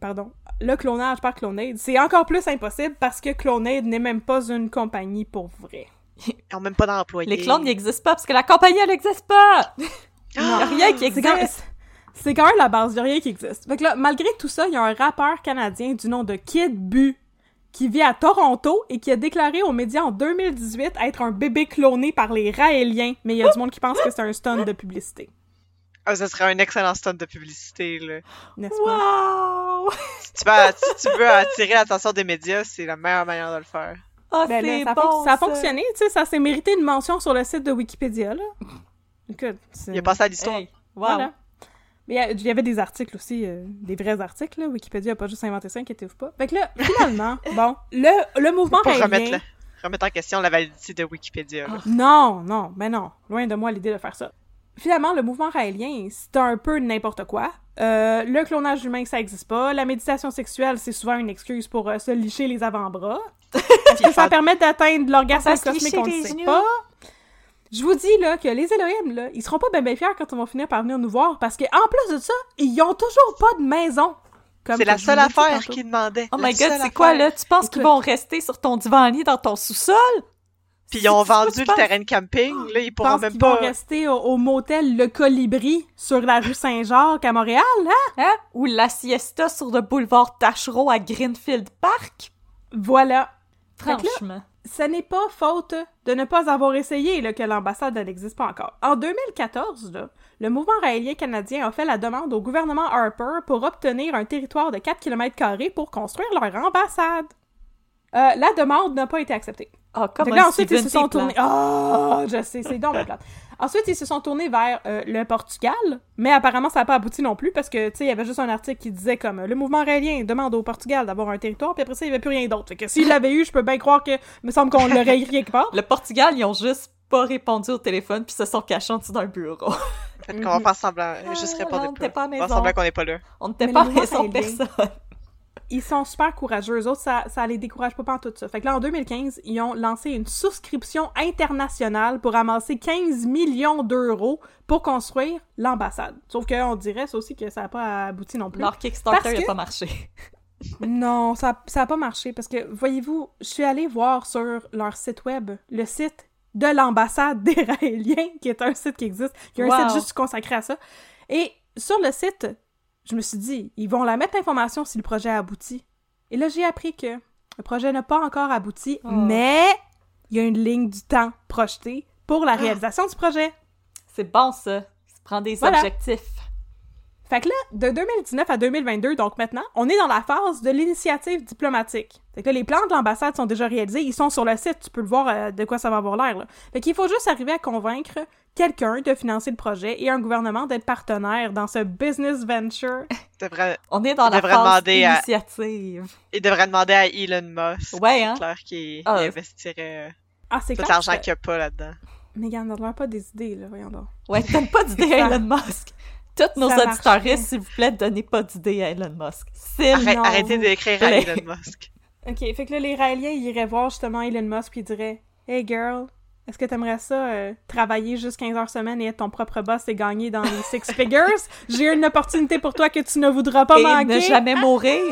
pardon, le clonage par clonade, c'est encore plus impossible parce que clonade n'est même pas une compagnie pour vrai. Ils ont même pas d'employés. Les clones n'existent pas parce que la compagnie, elle n'existe pas! Il y a rien qui C'est quand, existe. c'est quand même la base, il a rien qui existe. Fait que là, malgré tout ça, il y a un rappeur canadien du nom de Kid Bu qui vit à Toronto et qui a déclaré aux médias en 2018 être un bébé cloné par les Raéliens, mais il y a du monde qui pense que c'est un stunt de publicité. Ah, ça serait un excellent stunt de publicité, là. N'est-ce pas? Wow! Si tu, veux, si tu veux attirer l'attention des médias, c'est la meilleure manière de le faire. Ah, Ben c'est ça, a bon, ça a fonctionné, tu sais, ça s'est mérité une mention sur le site de Wikipédia, là. Il a passé à l'histoire. Hey, wow. Voilà. Mais il y avait des articles aussi, euh, des vrais articles, là. Wikipédia a pas juste inventé ça, inquiétez-vous pas. Fait que là, finalement, bon, le, le mouvement Pour remettre, la- remettre en question la validité de Wikipédia. là. Non, non, ben non. Loin de moi l'idée de faire ça. Finalement, le mouvement raélien, c'est un peu n'importe quoi. Euh, le clonage humain, ça existe pas. La méditation sexuelle, c'est souvent une excuse pour euh, se licher les avant-bras. Est-ce que ça permet d'atteindre l'orgasme cosmique, on les sait pas? Je vous dis là que les Elohim, là, ils seront pas ben ben fiers quand on va finir par venir nous voir parce que en plus de ça, ils ont toujours pas de maison. Comme C'est la seule affaire tantôt. qu'il demandait. Oh my god, c'est quoi là? Tu penses qu'ils vont rester sur ton divan-lit dans ton sous-sol? Puis ils ont vendu le terrain de camping, là, ils pourront même qu'ils pas... vont rester au, motel Le Colibri sur la rue Saint-Jacques à Montréal, hein? Hein? Ou la siesta sur le boulevard Tachereau à Greenfield Park? Voilà. Franchement. ce n'est pas faute de ne pas avoir essayé là, que l'ambassade n'existe pas encore. En 2014, là, le mouvement raélien canadien a fait la demande au gouvernement Harper pour obtenir un territoire de 4 km pour construire leur ambassade. Euh, la demande n'a pas été acceptée. Ah, Fait comme là, ensuite, ils se sont tournés. Oh, je sais, c'est donc plate. Ensuite, ils se sont tournés vers euh, le Portugal, mais apparemment, ça n'a pas abouti non plus parce que, tu sais, il y avait juste un article qui disait comme le mouvement raélien demande au Portugal d'avoir un territoire, puis après ça, il n'y avait plus rien d'autre. Fait que s'il l'avait eu, je peux bien croire que, il me semble qu'on l'aurait eu quelque part. Le Portugal, ils ont juste pas répondu au téléphone puis se sont cachés en dessous d'un bureau. Fait qu'on va faire semblant, juste Ah, répondre on était pas à On va maison. faire semblant qu'on n'est pas là. On n'était pas mouvement maison personne. Ils sont super courageux. Eux autres, ça, ça les décourage pas en tout ça. Fait que là, en 2015, ils ont lancé une souscription internationale pour amasser 15 millions d'euros pour construire l'ambassade. Sauf qu'on dirait ça aussi que ça n'a pas abouti non plus. Leur Kickstarter n'a que- pas marché. Non, ça n'a pas marché parce que, voyez-vous, je suis allée voir sur leur site web, le site de l'ambassade des Raéliens, qui est un site qui existe, qui est un Wow. site juste consacré à ça. Et sur le site, je me suis dit, ils vont la mettre l'information si le projet aboutit. Et là, j'ai appris que le projet n'a pas encore abouti, Oh. mais il y a une ligne du temps projetée pour la réalisation du projet. C'est bon, ça. Se prend des Voilà. objectifs. Fait que là, de 2019 à 2022, donc maintenant, on est dans la phase de l'initiative diplomatique. Fait que là, les plans de l'ambassade sont déjà réalisés, ils sont sur le site, tu peux le voir euh, de quoi ça va avoir l'air. là. Fait qu'il faut juste arriver à convaincre quelqu'un de financer le projet et un gouvernement d'être partenaire dans ce business venture. Il devrait, On est dans On la phase demander à- initiative. il devrait demander à Elon Musk. Ouais, hein? C'est clair qu'il Ah. investirait euh, Ah, c'est tout l'argent que- qu'il n'y a pas là-dedans. Mais on n'a pas des idées, là, voyons donc. Ouais, donne pas d'idée à Elon Musk. Toutes nos marcherait. s'il vous plaît, donnez pas d'idée à Elon Musk. S'il Arrête- non, arrêtez vous- d'écrire à. Elon Musk. Ok, fait que là, les Raéliens, ils iraient voir justement Elon Musk puis ils diraient Hey girl, est-ce que t'aimerais ça euh, travailler juste 15 heures semaine et être ton propre boss et gagner dans les six figures? J'ai une opportunité pour toi que tu ne voudras pas et manquer. ne jamais mourir.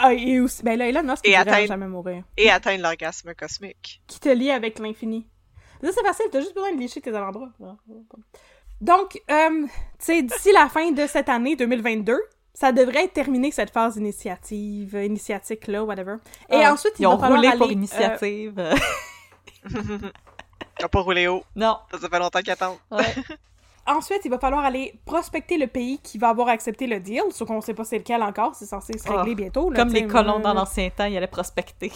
Ah, et aussi, ben là, Elon Musk, Et il atteindre- jamais mourir. Et atteindre l'orgasme cosmique. Qui te lie avec l'infini. Ça, c'est facile, t'as juste besoin de lécher tes avant-bras. Donc, euh, tu sais, d'ici la fin de cette année 2022, ça devrait être terminé cette phase initiative, initiatique là, whatever. Et Ah, ensuite, il ils ont va falloir roulé aller, pour euh, initiative. n'ont pas roulé haut. non. Ça fait longtemps qu'ils attendent. Ouais. Ensuite, il va falloir aller prospecter le pays qui va avoir accepté le deal, sauf qu'on sait pas c'est lequel encore, c'est censé se régler Ah, bientôt. là, Comme les colons dans l'ancien temps, ils allaient prospecter.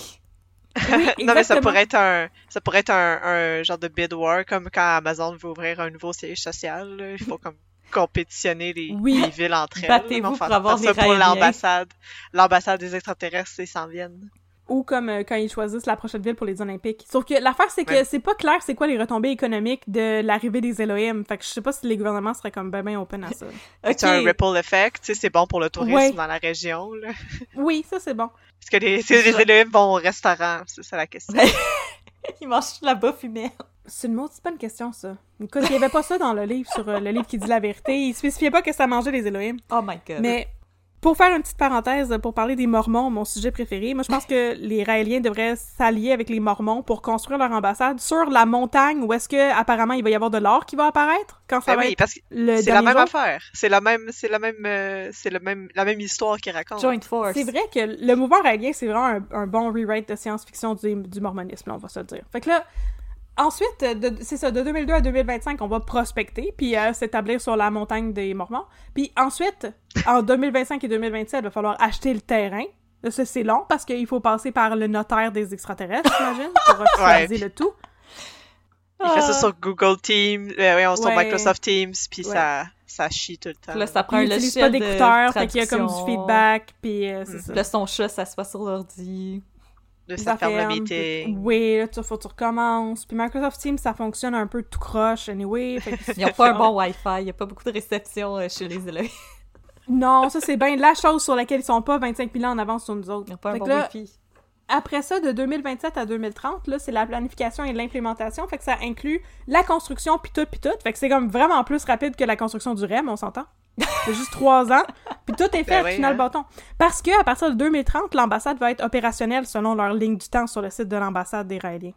Oui, non, mais ça pourrait être un, ça pourrait être un, un genre de bid war, comme quand Amazon veut ouvrir un nouveau siège social. là. Il faut comme compétitionner les, Oui. les villes entre elles. Battez-vous pour avoir faire ça les pour l'ambassade. L'ambassade des extraterrestres, ils s'en viennent. Ou comme euh, quand ils choisissent la prochaine ville pour les Olympiques. Sauf que l'affaire, c'est que Ouais. c'est pas clair c'est quoi les retombées économiques de l'arrivée des Elohim. Fait que je sais pas si les gouvernements seraient comme ben ben open à ça. C'est un ripple effect, tu sais, c'est bon pour le tourisme Ouais. dans la région. Là. oui, ça c'est bon. Est-ce que les, les élèves vont au restaurant? C'est ça la question. Ils mangent la bouffe humaine. C'est une maudite bonne question, ça. Écoute, il y avait pas ça dans le livre, sur euh, le livre qui dit la vérité. Il spécifiait pas que ça mangeait les Elohim. Oh my god. Mais pour faire une petite parenthèse, pour parler des Mormons, mon sujet préféré, moi je pense que les Raéliens devraient s'allier avec les Mormons pour construire leur ambassade sur la montagne où est-ce que apparemment il va y avoir de l'or qui va apparaître quand ça Ben va oui, être parce que le c'est la même jour. affaire. C'est la même, c'est la même, euh, c'est le même, la même histoire qu'ils racontent. Joint force. C'est vrai que le mouvement raélien, c'est vraiment un, un bon rewrite de science-fiction du, du mormonisme, là, on va se le dire. Fait que là, ensuite, euh, de- c'est ça, de 2002 à 2025, on va prospecter, puis euh, s'établir sur la montagne des Mormons. Puis ensuite, en 2025 et 2027, il va falloir acheter le terrain. Là, ça, c'est long, parce qu'il faut passer par le notaire des extraterrestres, j'imagine, pour officialiser Ouais. le tout. Il fait ça sur Google Teams, euh, ouais, sur Ouais. Microsoft Teams, puis Ouais. ça, ça chie tout le temps. Là, ça prend un il utilise logiciel pas d'écouteurs, fait qu'il y a comme du feedback, puis euh, c'est Mm. ça. Là, son chat, ça se passe sur l'ordi. Là, Ça ça ferme le ferme, meeting. puis- Oui, là, tu faut que tu recommences. Puis Microsoft Teams, ça fonctionne un peu tout croche, anyway. fait que- Ils n'ont pas un bon Wi-Fi, il n'y a pas beaucoup de réception euh, chez les élèves. Non, ça, c'est bien la chose sur laquelle ils sont pas 25 000 ans en avance sur nous autres. Ils n'ont pas un bon là, Wi-Fi. après ça, de 2027 à 2030, là, c'est la planification et l'implémentation. Fait que ça inclut la construction puis tout puis tout. Fait que c'est comme vraiment plus rapide que la construction du REM, on s'entend. C'est juste trois ans. Puis tout est fait, Ben oui, final hein. bâton. Parce que à partir de 2030, l'ambassade va être opérationnelle selon leur ligne du temps sur le site de l'ambassade des Raéliens.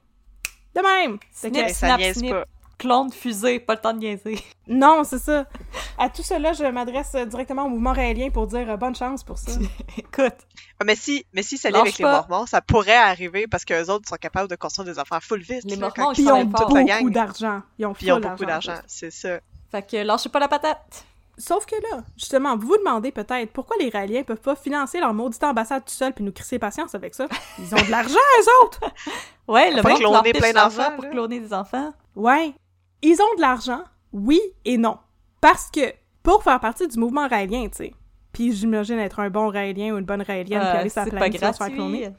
De même! Fait que- Snip, ça snap, snip. pas. Clone de fusée, pas le temps de niaiser. Non, c'est ça. À tout cela, je m'adresse directement au mouvement raélien pour dire euh, bonne chance pour ça. Écoute, Ah, mais si, mais si ça l'est avec les pas. Mormons, ça pourrait arriver parce qu'eux autres sont capables de construire des affaires full vite. Les là, Mormons, ils ils ont beaucoup d'argent. Ils ont ils ont beaucoup d'argent, c'est ça. fait que lâchez pas la patate. Sauf que là, justement, vous vous demandez peut-être pourquoi les Raéliens peuvent pas financer leur maudite ambassade tout seul puis nous crisser patience avec ça. Ils ont de l'argent, eux autres! Ouais, le Faut monde cloner plein d'enfants, pour cloner des enfants. Ouais. Ils ont de l'argent, oui et non. Parce que, pour faire partie du mouvement raélien, tu sais, puis j'imagine être un bon raélien ou une bonne raélienne puis Euh, aller sur la planète sans se faire cloner.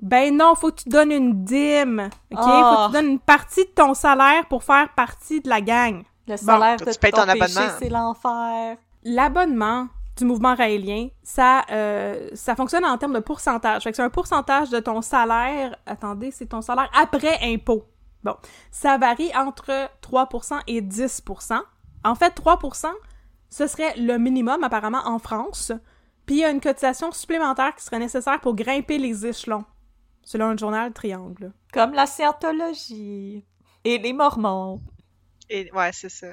Ben non, faut que tu donnes une dîme, ok? Ah. Faut que tu donnes une partie de ton salaire pour faire partie de la gang. Le salaire de tu payes ton ton péché, abonnement. c'est l'enfer. L'abonnement du mouvement raélien, ça, euh, ça fonctionne en termes de pourcentage. Fait que c'est un pourcentage de ton salaire. Attendez, c'est ton salaire après impôt. Bon, ça varie entre 3% et 10%. En fait, 3%, ce serait le minimum apparemment en France. Puis il y a une cotisation supplémentaire qui serait nécessaire pour grimper les échelons, selon le journal Triangle. Comme la scientologie. Et les mormons. Et, ouais, c'est ça.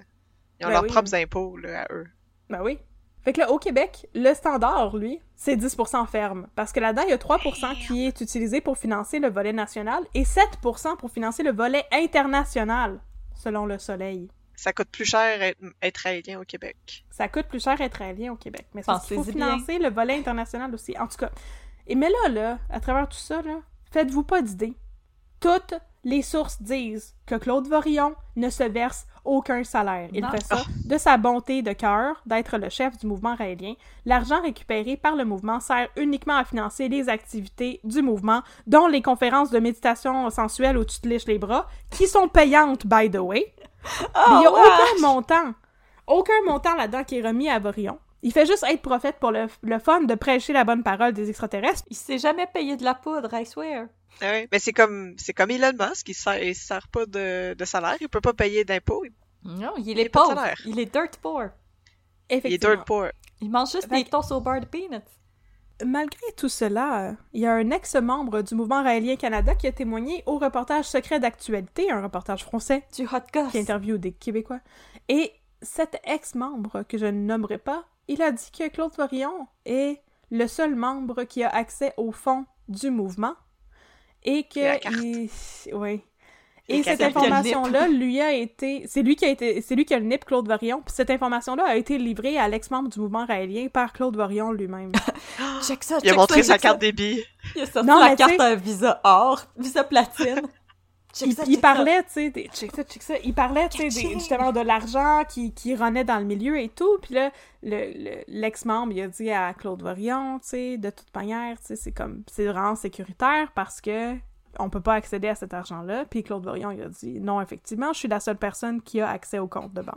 Ils ont Ben leurs oui. propres impôts, là, à eux. Ben oui. Fait que là, au Québec, le standard, lui, c'est 10% ferme. Parce que là-dedans, il y a 3% qui est utilisé pour financer le volet national et 7% pour financer le volet international, selon le Soleil. Ça coûte plus cher être, raélien au Québec. Ça coûte plus cher être alien au Québec. Mais qu'il faut bien. financer le volet international aussi. En tout cas. Et mais là, là, à travers tout ça, là, faites-vous pas d'idée. Toutes les sources disent que Claude Vorillon ne se verse aucun salaire. Il Non. fait ça de sa bonté de cœur d'être le chef du mouvement raélien. L'argent récupéré par le mouvement sert uniquement à financer les activités du mouvement, dont les conférences de méditation sensuelle où tu te liches les bras, qui sont payantes, by the way. Mais il n'y a Oh, aucun montant. Aucun montant là-dedans qui est remis à Vorillon. Il fait juste être prophète pour le, le fun de prêcher la bonne parole des extraterrestres. Il s'est jamais payé de la poudre, I swear. Ah oui, mais c'est comme c'est comme Elon Musk, il sert, il sert pas de, de salaire, il peut pas payer d'impôts, Non, il Il est pauvre. Il est dirt poor. il est Effectivement. dirt poor. Il mange juste des toasts au bar de peanuts. Malgré tout cela, il y a un ex-membre du mouvement raélien Canada qui a témoigné au reportage secret d'actualité, un reportage français Du hot goss. qui interviewe des Québécois. Et cet ex-membre, que je ne nommerai pas, il a dit que Claude Vorillon est le seul membre qui a accès au fond du mouvement et Et la que carte. il- oui. Et Et cette information-là, lui a été, c'est lui qui a été, c'est lui qui a le nip Claude Vorillon. Puis cette information-là a été livrée à l'ex-membre du mouvement raélien par Claude Vorillon lui-même. Check ça, Il a check montré ça, sa check carte débit. Il a sorti Non, la carte sais- Visa or, Visa platine. Check il, ça, il check parlait, tu sais, check ça, check ça, il parlait, tu sais, justement de l'argent qui, qui renaît dans le milieu et tout. Puis là, le- le- l'ex-membre, il a dit à Claude Vorillon, tu sais, de toute manière, tu sais, c'est comme, c'est vraiment sécuritaire parce que on peut pas accéder à cet argent-là. Puis Claude Vorillon, il a dit, non, effectivement, je suis la seule personne qui a accès au compte de banque.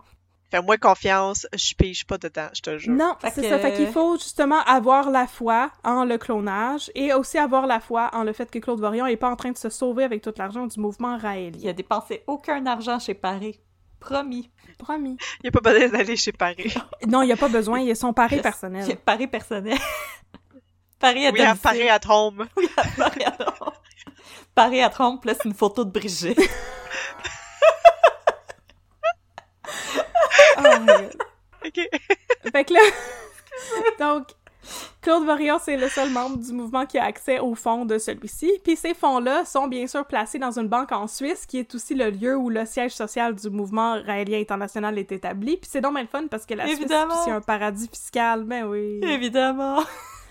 Fais-moi confiance, je pige pas dedans, je te jure. Non, c'est que- ça. Fait qu'il faut justement avoir la foi en le clonage et aussi avoir la foi en le fait que Claude Vorillon est pas en train de se sauver avec tout l'argent du mouvement Il a raélien. dépensé aucun argent chez Paris. Promis. Promis. Il n'y a pas besoin d'aller chez Paris. Non, il n'y a pas besoin, il a son pari personnel. Il y a Paris personnel. Paris à Oui, à domicile. Paris at home. Oui, à Paris à Trompe. Paris à Trompe, là, c'est une photo de Brigitte. Oh my God. Ok. Fait que là, donc, Claude Varillon, c'est le seul membre du mouvement qui a accès aux fonds de celui-ci. Puis ces fonds-là sont bien sûr placés dans une banque en Suisse, qui est aussi le lieu où le siège social du mouvement raélien international est établi. Puis c'est donc bien le fun parce que la Évidemment. Suisse, c'est un paradis fiscal. Ben oui. Évidemment.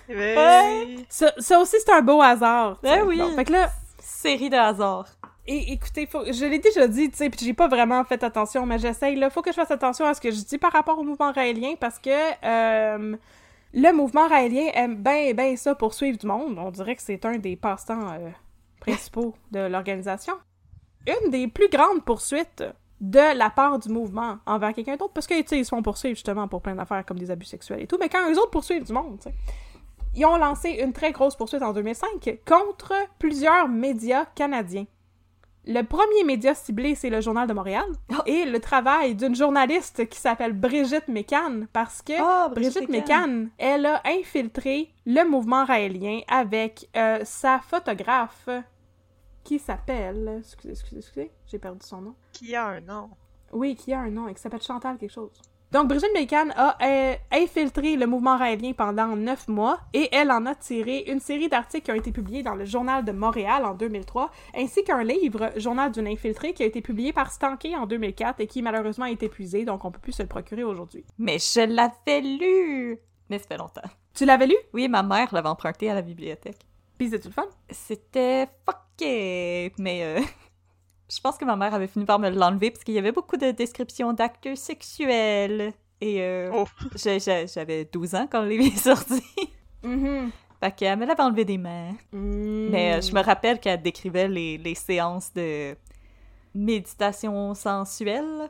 Ouais. Ça, ça aussi, c'est un beau hasard. Ben oui. Bon, fait que là, Série de hasard. Et écoutez, faut, je l'ai déjà dit, tu sais, puis j'ai pas vraiment fait attention, mais j'essaye, là, faut que je fasse attention à ce que je dis par rapport au mouvement raélien, parce que euh, le mouvement raélien aime bien, bien ça poursuivre du monde. On dirait que c'est un des passe-temps euh, principaux de l'organisation. Une des plus grandes poursuites de la part du mouvement envers quelqu'un d'autre, parce que, tu sais, ils se font poursuivre justement pour plein d'affaires comme des abus sexuels et tout, mais quand eux autres poursuivent du monde, tu sais. Ils ont lancé une très grosse poursuite en 2005 contre plusieurs médias canadiens. Le premier média ciblé, c'est le Journal de Montréal. Oh. Et le travail d'une journaliste qui s'appelle Brigitte Mécan, parce que Ah, Brigitte Mécan, elle a infiltré le mouvement raélien avec euh, sa photographe qui s'appelle... Excusez, excusez, excusez, j'ai perdu son nom. Qui a un nom? Oui, qui a un nom et qui s'appelle Chantal quelque chose. Donc, Brigitte Mécan a euh, infiltré le mouvement raélien pendant neuf mois et elle en a tiré une série d'articles qui ont été publiés dans le Journal de Montréal en 2003, ainsi qu'un livre, Journal d'une infiltrée, qui a été publié par Stanké en 2004 et qui malheureusement est épuisé, donc on peut plus se le procurer aujourd'hui. Mais je l'avais lu! Mais ça fait longtemps. Tu l'avais lu? Oui, ma mère l'avait emprunté à la bibliothèque. Puis c'était le fun? C'était fucké, mais euh, je pense que ma mère avait fini par me l'enlever parce qu'il y avait beaucoup de descriptions d'actes sexuels. Et euh, Oh. j'avais 12 ans quand le livre est sorti. Mhm. fait qu'elle me l'avait enlevé des mains. Mm. Mais euh, je me rappelle qu'elle décrivait les, les séances de méditation sensuelle.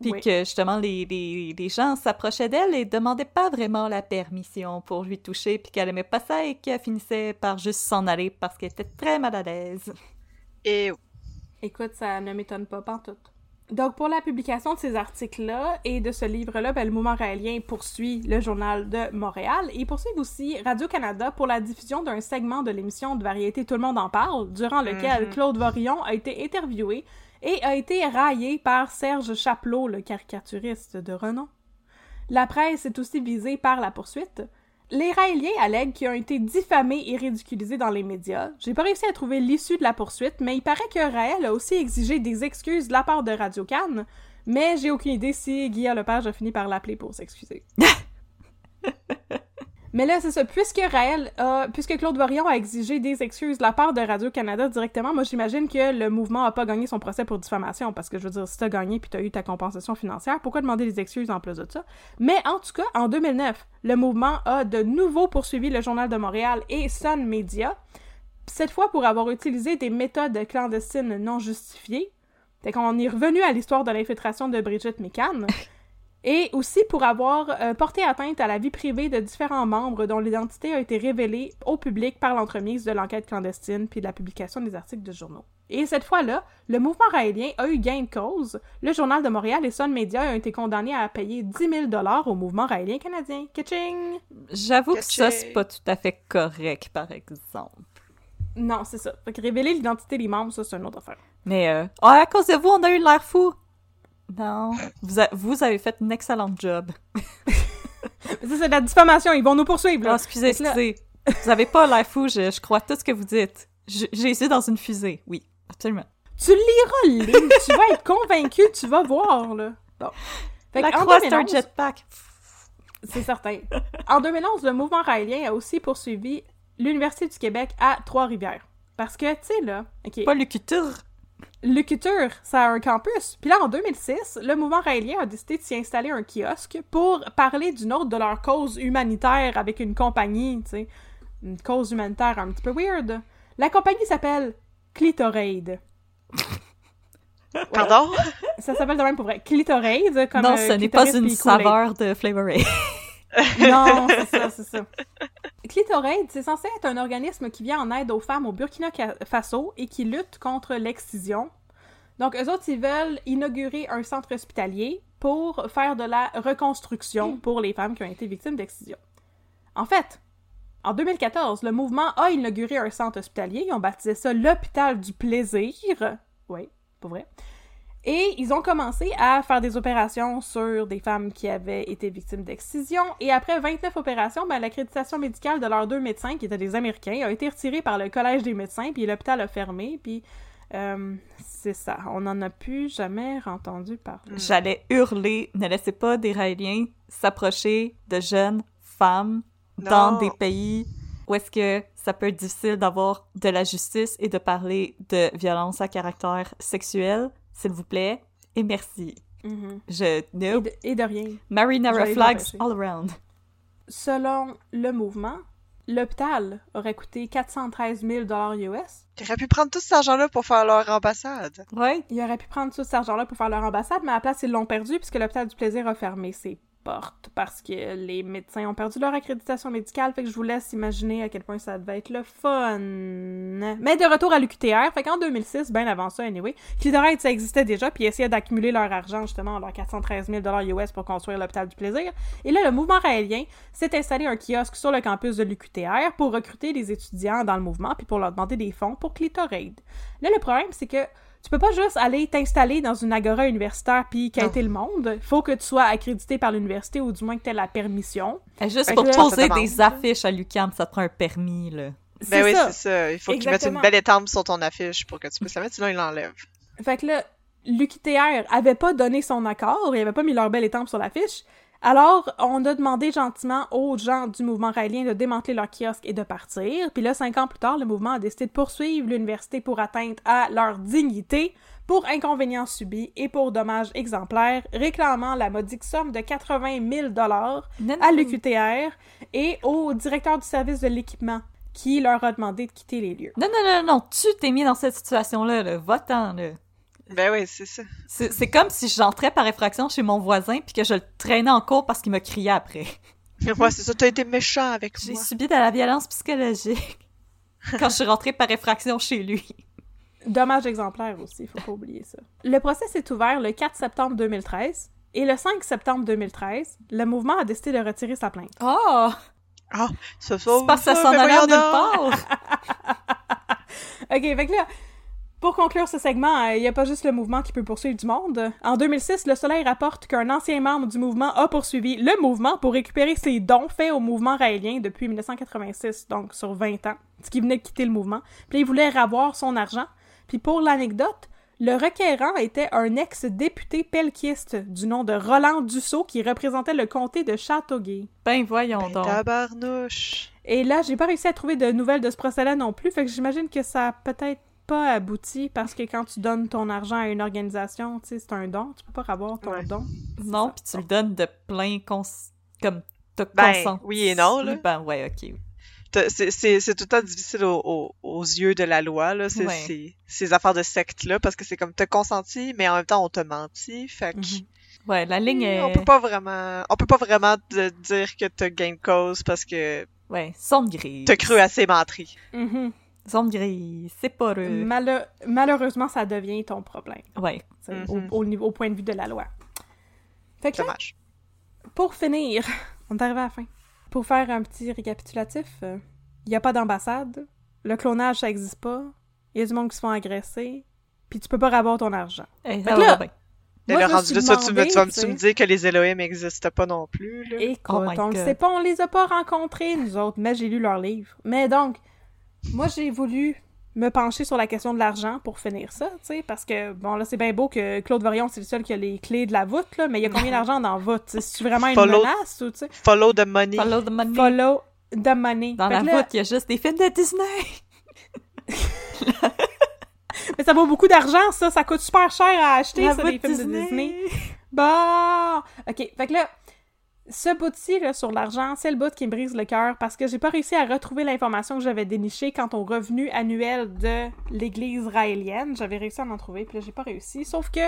Puis Oui. que justement, les, les, les gens s'approchaient d'elle et demandaient pas vraiment la permission pour lui toucher, puis qu'elle aimait pas ça et qu'elle finissait par juste s'en aller parce qu'elle était très mal à l'aise. Et Écoute, ça ne m'étonne pas, pantoute. Donc, pour la publication de ces articles-là et de ce livre-là, ben, le mouvement raélien poursuit le Journal de Montréal et poursuit aussi Radio-Canada pour la diffusion d'un segment de l'émission de variété Tout le monde en parle, durant lequel Mhm. Claude Vorillon a été interviewé et a été raillé par Serge Chapelot, le caricaturiste de renom. La presse est aussi visée par la poursuite. Les Raéliens allèguent qu'ils ont été diffamés et ridiculisés dans les médias. J'ai pas réussi à trouver l'issue de la poursuite, mais il paraît que Raël a aussi exigé des excuses de la part de Radio Cannes, mais j'ai aucune idée si Guillaume Lepage a fini par l'appeler pour s'excuser. mais là, c'est ça. Puisque Raël a, puisque Claude Vorion a exigé des excuses de la part de Radio-Canada directement, moi j'imagine que le mouvement a pas gagné son procès pour diffamation, parce que je veux dire, si t'as gagné puis t'as eu ta compensation financière, pourquoi demander des excuses en plus de ça? Mais en tout cas, en 2009, le mouvement a de nouveau poursuivi le Journal de Montréal et Sun Media, cette fois pour avoir utilisé des méthodes clandestines non justifiées. Fait qu'on est revenu à l'histoire de l'infiltration de Brigitte Mécan. Et aussi pour avoir euh, porté atteinte à la vie privée de différents membres dont l'identité a été révélée au public par l'entremise de l'enquête clandestine puis de la publication des articles de journaux. Et cette fois-là, le mouvement raélien a eu gain de cause. Le Journal de Montréal et Sun Media ont été condamnés à payer 10 000 au mouvement raélien canadien. Kitching! J'avoue que ça, c'est pas tout à fait correct, par exemple. Non, c'est ça. Fait que révéler l'identité des membres, ça, c'est une autre affaire. Mais, euh, oh, à cause de vous, on a eu l'air fou! Non, vous, a- vous avez fait un excellent job. Ça, c'est de la diffamation. Ils vont nous poursuivre, Oh, là. excusez, que là- excusez. Vous avez pas l'air fou, je, je crois tout ce que vous dites. J'ai essayé dans une fusée, oui, absolument. Tu liras le livre, tu vas être convaincu, tu vas voir, là. Bon. Fait La croix, c'est un 2011, jetpack. C'est certain. En 2011, le mouvement raélien a aussi poursuivi l'Université du Québec à Trois-Rivières. Parce que, tu sais, là, OK, Pas le culture. Le Culture, ça a un campus. Puis là, en 2006, le mouvement raélien a décidé de s'y installer un kiosque pour parler d'une autre de leur cause humanitaire avec une compagnie, tu sais. Une cause humanitaire un petit peu weird. La compagnie s'appelle Clitoraid. Pardon? Ça s'appelle de même pour vrai. Clitoraid, comme non, euh, ce n'est pas une saveur de Flavor Aid. Non, c'est ça, c'est ça. Clitoraid, c'est censé être un organisme qui vient en aide aux femmes au Burkina Faso et qui lutte contre l'excision. Donc, eux autres, ils veulent inaugurer un centre hospitalier pour faire de la reconstruction pour les femmes qui ont été victimes d'excision. En fait, en 2014, le mouvement a inauguré un centre hospitalier. Ils ont baptisé ça l'hôpital du plaisir. Oui, pour vrai. Et ils ont commencé à faire des opérations sur des femmes qui avaient été victimes d'excision. Et après 29 opérations, ben, l'accréditation médicale de leurs deux médecins, qui étaient des Américains, a été retirée par le Collège des médecins, puis l'hôpital a fermé, puis euh, c'est ça. On n'en a plus jamais entendu parler. J'allais hurler, ne laissez pas des Raéliens s'approcher de jeunes femmes dans des pays où est-ce que ça peut être difficile d'avoir de la justice et de parler de violence à caractère sexuel, s'il vous plaît, et merci. Mhm. Je... Et, Nope. de, et de rien. Marinara flags all around. Selon le mouvement, l'hôpital aurait coûté 413 000 US. Ils auraient pu prendre tout cet argent-là pour faire leur ambassade. Ouais. Ils auraient pu prendre tout cet argent-là pour faire leur ambassade, mais à la place, ils l'ont perdu puisque l'hôpital du plaisir a fermé ses parce que les médecins ont perdu leur accréditation médicale. Fait que je vous laisse imaginer à quel point ça devait être le fun. Mais de retour à l'UQTR, fait qu'en 2006, bien avant ça, anyway, Clitoride, ça existait déjà, puis ils essayaient d'accumuler leur argent, justement, leurs 413 000 US pour construire l'hôpital du plaisir. Et là, le mouvement raélien s'est installé un kiosque sur le campus de l'UQTR pour recruter des étudiants dans le mouvement, puis pour leur demander des fonds pour Clitoride. Là, le problème, c'est que tu peux pas juste aller t'installer dans une agora universitaire puis quêter le monde. Faut que tu sois accrédité par l'université ou du moins que tu aies la permission. Et juste Fait pour poser des affiches à l'UQAM, ça te prend un permis, là. Ben oui, c'est ça. Il faut qu'ils mettent une belle étampe sur ton affiche pour que tu puisses la mettre, sinon ils l'enlèvent. Fait que là, l'UQTR avait pas donné son accord, il avait pas mis leur belle étampe sur l'affiche. Alors, on a demandé gentiment aux gens du mouvement raélien de démanteler leur kiosque et de partir. Puis là, cinq ans plus tard, le mouvement a décidé de poursuivre l'université pour atteinte à leur dignité, pour inconvénients subis et pour dommages exemplaires, réclamant la modique somme de 80 000 dollars à l'UQTR et au directeur du service de l'équipement qui leur a demandé de quitter les lieux. Non, non, non, non, tu t'es mis dans cette situation-là, là. Va-t'en, là. Ben oui, c'est ça. C'est comme si j'entrais par effraction chez mon voisin puis que je le traînais en cours parce qu'il me criait après. Ouais, c'est ça. T'as été méchant avec J'ai moi. subi de la violence psychologique quand je suis rentrée par effraction chez lui. Dommage exemplaire aussi, faut pas oublier ça. Le procès s'est ouvert le 4 septembre 2013 et le 5 septembre 2013, le mouvement a décidé de retirer sa plainte. Oh! Ah, ça C'est parce que ça s'en allait nulle part! Ok, fait que là, pour conclure ce segment, il n'y a pas juste le mouvement qui peut poursuivre du monde. En 2006, Le Soleil rapporte qu'un ancien membre du mouvement a poursuivi le mouvement pour récupérer ses dons faits au mouvement raélien depuis 1986, donc sur 20 ans, ce qui venait de quitter le mouvement. Puis il voulait ravoir son argent. Puis pour l'anecdote, le requérant était un ex-député pelquiste du nom de Roland Dussault qui représentait le comté de Châteauguay. Ben voyons Ben, donc. tabarnouche. Et là, j'ai pas réussi à trouver de nouvelles de ce procès-là non plus, fait que j'imagine que ça a peut-être pas abouti parce que quand tu donnes ton argent à une organisation, tu sais, c'est un don, tu peux pas avoir ton Ouais. don. Non, puis tu le donnes de plein cons... comme t'as Ben, consenti. oui et non, là. Ben ouais, ok. C'est c'est- c'est tout le temps difficile au- au- aux yeux de la loi, là, ces, Ouais. ces, ces affaires de secte-là, parce que c'est comme t'as consenti, mais en même temps on te menti, fait que... Mhm. Ouais, la ligne est... On peut pas vraiment, on peut pas vraiment te dire que t'as gain de cause parce que Ouais, zone grise. t'as cru à ces menteries. Mhm. Zone grise, c'est pas heureux. Malo- malheureusement, ça devient ton problème, Ouais. Mhm. au, au niveau, au point de vue de la loi. Fait que là, Dommage. pour finir, on est arrivé à la fin. Pour faire un petit récapitulatif, il n'y a pas d'ambassade, le clonage, ça existe pas, il y a du monde qui se font agresser, puis tu peux pas ravoir ton argent. Hey, Fait ça va Moi, le je me rendu suis là, toi, tu, me, demandé, tu vas me- que les Elohim n'existent pas non plus, là. Écoute, Oh on le God. sait pas, on les a pas rencontrés, nous autres, mais j'ai lu leurs livres. Mais donc, moi, j'ai voulu me pencher sur la question de l'argent pour finir ça, tu sais, parce que, bon, là, c'est bien beau que Claude Varion, c'est le seul qui a les clés de la voûte, là, mais il y a combien d'argent dans la voûte? C'est vraiment une Follow- menace, ou, tu sais? Follow the money. Follow the money. Follow the money. Dans Fait la là- voûte, il y a juste des films de Disney. Mais ça vaut beaucoup d'argent, ça, ça coûte super cher à acheter, La ça, voûte des films de Disney. Bon! OK, fait que là, ce bout-ci, là, sur l'argent, c'est le bout qui me brise le cœur parce que j'ai pas réussi à retrouver l'information que j'avais dénichée quant au revenu annuel de l'Église raélienne. J'avais réussi à en trouver, puis là, j'ai pas réussi. Sauf que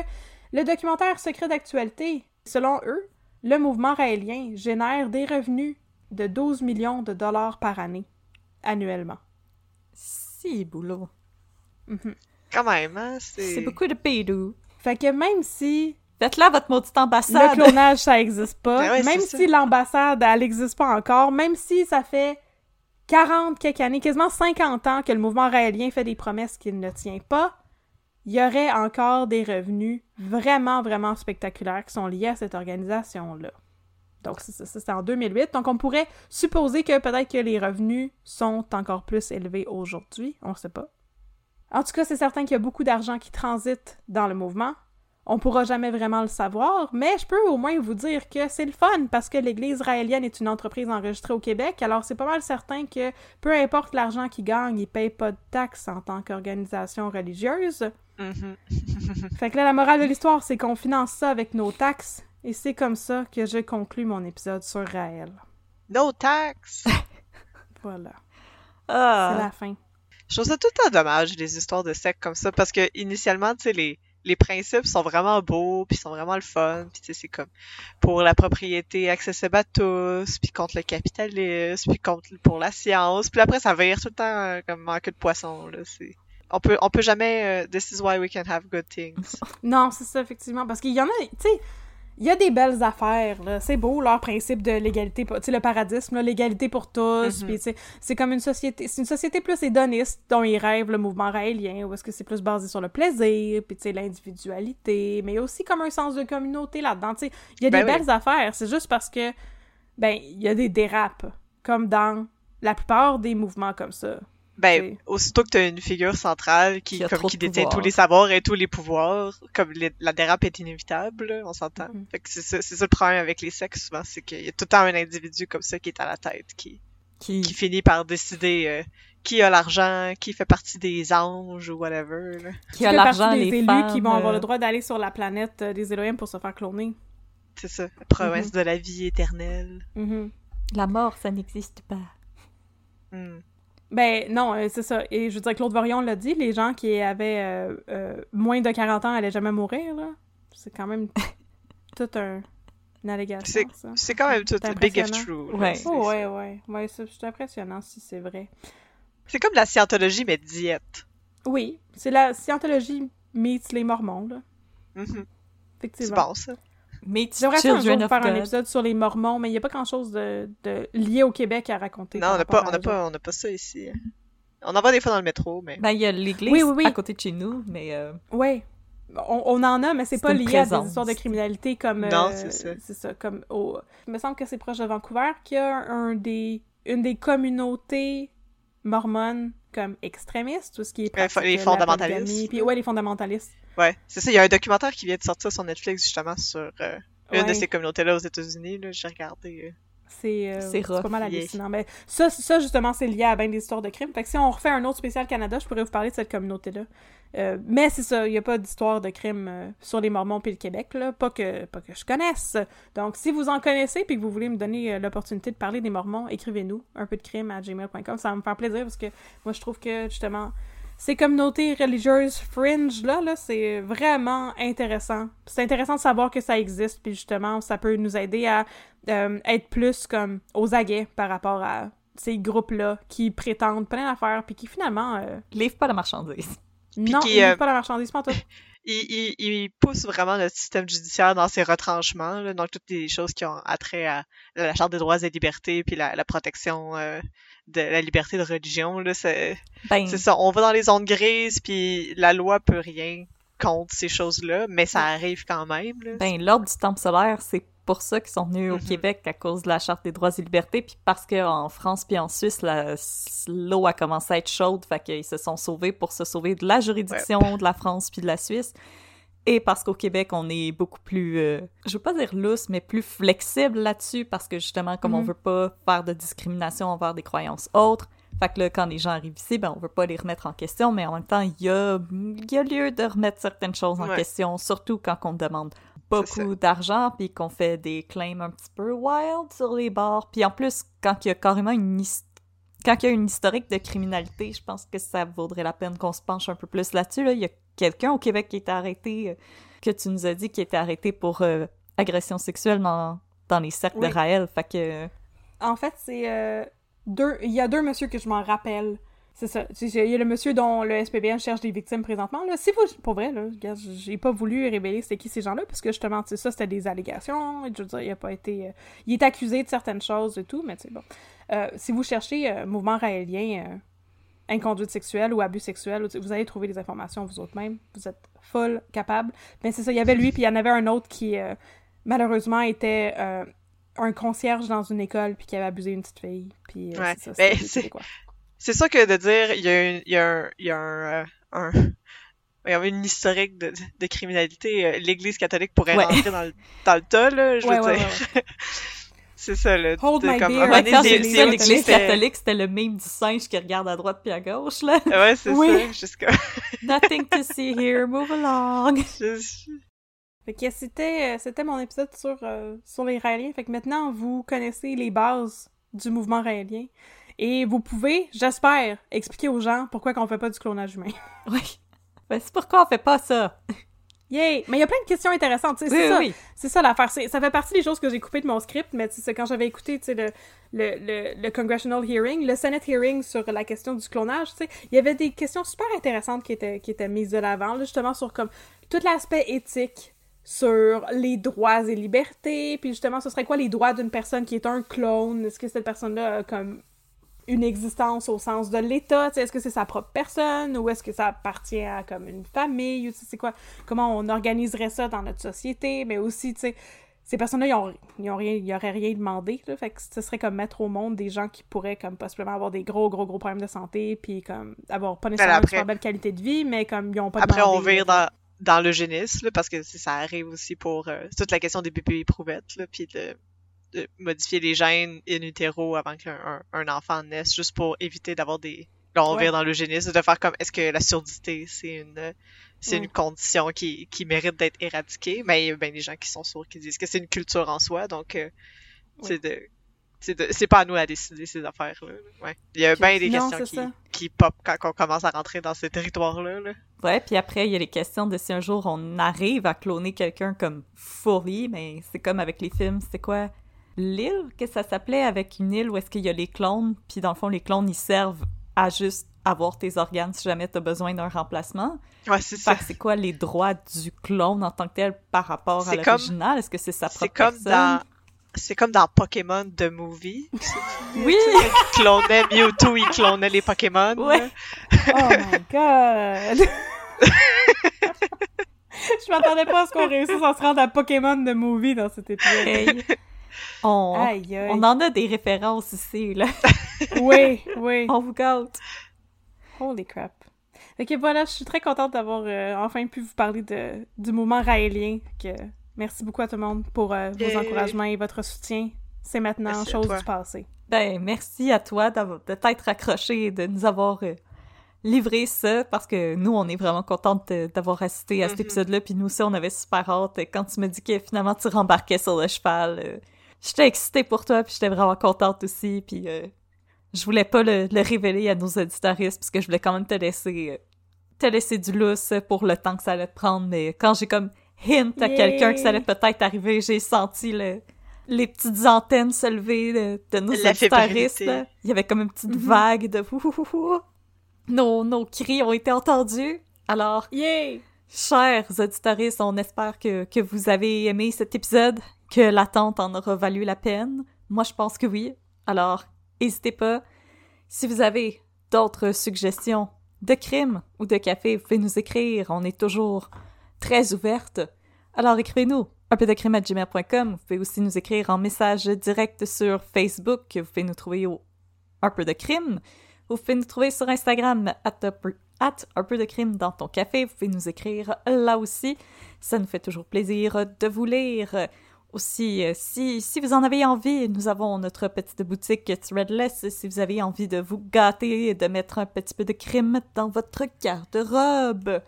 le documentaire Secret d'actualité, selon eux, le mouvement raélien génère des revenus de 12 millions de dollars par année, annuellement. Si, boulot. Mhm. Quand même, hein, c'est... C'est beaucoup de pédou. Fait que même si Faites-la votre maudite Le ambassade. clonage, ça existe pas. Ben ouais, même c'est si l'ambassade, elle existe pas encore, même si ça fait 40 quelques années, quasiment 50 ans que le mouvement raélien fait des promesses qu'il ne tient pas, il y aurait encore des revenus vraiment, vraiment spectaculaires qui sont liés à cette organisation-là. Donc, ça, c'était en 2008. Donc, on pourrait supposer que peut-être que les revenus sont encore plus élevés aujourd'hui. On ne sait pas. En tout cas, c'est certain qu'il y a beaucoup d'argent qui transite dans le mouvement. On pourra jamais vraiment le savoir, mais je peux au moins vous dire que c'est le fun parce que l'Église israélienne est une entreprise enregistrée au Québec, alors c'est pas mal certain que peu importe l'argent qu'ils gagnent, ils payent pas de taxes en tant qu'organisation religieuse. Mhm. Fait que là, la morale de l'histoire, c'est qu'on finance ça avec nos taxes, et c'est comme ça que je conclus mon épisode sur Raël. No tax! Voilà. Ah. C'est la fin. Je trouve ça tout le temps dommage, les histoires de sectes comme ça, parce que initialement, tu sais, les, les principes sont vraiment beaux, puis sont vraiment le fun, puis tu sais, c'est comme pour la propriété accessible à tous, puis contre le capitalisme, puis contre pour la science, puis après ça vire tout le temps euh, comme manque de poisson, là, c'est... On peut, on peut jamais... euh, this is why we can have good things. Non, c'est ça, effectivement. Parce qu'il y en a, tu sais, il y a des belles affaires, là. C'est beau, leur principe de l'égalité, tu sais, le paradisme, l'égalité pour tous. Mhm. C'est comme une société, c'est une société plus hédoniste dont ils rêvent le mouvement raélien, où est-ce que c'est plus basé sur le plaisir, puis, tu sais, l'individualité. Mais il y a aussi comme un sens de communauté là-dedans, tu sais. Il y a Ben des oui. belles affaires. C'est juste parce que, ben, il y a des dérapes. Comme dans la plupart des mouvements comme ça. Ben, aussitôt que t'as une figure centrale qui, comme, qui détient pouvoir. tous les savoirs et tous les pouvoirs, comme les- la dérape est inévitable, là, on s'entend. Fait que c'est ça, c'est ça le problème avec les sexes, souvent, c'est qu'il y a tout le temps un individu comme ça qui est à la tête, qui, Qui... qui finit par décider euh, qui a l'argent, qui fait partie des anges ou whatever, là. qui Qui a l'argent, les des élus femmes, qui vont avoir euh, le droit d'aller sur la planète euh, des Elohim pour se faire cloner. C'est ça, la promesse Mhm. de la vie éternelle. Mhm. La mort, ça n'existe pas. Hmm. Ben non, euh, c'est ça. Et je veux dire, Claude Vorion l'a dit, les gens qui avaient euh, euh, moins de 40 ans allaient jamais mourir, là. C'est quand même tout un, une allégation, C'est- ça. C'est quand même tout C'est big if true. Ouais. C'est- Oh, ouais, ouais. Ouais, c'est c'est impressionnant si c'est vrai. C'est comme la scientologie, mais diète. Oui, c'est la scientologie meets les mormons, là. Mhm. C'est Effectivement. bon, ça. Meet J'aimerais ça un jour faire un épisode sur les mormons, mais il n'y a pas grand-chose de, de lié au Québec à raconter. Non, on n'a pas, on pas, on n'a pas ça ici. On en voit des fois dans le métro, mais... Ben, il y a l'église Oui, oui, oui. à côté de chez nous, mais euh, Oui. On, on en a, mais c'est pas lié à des histoires de criminalité comme. Non, euh, c'est ça. C'est ça, comme. Au... Il me semble que c'est proche de Vancouver qu'il y a un des, une des communautés mormones comme extrémistes, tout ce qui est les fondamentalistes. Puis ouais, les fondamentalistes. Ouais, c'est ça. Il y a un documentaire qui vient de sortir sur Netflix, justement, sur euh, une Ouais. de ces communautés-là aux États-Unis. J'ai regardé. C'est euh, pas mal hallucinant. Mais ça, ça, justement, c'est lié à bien des histoires de crimes. Fait que si on refait un autre spécial Canada, je pourrais vous parler de cette communauté-là. Euh, mais c'est ça, il n'y a pas d'histoire de crime euh, sur les Mormons puis le Québec, là. Pas que, pas que je connaisse. Donc, si vous en connaissez puis que vous voulez me donner euh, l'opportunité de parler des Mormons, écrivez-nous un peu de crime à gmail.com. Ça va me faire plaisir parce que moi, je trouve que, justement, ces communautés religieuses fringe là, là c'est vraiment intéressant. C'est intéressant de savoir que ça existe, puis justement, ça peut nous aider à euh, être plus comme aux aguets par rapport à ces groupes-là qui prétendent plein d'affaires, puis qui finalement, euh, livre pas la marchandise. non, qui, ils euh, livrent pas la marchandise, pas en tout. Il, il, il pousse vraiment notre système judiciaire dans ses retranchements, là, donc toutes les choses qui ont attrait à la Charte des droits et libertés, puis la, la protection euh, de la liberté de religion. Ben, c'est ça, on va dans les zones grises, puis la loi peut rien contre ces choses-là, mais ça arrive quand même. Là. ben l'ordre du temple solaire, c'est pour ça qu'ils sont venus au Mhm. Québec à cause de la charte des droits et libertés, puis parce qu'en France puis en Suisse, l'eau a commencé à être chaude, fait qu'ils se sont sauvés pour se sauver de la juridiction de la France puis de la Suisse. Et parce qu'au Québec, on est beaucoup plus, euh, je veux pas dire lousse, mais plus flexible là-dessus, parce que justement, comme on Mhm. veut pas faire de discrimination envers des croyances autres, fait que là, quand les gens arrivent ici, ben, on veut pas les remettre en question, mais en même temps, il y a, il y a lieu de remettre certaines choses en Ouais. question, surtout quand on demande. Beaucoup d'argent, puis qu'on fait des claims un petit peu wild sur les bords. Puis en plus, quand il y a carrément une quand il y a une historique de criminalité, je pense que ça vaudrait la peine qu'on se penche un peu plus là-dessus. Là. Il y a quelqu'un au Québec qui a été arrêté, euh, que tu nous as dit, qui a été arrêté pour euh, agression sexuelle dans, dans les cercles Oui. de Raël. Fait que... En fait, c'est euh, deux. Il y a deux messieurs que je m'en rappelle. C'est ça. C'est- Il y a le monsieur dont le SPBN cherche des victimes présentement. Là, si vous, pour vrai, là, j'ai pas voulu révéler c'était qui ces gens-là, parce que justement, tu sais, ça, c'était des allégations. et Je veux dire, il a pas été. euh, il est accusé de certaines choses et tout, mais tu sais, bon. Euh, si vous cherchez euh, mouvement raélien, inconduite sexuelle ou abus sexuel, vous allez trouver les informations vous autres même. Vous êtes full capable. Mais c'est ça, il y avait lui, puis il y en avait un autre qui, malheureusement, était un concierge dans une école, puis qui avait abusé une petite fille. Puis Ouais. c'est ça, Ben, c'est- c'est- c'est quoi. C'est ça que de dire, il y a, une- il y a un, il y a un, euh, un- il y a une historique de, de criminalité. euh, L'Église catholique pourrait Ouais. rentrer dans le, dans le tas, là, je Ouais, veux ouais, dire. ouais, c'est ça, là. Hold my comme, beer. un moment Ouais, donné, quand j'ai ça, l'église catholique, c'était le meme du singe qui regarde à droite puis à gauche, là. Ouais, c'est Oui. ça. Jusqu'à... Nothing to see here, move along. Fait que c'était, euh, c'était mon épisode sur, euh, sur les Raéliens. Fait que maintenant, vous connaissez les bases du mouvement raélien. Et vous pouvez, j'espère, expliquer aux gens pourquoi qu'on fait pas du clonage humain. Oui. Ben, c'est pourquoi on fait pas ça. Yay! Mais il y a plein de questions intéressantes, Oui, c'est ça. oui. C'est ça l'affaire. C'est- Ça fait partie des choses que j'ai coupées de mon script, mais c'est quand j'avais écouté, le, le, le, le congressional hearing, le Senate hearing sur la question du clonage, il y avait des questions super intéressantes qui étaient, qui étaient mises de l'avant, là, justement, sur comme tout l'aspect éthique sur les droits et libertés, puis justement, ce serait quoi les droits d'une personne qui est un clone? Est-ce que cette personne-là a comme une existence au sens de l'État, tu sais, est-ce que c'est sa propre personne ou est-ce que ça appartient à comme une famille ou tu sais, c'est quoi comment on organiserait ça dans notre société, mais aussi tu sais ces personnes-là ils ont, ils ont rien ils auraient rien demandé là, fait que ce serait comme mettre au monde des gens qui pourraient comme possiblement avoir des gros gros gros problèmes de santé puis comme avoir pas nécessairement après- une super belle qualité de vie mais comme ils ont pas Après, on demandé, vire là, dans, dans l'eugénisme, parce que ça arrive aussi pour euh, toute la question des bébés éprouvettes, là, puis de, de modifier les gènes in utero avant qu'un un, enfant naisse, juste pour éviter d'avoir des... Là, on Ouais. vire dans l'eugénisme, de faire comme, est-ce que la surdité, c'est une... C'est Ouais. une condition qui, qui mérite d'être éradiquée, mais il y a ben des gens qui sont sourds qui disent que c'est une culture en soi, donc euh, c'est de c'est de- c'est pas à nous à décider ces affaires-là. là. Ouais. Il y a bien des Non, questions qui, ça. qui pop quand on commence à rentrer dans ce territoire-là. Là. Ouais, puis après, il y a les questions de si un jour on arrive à cloner quelqu'un comme fully, mais c'est comme avec les films, c'est quoi? L'île, que ça s'appelait, avec une île où est-ce qu'il y a les clones, puis dans le fond, les clones, ils servent à juste avoir tes organes si jamais t'as besoin d'un remplacement. Ouais, c'est ça. c'est quoi les droits du clone en tant que tel par rapport à C'est comme- l'original? Est-ce que c'est sa propre comme personne? dans c'est comme dans Pokémon The Movie. Oui! Il clonait Mewtwo, il clonait les Pokémon. Ouais. Oh my god! Je m'attendais pas à ce qu'on réussisse à se rendre à Pokémon de movie dans cet épisode. Hey. On, Aïe, aïe. on en a des références ici, là. Oui, oui. On vous gâte. Holy crap. Ok, voilà, je suis très contente d'avoir euh, enfin pu vous parler de, du mouvement raélien. Que, merci beaucoup à tout le monde pour euh, vos encouragements et votre soutien. C'est maintenant Merci chose du passé. Ben, merci à toi d'avoir- de t'être accroché et de nous avoir euh, livré ça parce que nous, on est vraiment contente d'avoir assisté à cet Mhm. épisode-là. Puis nous aussi, on avait super hâte. Quand tu me dis que finalement tu rembarquais sur le cheval, euh, j'étais excitée pour toi puis j'étais vraiment contente aussi. Puis euh, je voulais pas le, le révéler à nos auditoristes parce que je voulais quand même te laisser, euh, te laisser du lousse pour le temps que ça allait te prendre. Mais quand j'ai comme hint à quelqu'un que ça allait peut-être arriver, j'ai senti le les petites antennes se lever de, de nos La auditoristes. fébrilité. là. Il y avait comme une petite Mhm. vague de. Nos, nos cris ont été entendus. Alors, Yay! Chers auditoristes, on espère que, vous avez aimé cet épisode, que l'attente en aura valu la peine. Moi, je pense que oui. Alors, n'hésitez pas. Si vous avez d'autres suggestions de crimes ou de café, vous pouvez nous écrire. On est toujours très ouverte. Alors, écrivez-nous un peu de crime à gmail.com. Vous pouvez aussi nous écrire en message direct sur Facebook. Vous pouvez nous trouver au un peu de crime. Vous pouvez nous trouver sur Instagram peu- at un peu de crime dans ton café. Vous pouvez nous écrire là aussi. Ça nous fait toujours plaisir de vous lire. Aussi, euh, si, si vous en avez envie, nous avons notre petite boutique Threadless. Si vous avez envie de vous gâter et de mettre un petit peu de crime dans votre garde-robe.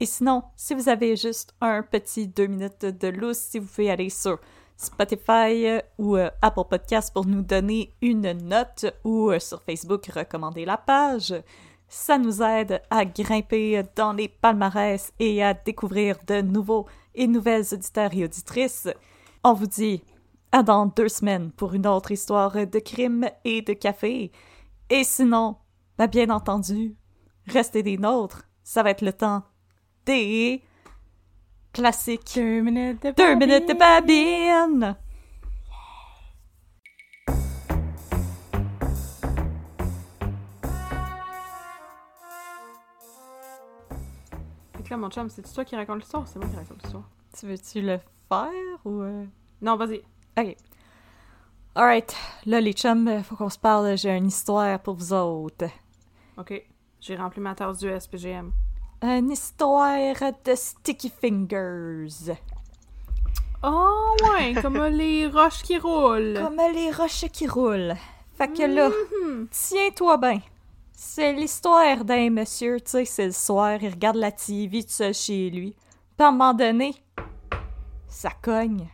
Et sinon, si vous avez juste un petit deux minutes de lousse, si vous pouvez aller sur Spotify euh, ou euh, Apple Podcast pour nous donner une note ou sur Facebook recommander la page. Ça nous aide à grimper dans les palmarès et à découvrir de nouveaux et nouvelles auditeurs et auditrices. On vous dit à dans deux semaines pour une autre histoire de crime et de café. Et sinon, ben bien entendu, restez des nôtres. Ça va être le temps des classiques. Deux minutes de Deux minutes de babine! Que là, mon chum, c'est toi qui raconte l'histoire ou c'est moi qui raconte l'histoire? Tu veux-tu le faire ou. euh? Non, vas-y. Ok. Alright. Là, les chums, euh, faut qu'on se parle. J'ai une histoire pour vous autres. Ok. J'ai rempli ma tasse du SPGM. Une histoire de Sticky Fingers. Oh, ouais, comme les roches qui roulent. Comme les roches qui roulent. Fait que là, Mhm. tiens-toi bien. C'est l'histoire d'un monsieur, tu sais, c'est le soir, il regarde la TV tout seul chez lui. Puis à un moment donné, ça cogne.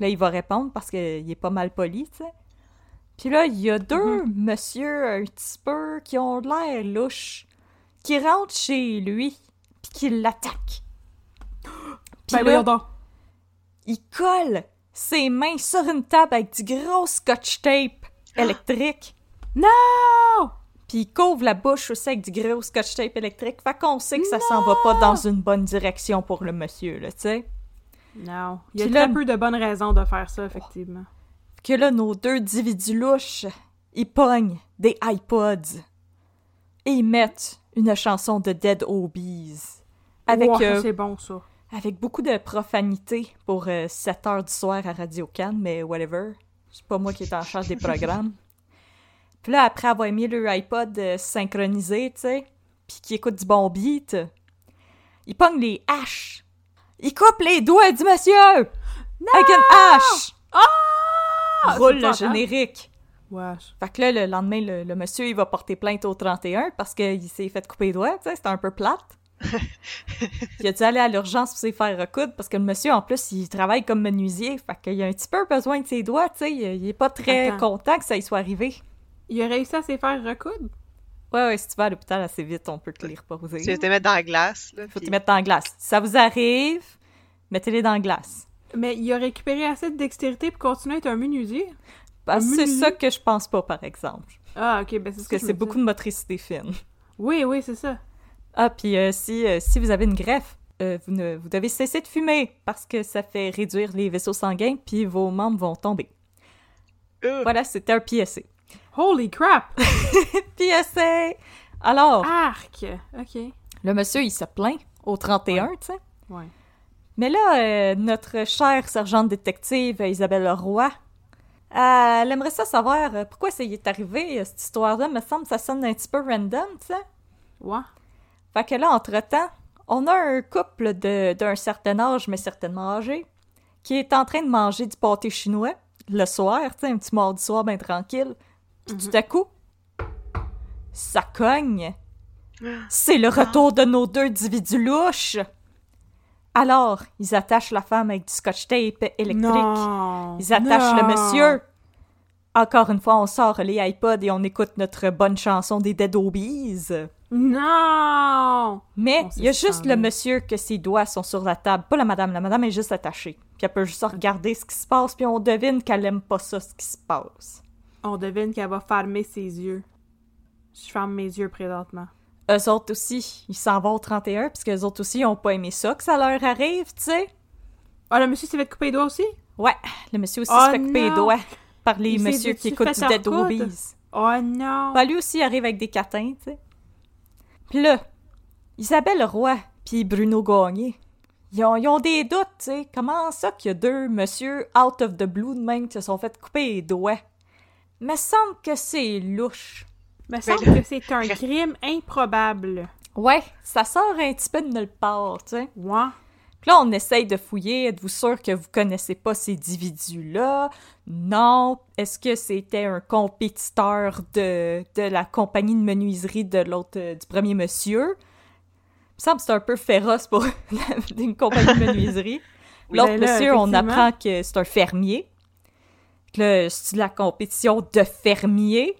Là, il va répondre parce qu'il est pas mal poli, tu sais. Puis là, il y a deux monsieur un petit peu qui ont l'air louches, qui rentrent chez lui, puis qui l'attaquent. Puis Ben, là, il colle ses mains sur une table avec du gros scotch tape électrique. Non! Puis il couvre la bouche aussi avec du gros scotch tape électrique. Fait qu'on sait que ça s'en va pas dans une bonne direction pour le monsieur, là, tu sais. Non. Il y a très là- peu de bonnes raisons de faire ça, effectivement. Que là, nos deux individus louches, ils pognent des iPods et ils mettent une chanson de Dead Obies. Avec, Wow, euh, c'est bon, ça. avec beaucoup de profanité pour euh, 7 heures du soir à Radio Cannes, mais whatever. C'est pas moi qui est en charge des programmes. Puis là, après avoir mis le iPod euh, synchronisé, tu sais, puis qui écoute du bon beat, il pogne les haches. Il coupe les doigts du monsieur! Avec une hache! Ah! Roule le générique. Wesh. Fait que là, le lendemain, le, le monsieur, il va porter plainte au 31 parce qu'il s'est fait couper les doigts, tu sais, c'était un peu plate. il a dû aller à l'urgence pour se faire recoudre parce que le monsieur, en plus, il travaille comme menuisier. Fait qu'il a un petit peu besoin de ses doigts, tu sais. Il, il est pas très Attends. content que ça y soit arrivé. Il a réussi à se faire recoudre? Ouais, ouais, si tu vas à l'hôpital assez vite, on peut te les reposer. Tu vas te mettre dans la glace. Là, Faut puis- te mettre dans la glace. Si ça vous arrive, mettez-les dans la glace. Mais il a récupéré assez de dextérité pour continuer à être un menuisier? Un c'est ça que je pense pas, par exemple. Ah, ok, ben c'est ce Parce que, c'est beaucoup de motricité fine. Oui, oui, c'est ça. Ah, puis euh, si, euh, si vous avez une greffe, euh, vous, ne, vous devez cesser de fumer parce que ça fait réduire les vaisseaux sanguins puis vos membres vont tomber. Euh, Voilà, c'était un PSA. Holy crap! PSA! Alors, Arc! Ok. le monsieur, il se plaint au 31, tu sais. Ouais. Mais là, euh, notre chère sergente détective Isabelle Roy, euh, elle aimerait ça savoir euh, pourquoi ça y est arrivé, euh, cette histoire-là. Me semble que ça sonne un petit peu random, tu sais. Ouais. Fait que là, entre-temps, on a un couple de- d'un certain âge, mais certainement âgé, qui est en train de manger du pâté chinois le soir, tu sais, un petit mardi soir bien tranquille. Puis tout à coup, ça cogne. C'est le retour de nos deux individus louches. Alors, ils attachent la femme avec du scotch tape électrique. Non! Ils attachent le monsieur. Encore une fois, on sort les iPods et on écoute notre bonne chanson des Dead Obies. Non! Mais il y a juste le monsieur que ses doigts sont sur la table, pas la madame. La madame est juste attachée. Puis elle peut juste regarder ce qui se passe, puis on devine qu'elle aime pas ça, ce qui se passe. On devine qu'elle va fermer ses yeux. Je ferme mes yeux présentement. Eux autres aussi, ils s'en vont au 31, puisque eux autres aussi, ils ont pas aimé ça, que ça leur arrive, tu sais. Ah, le monsieur s'est fait couper les doigts aussi? Ouais, le monsieur aussi Oh se fait couper les doigts par les s'est messieurs qui écoutent du Dead? Obies. Oh non! Ben, lui aussi, il arrive avec des catins, tu sais. Puis là, Isabelle Roy puis Bruno Gagné, ils ont, ils ont des doutes, tu sais. Comment ça qu'il y a deux monsieur out of the blue de même qui se sont fait couper les doigts? Me semble que c'est louche. Me semble là- que c'est un crime improbable. Ouais, ça sort un petit peu de nulle part, tu sais. Ouais. Puis là, on essaye de fouiller. Êtes-vous sûr que vous connaissez pas ces individus-là? Non. Est-ce que c'était un compétiteur de, de la compagnie de menuiserie de l'autre, euh, du premier monsieur? Il me semble que c'est un peu féroce pour une compagnie de menuiserie. L'autre Ben monsieur, on apprend que c'est un fermier. Là, c'est de la compétition de fermiers.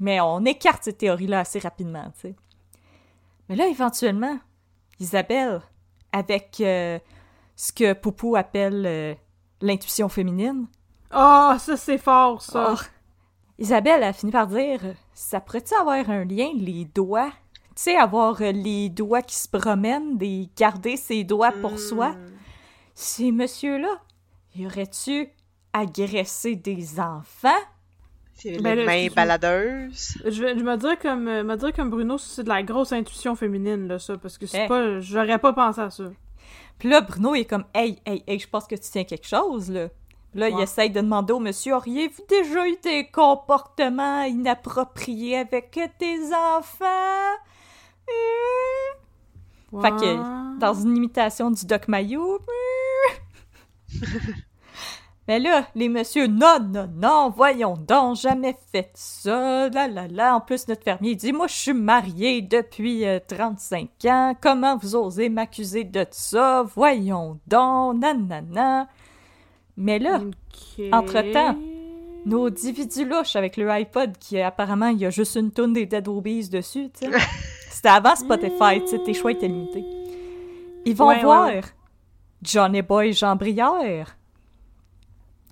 Mais on écarte cette théorie-là assez rapidement, tu sais. Mais là, éventuellement, Isabelle, avec euh, ce que Poupou appelle euh, l'intuition féminine, Oh, ça c'est fort, ça! Oh. Isabelle a fini par dire ça pourrait-tu avoir un lien, les doigts? Tu sais, avoir euh, les doigts qui se promènent, des garder ses doigts pour soi? Ces messieurs-là, y aurait-tu agressé des enfants? C'est Ben les mains baladeuses. Je me dire comme, euh, me dire comme Bruno, c'est de la grosse intuition féminine, là, ça, parce que c'est Eh. pas, j'aurais pas pensé à ça. Puis là, Bruno est comme Hey, hey, hey, je pense que tu tiens quelque chose, là. Là, il essaye de demander au monsieur Auriez-vous déjà eu des comportements inappropriés avec tes enfants? Fait que, dans une imitation du Doc Mayou. Mais là, les messieurs, non, non, non, voyons donc, jamais fait ça, là, là, là. En plus, notre fermier dit, moi, je suis marié depuis euh, 35 ans, comment vous osez m'accuser de ça? Voyons donc, nanana. Mais là. Entre-temps, nos individus louches avec le iPod qui, apparemment, il y a juste une tonne des Dead Obies dessus, tu sais. C'était avant Spotify, tu sais, tes choix étaient limités. Ils vont ouais, voir ouais. Johnny Boy Jean Brière,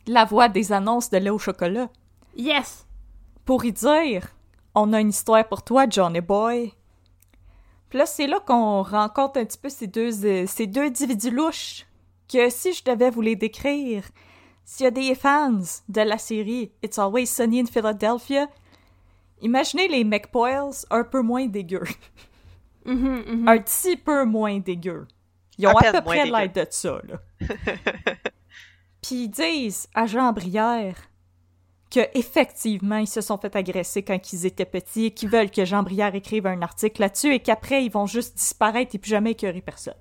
la voix des annonces de lait au chocolat, Yes! pour y dire On a une histoire pour toi, Johnny Boy. Puis là, c'est là qu'on rencontre un petit peu ces deux, euh, ces deux individus louches que si je devais vous les décrire, s'il y a des fans de la série It's Always Sunny in Philadelphia, imaginez les McPoyles un peu moins dégueux. Mhm, mhm. un petit peu moins dégueux. Ils ont À peu près l'air de ça, là. Puis ils disent à Jean Brière que effectivement ils se sont fait agresser quand ils étaient petits et qu'ils veulent que Jean Brière écrive un article là-dessus et qu'après ils vont juste disparaître et plus jamais écœurer personne.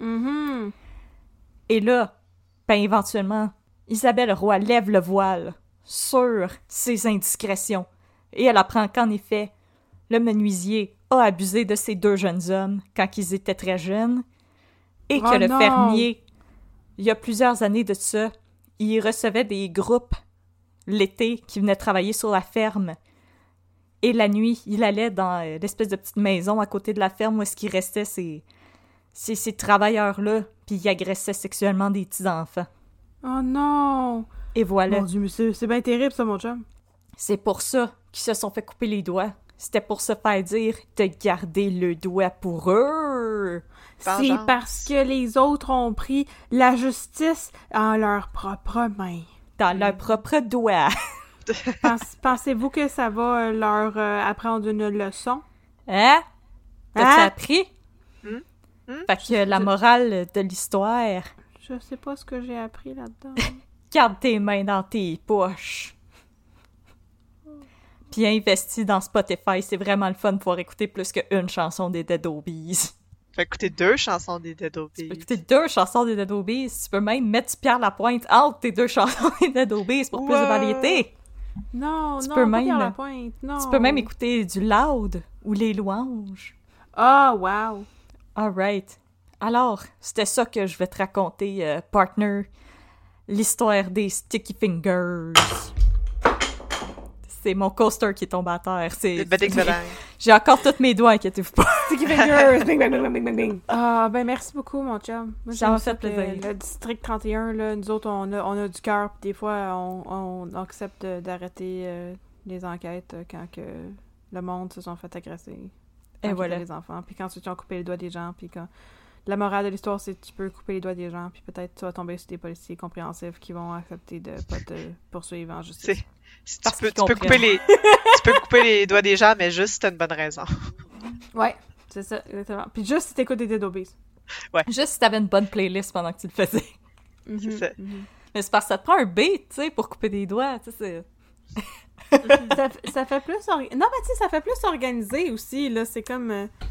Mhm. Et là, ben éventuellement, Isabelle Roy lève le voile sur ses indiscrétions et elle apprend qu'en effet, le menuisier a abusé de ces deux jeunes hommes quand ils étaient très jeunes et que Oh le non! fermier, il y a plusieurs années de ça, il recevait des groupes l'été qui venaient travailler sur la ferme. Et la nuit, il allait dans euh, l'espèce de petite maison à côté de la ferme où est-ce qu'il restait ces, ces, ces travailleurs-là, puis il agressait sexuellement des petits-enfants. Oh non! Et voilà. Mon dieu, c'est bien terrible ça, mon chum. C'est pour ça qu'ils se sont fait couper les doigts. C'était pour se faire dire de garder le doigt pour eux. C'est parce que les autres ont pris la justice en leurs propres mains. Dans leur propre doigt. Pense- Pensez-vous que ça va euh, leur euh, apprendre une leçon? Hein? T'as-tu Hein? appris? Hmm? Fait que la morale de l'histoire, Je sais pas ce que j'ai appris là-dedans. garde tes mains dans tes poches. Puis investis dans Spotify, c'est vraiment le fun de pouvoir écouter plus qu'une chanson des Dead Obies. Tu vas écouter deux chansons des Dead Tu peux écouter deux chansons des Dead Obies. Tu peux même mettre Pierre Lapointe entre tes deux chansons des Dead Obies pour plus de Wow. variété. Non, Tu non, peux même- Pierre Lapointe, non. Tu peux même écouter du loud ou les louanges. Ah, wow. Alright. Alors, c'était ça que je vais te raconter, euh, partner. L'histoire des Sticky Fingers. C'est mon coaster qui est tombé à terre. C'est... J'ai encore tous mes doigts, inquiétez-vous pas. Sticky fingers! bing, bing, bing, bing, bing, bing. Ah, ben merci beaucoup, mon chum. Moi, Ça m'a fait plaisir. Le district 31, là, nous autres, on a, on a du cœur, puis des fois, on, on accepte d'arrêter euh, les enquêtes euh, quand que le monde se sont fait agresser. Et voilà. les enfants, puis quand ils ont coupé les doigts des gens, puis quand... La morale de l'histoire, c'est que tu peux couper les doigts des gens, puis peut-être tu vas tomber sur des policiers compréhensifs qui vont accepter de pas te poursuivre en justice. Si tu peux, qu'ils tu peux couper les, tu peux couper les doigts des gens, mais juste si t'as une bonne raison. Ouais, c'est ça, exactement. Puis juste si t'écoutes des Dead Obies. Juste si t'avais une bonne playlist pendant que tu le faisais. Mhm, C'est ça. mhm. Mais c'est parce que ça te prend un beat, tu sais, pour couper des doigts. Tu sais, c'est... ça, fait plus non mais tu sais ça fait plus organisé aussi là c'est comme euh, tu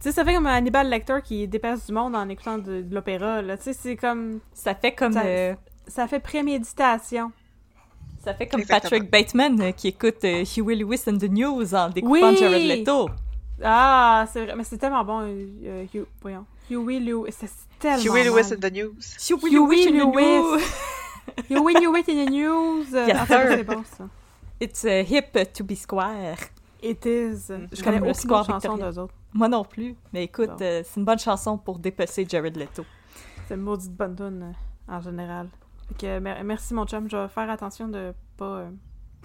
sais ça fait comme Hannibal Lecter qui dépasse du monde en écoutant de, de l'opéra là tu sais c'est comme Ça fait comme... Ça- euh, ça fait préméditation Ça fait comme Exactement. Patrick Bateman euh, qui écoute euh, Huey Lewis and the News en découpant Oui! Jared Leto. ah c'est vrai mais c'est tellement bon euh, euh, Hugh voyons Huey Lewis c'est tellement Huey Lewis in the news. Huey and Lewis. News. Huey Lewis in the news euh, Yes, sir. c'est bon ça It's uh, hip to be square. It is je connais le aucune autre chanson Victoria. d'eux autres Moi non plus. Mais écoute, Bon. euh, c'est une bonne chanson pour dépecer Jared Leto. c'est une maudite bonne tune euh, en général fait que mer- merci mon chum je vais faire attention de pas euh,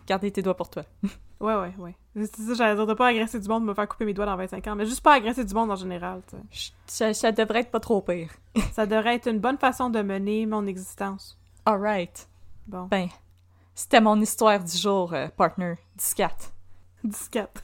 Gardez tes doigts pour toi. Ouais, ouais, ouais. C'est ça, j'allais dire de pas agresser du monde, me faire couper mes doigts dans 25 ans, mais juste pas agresser du monde en général. Ça, ça devrait être pas trop pire. Ça devrait être une bonne façon de mener mon existence. Alright. Bon. Ben, C'était mon histoire du jour, euh, partner. Discat. Disquette.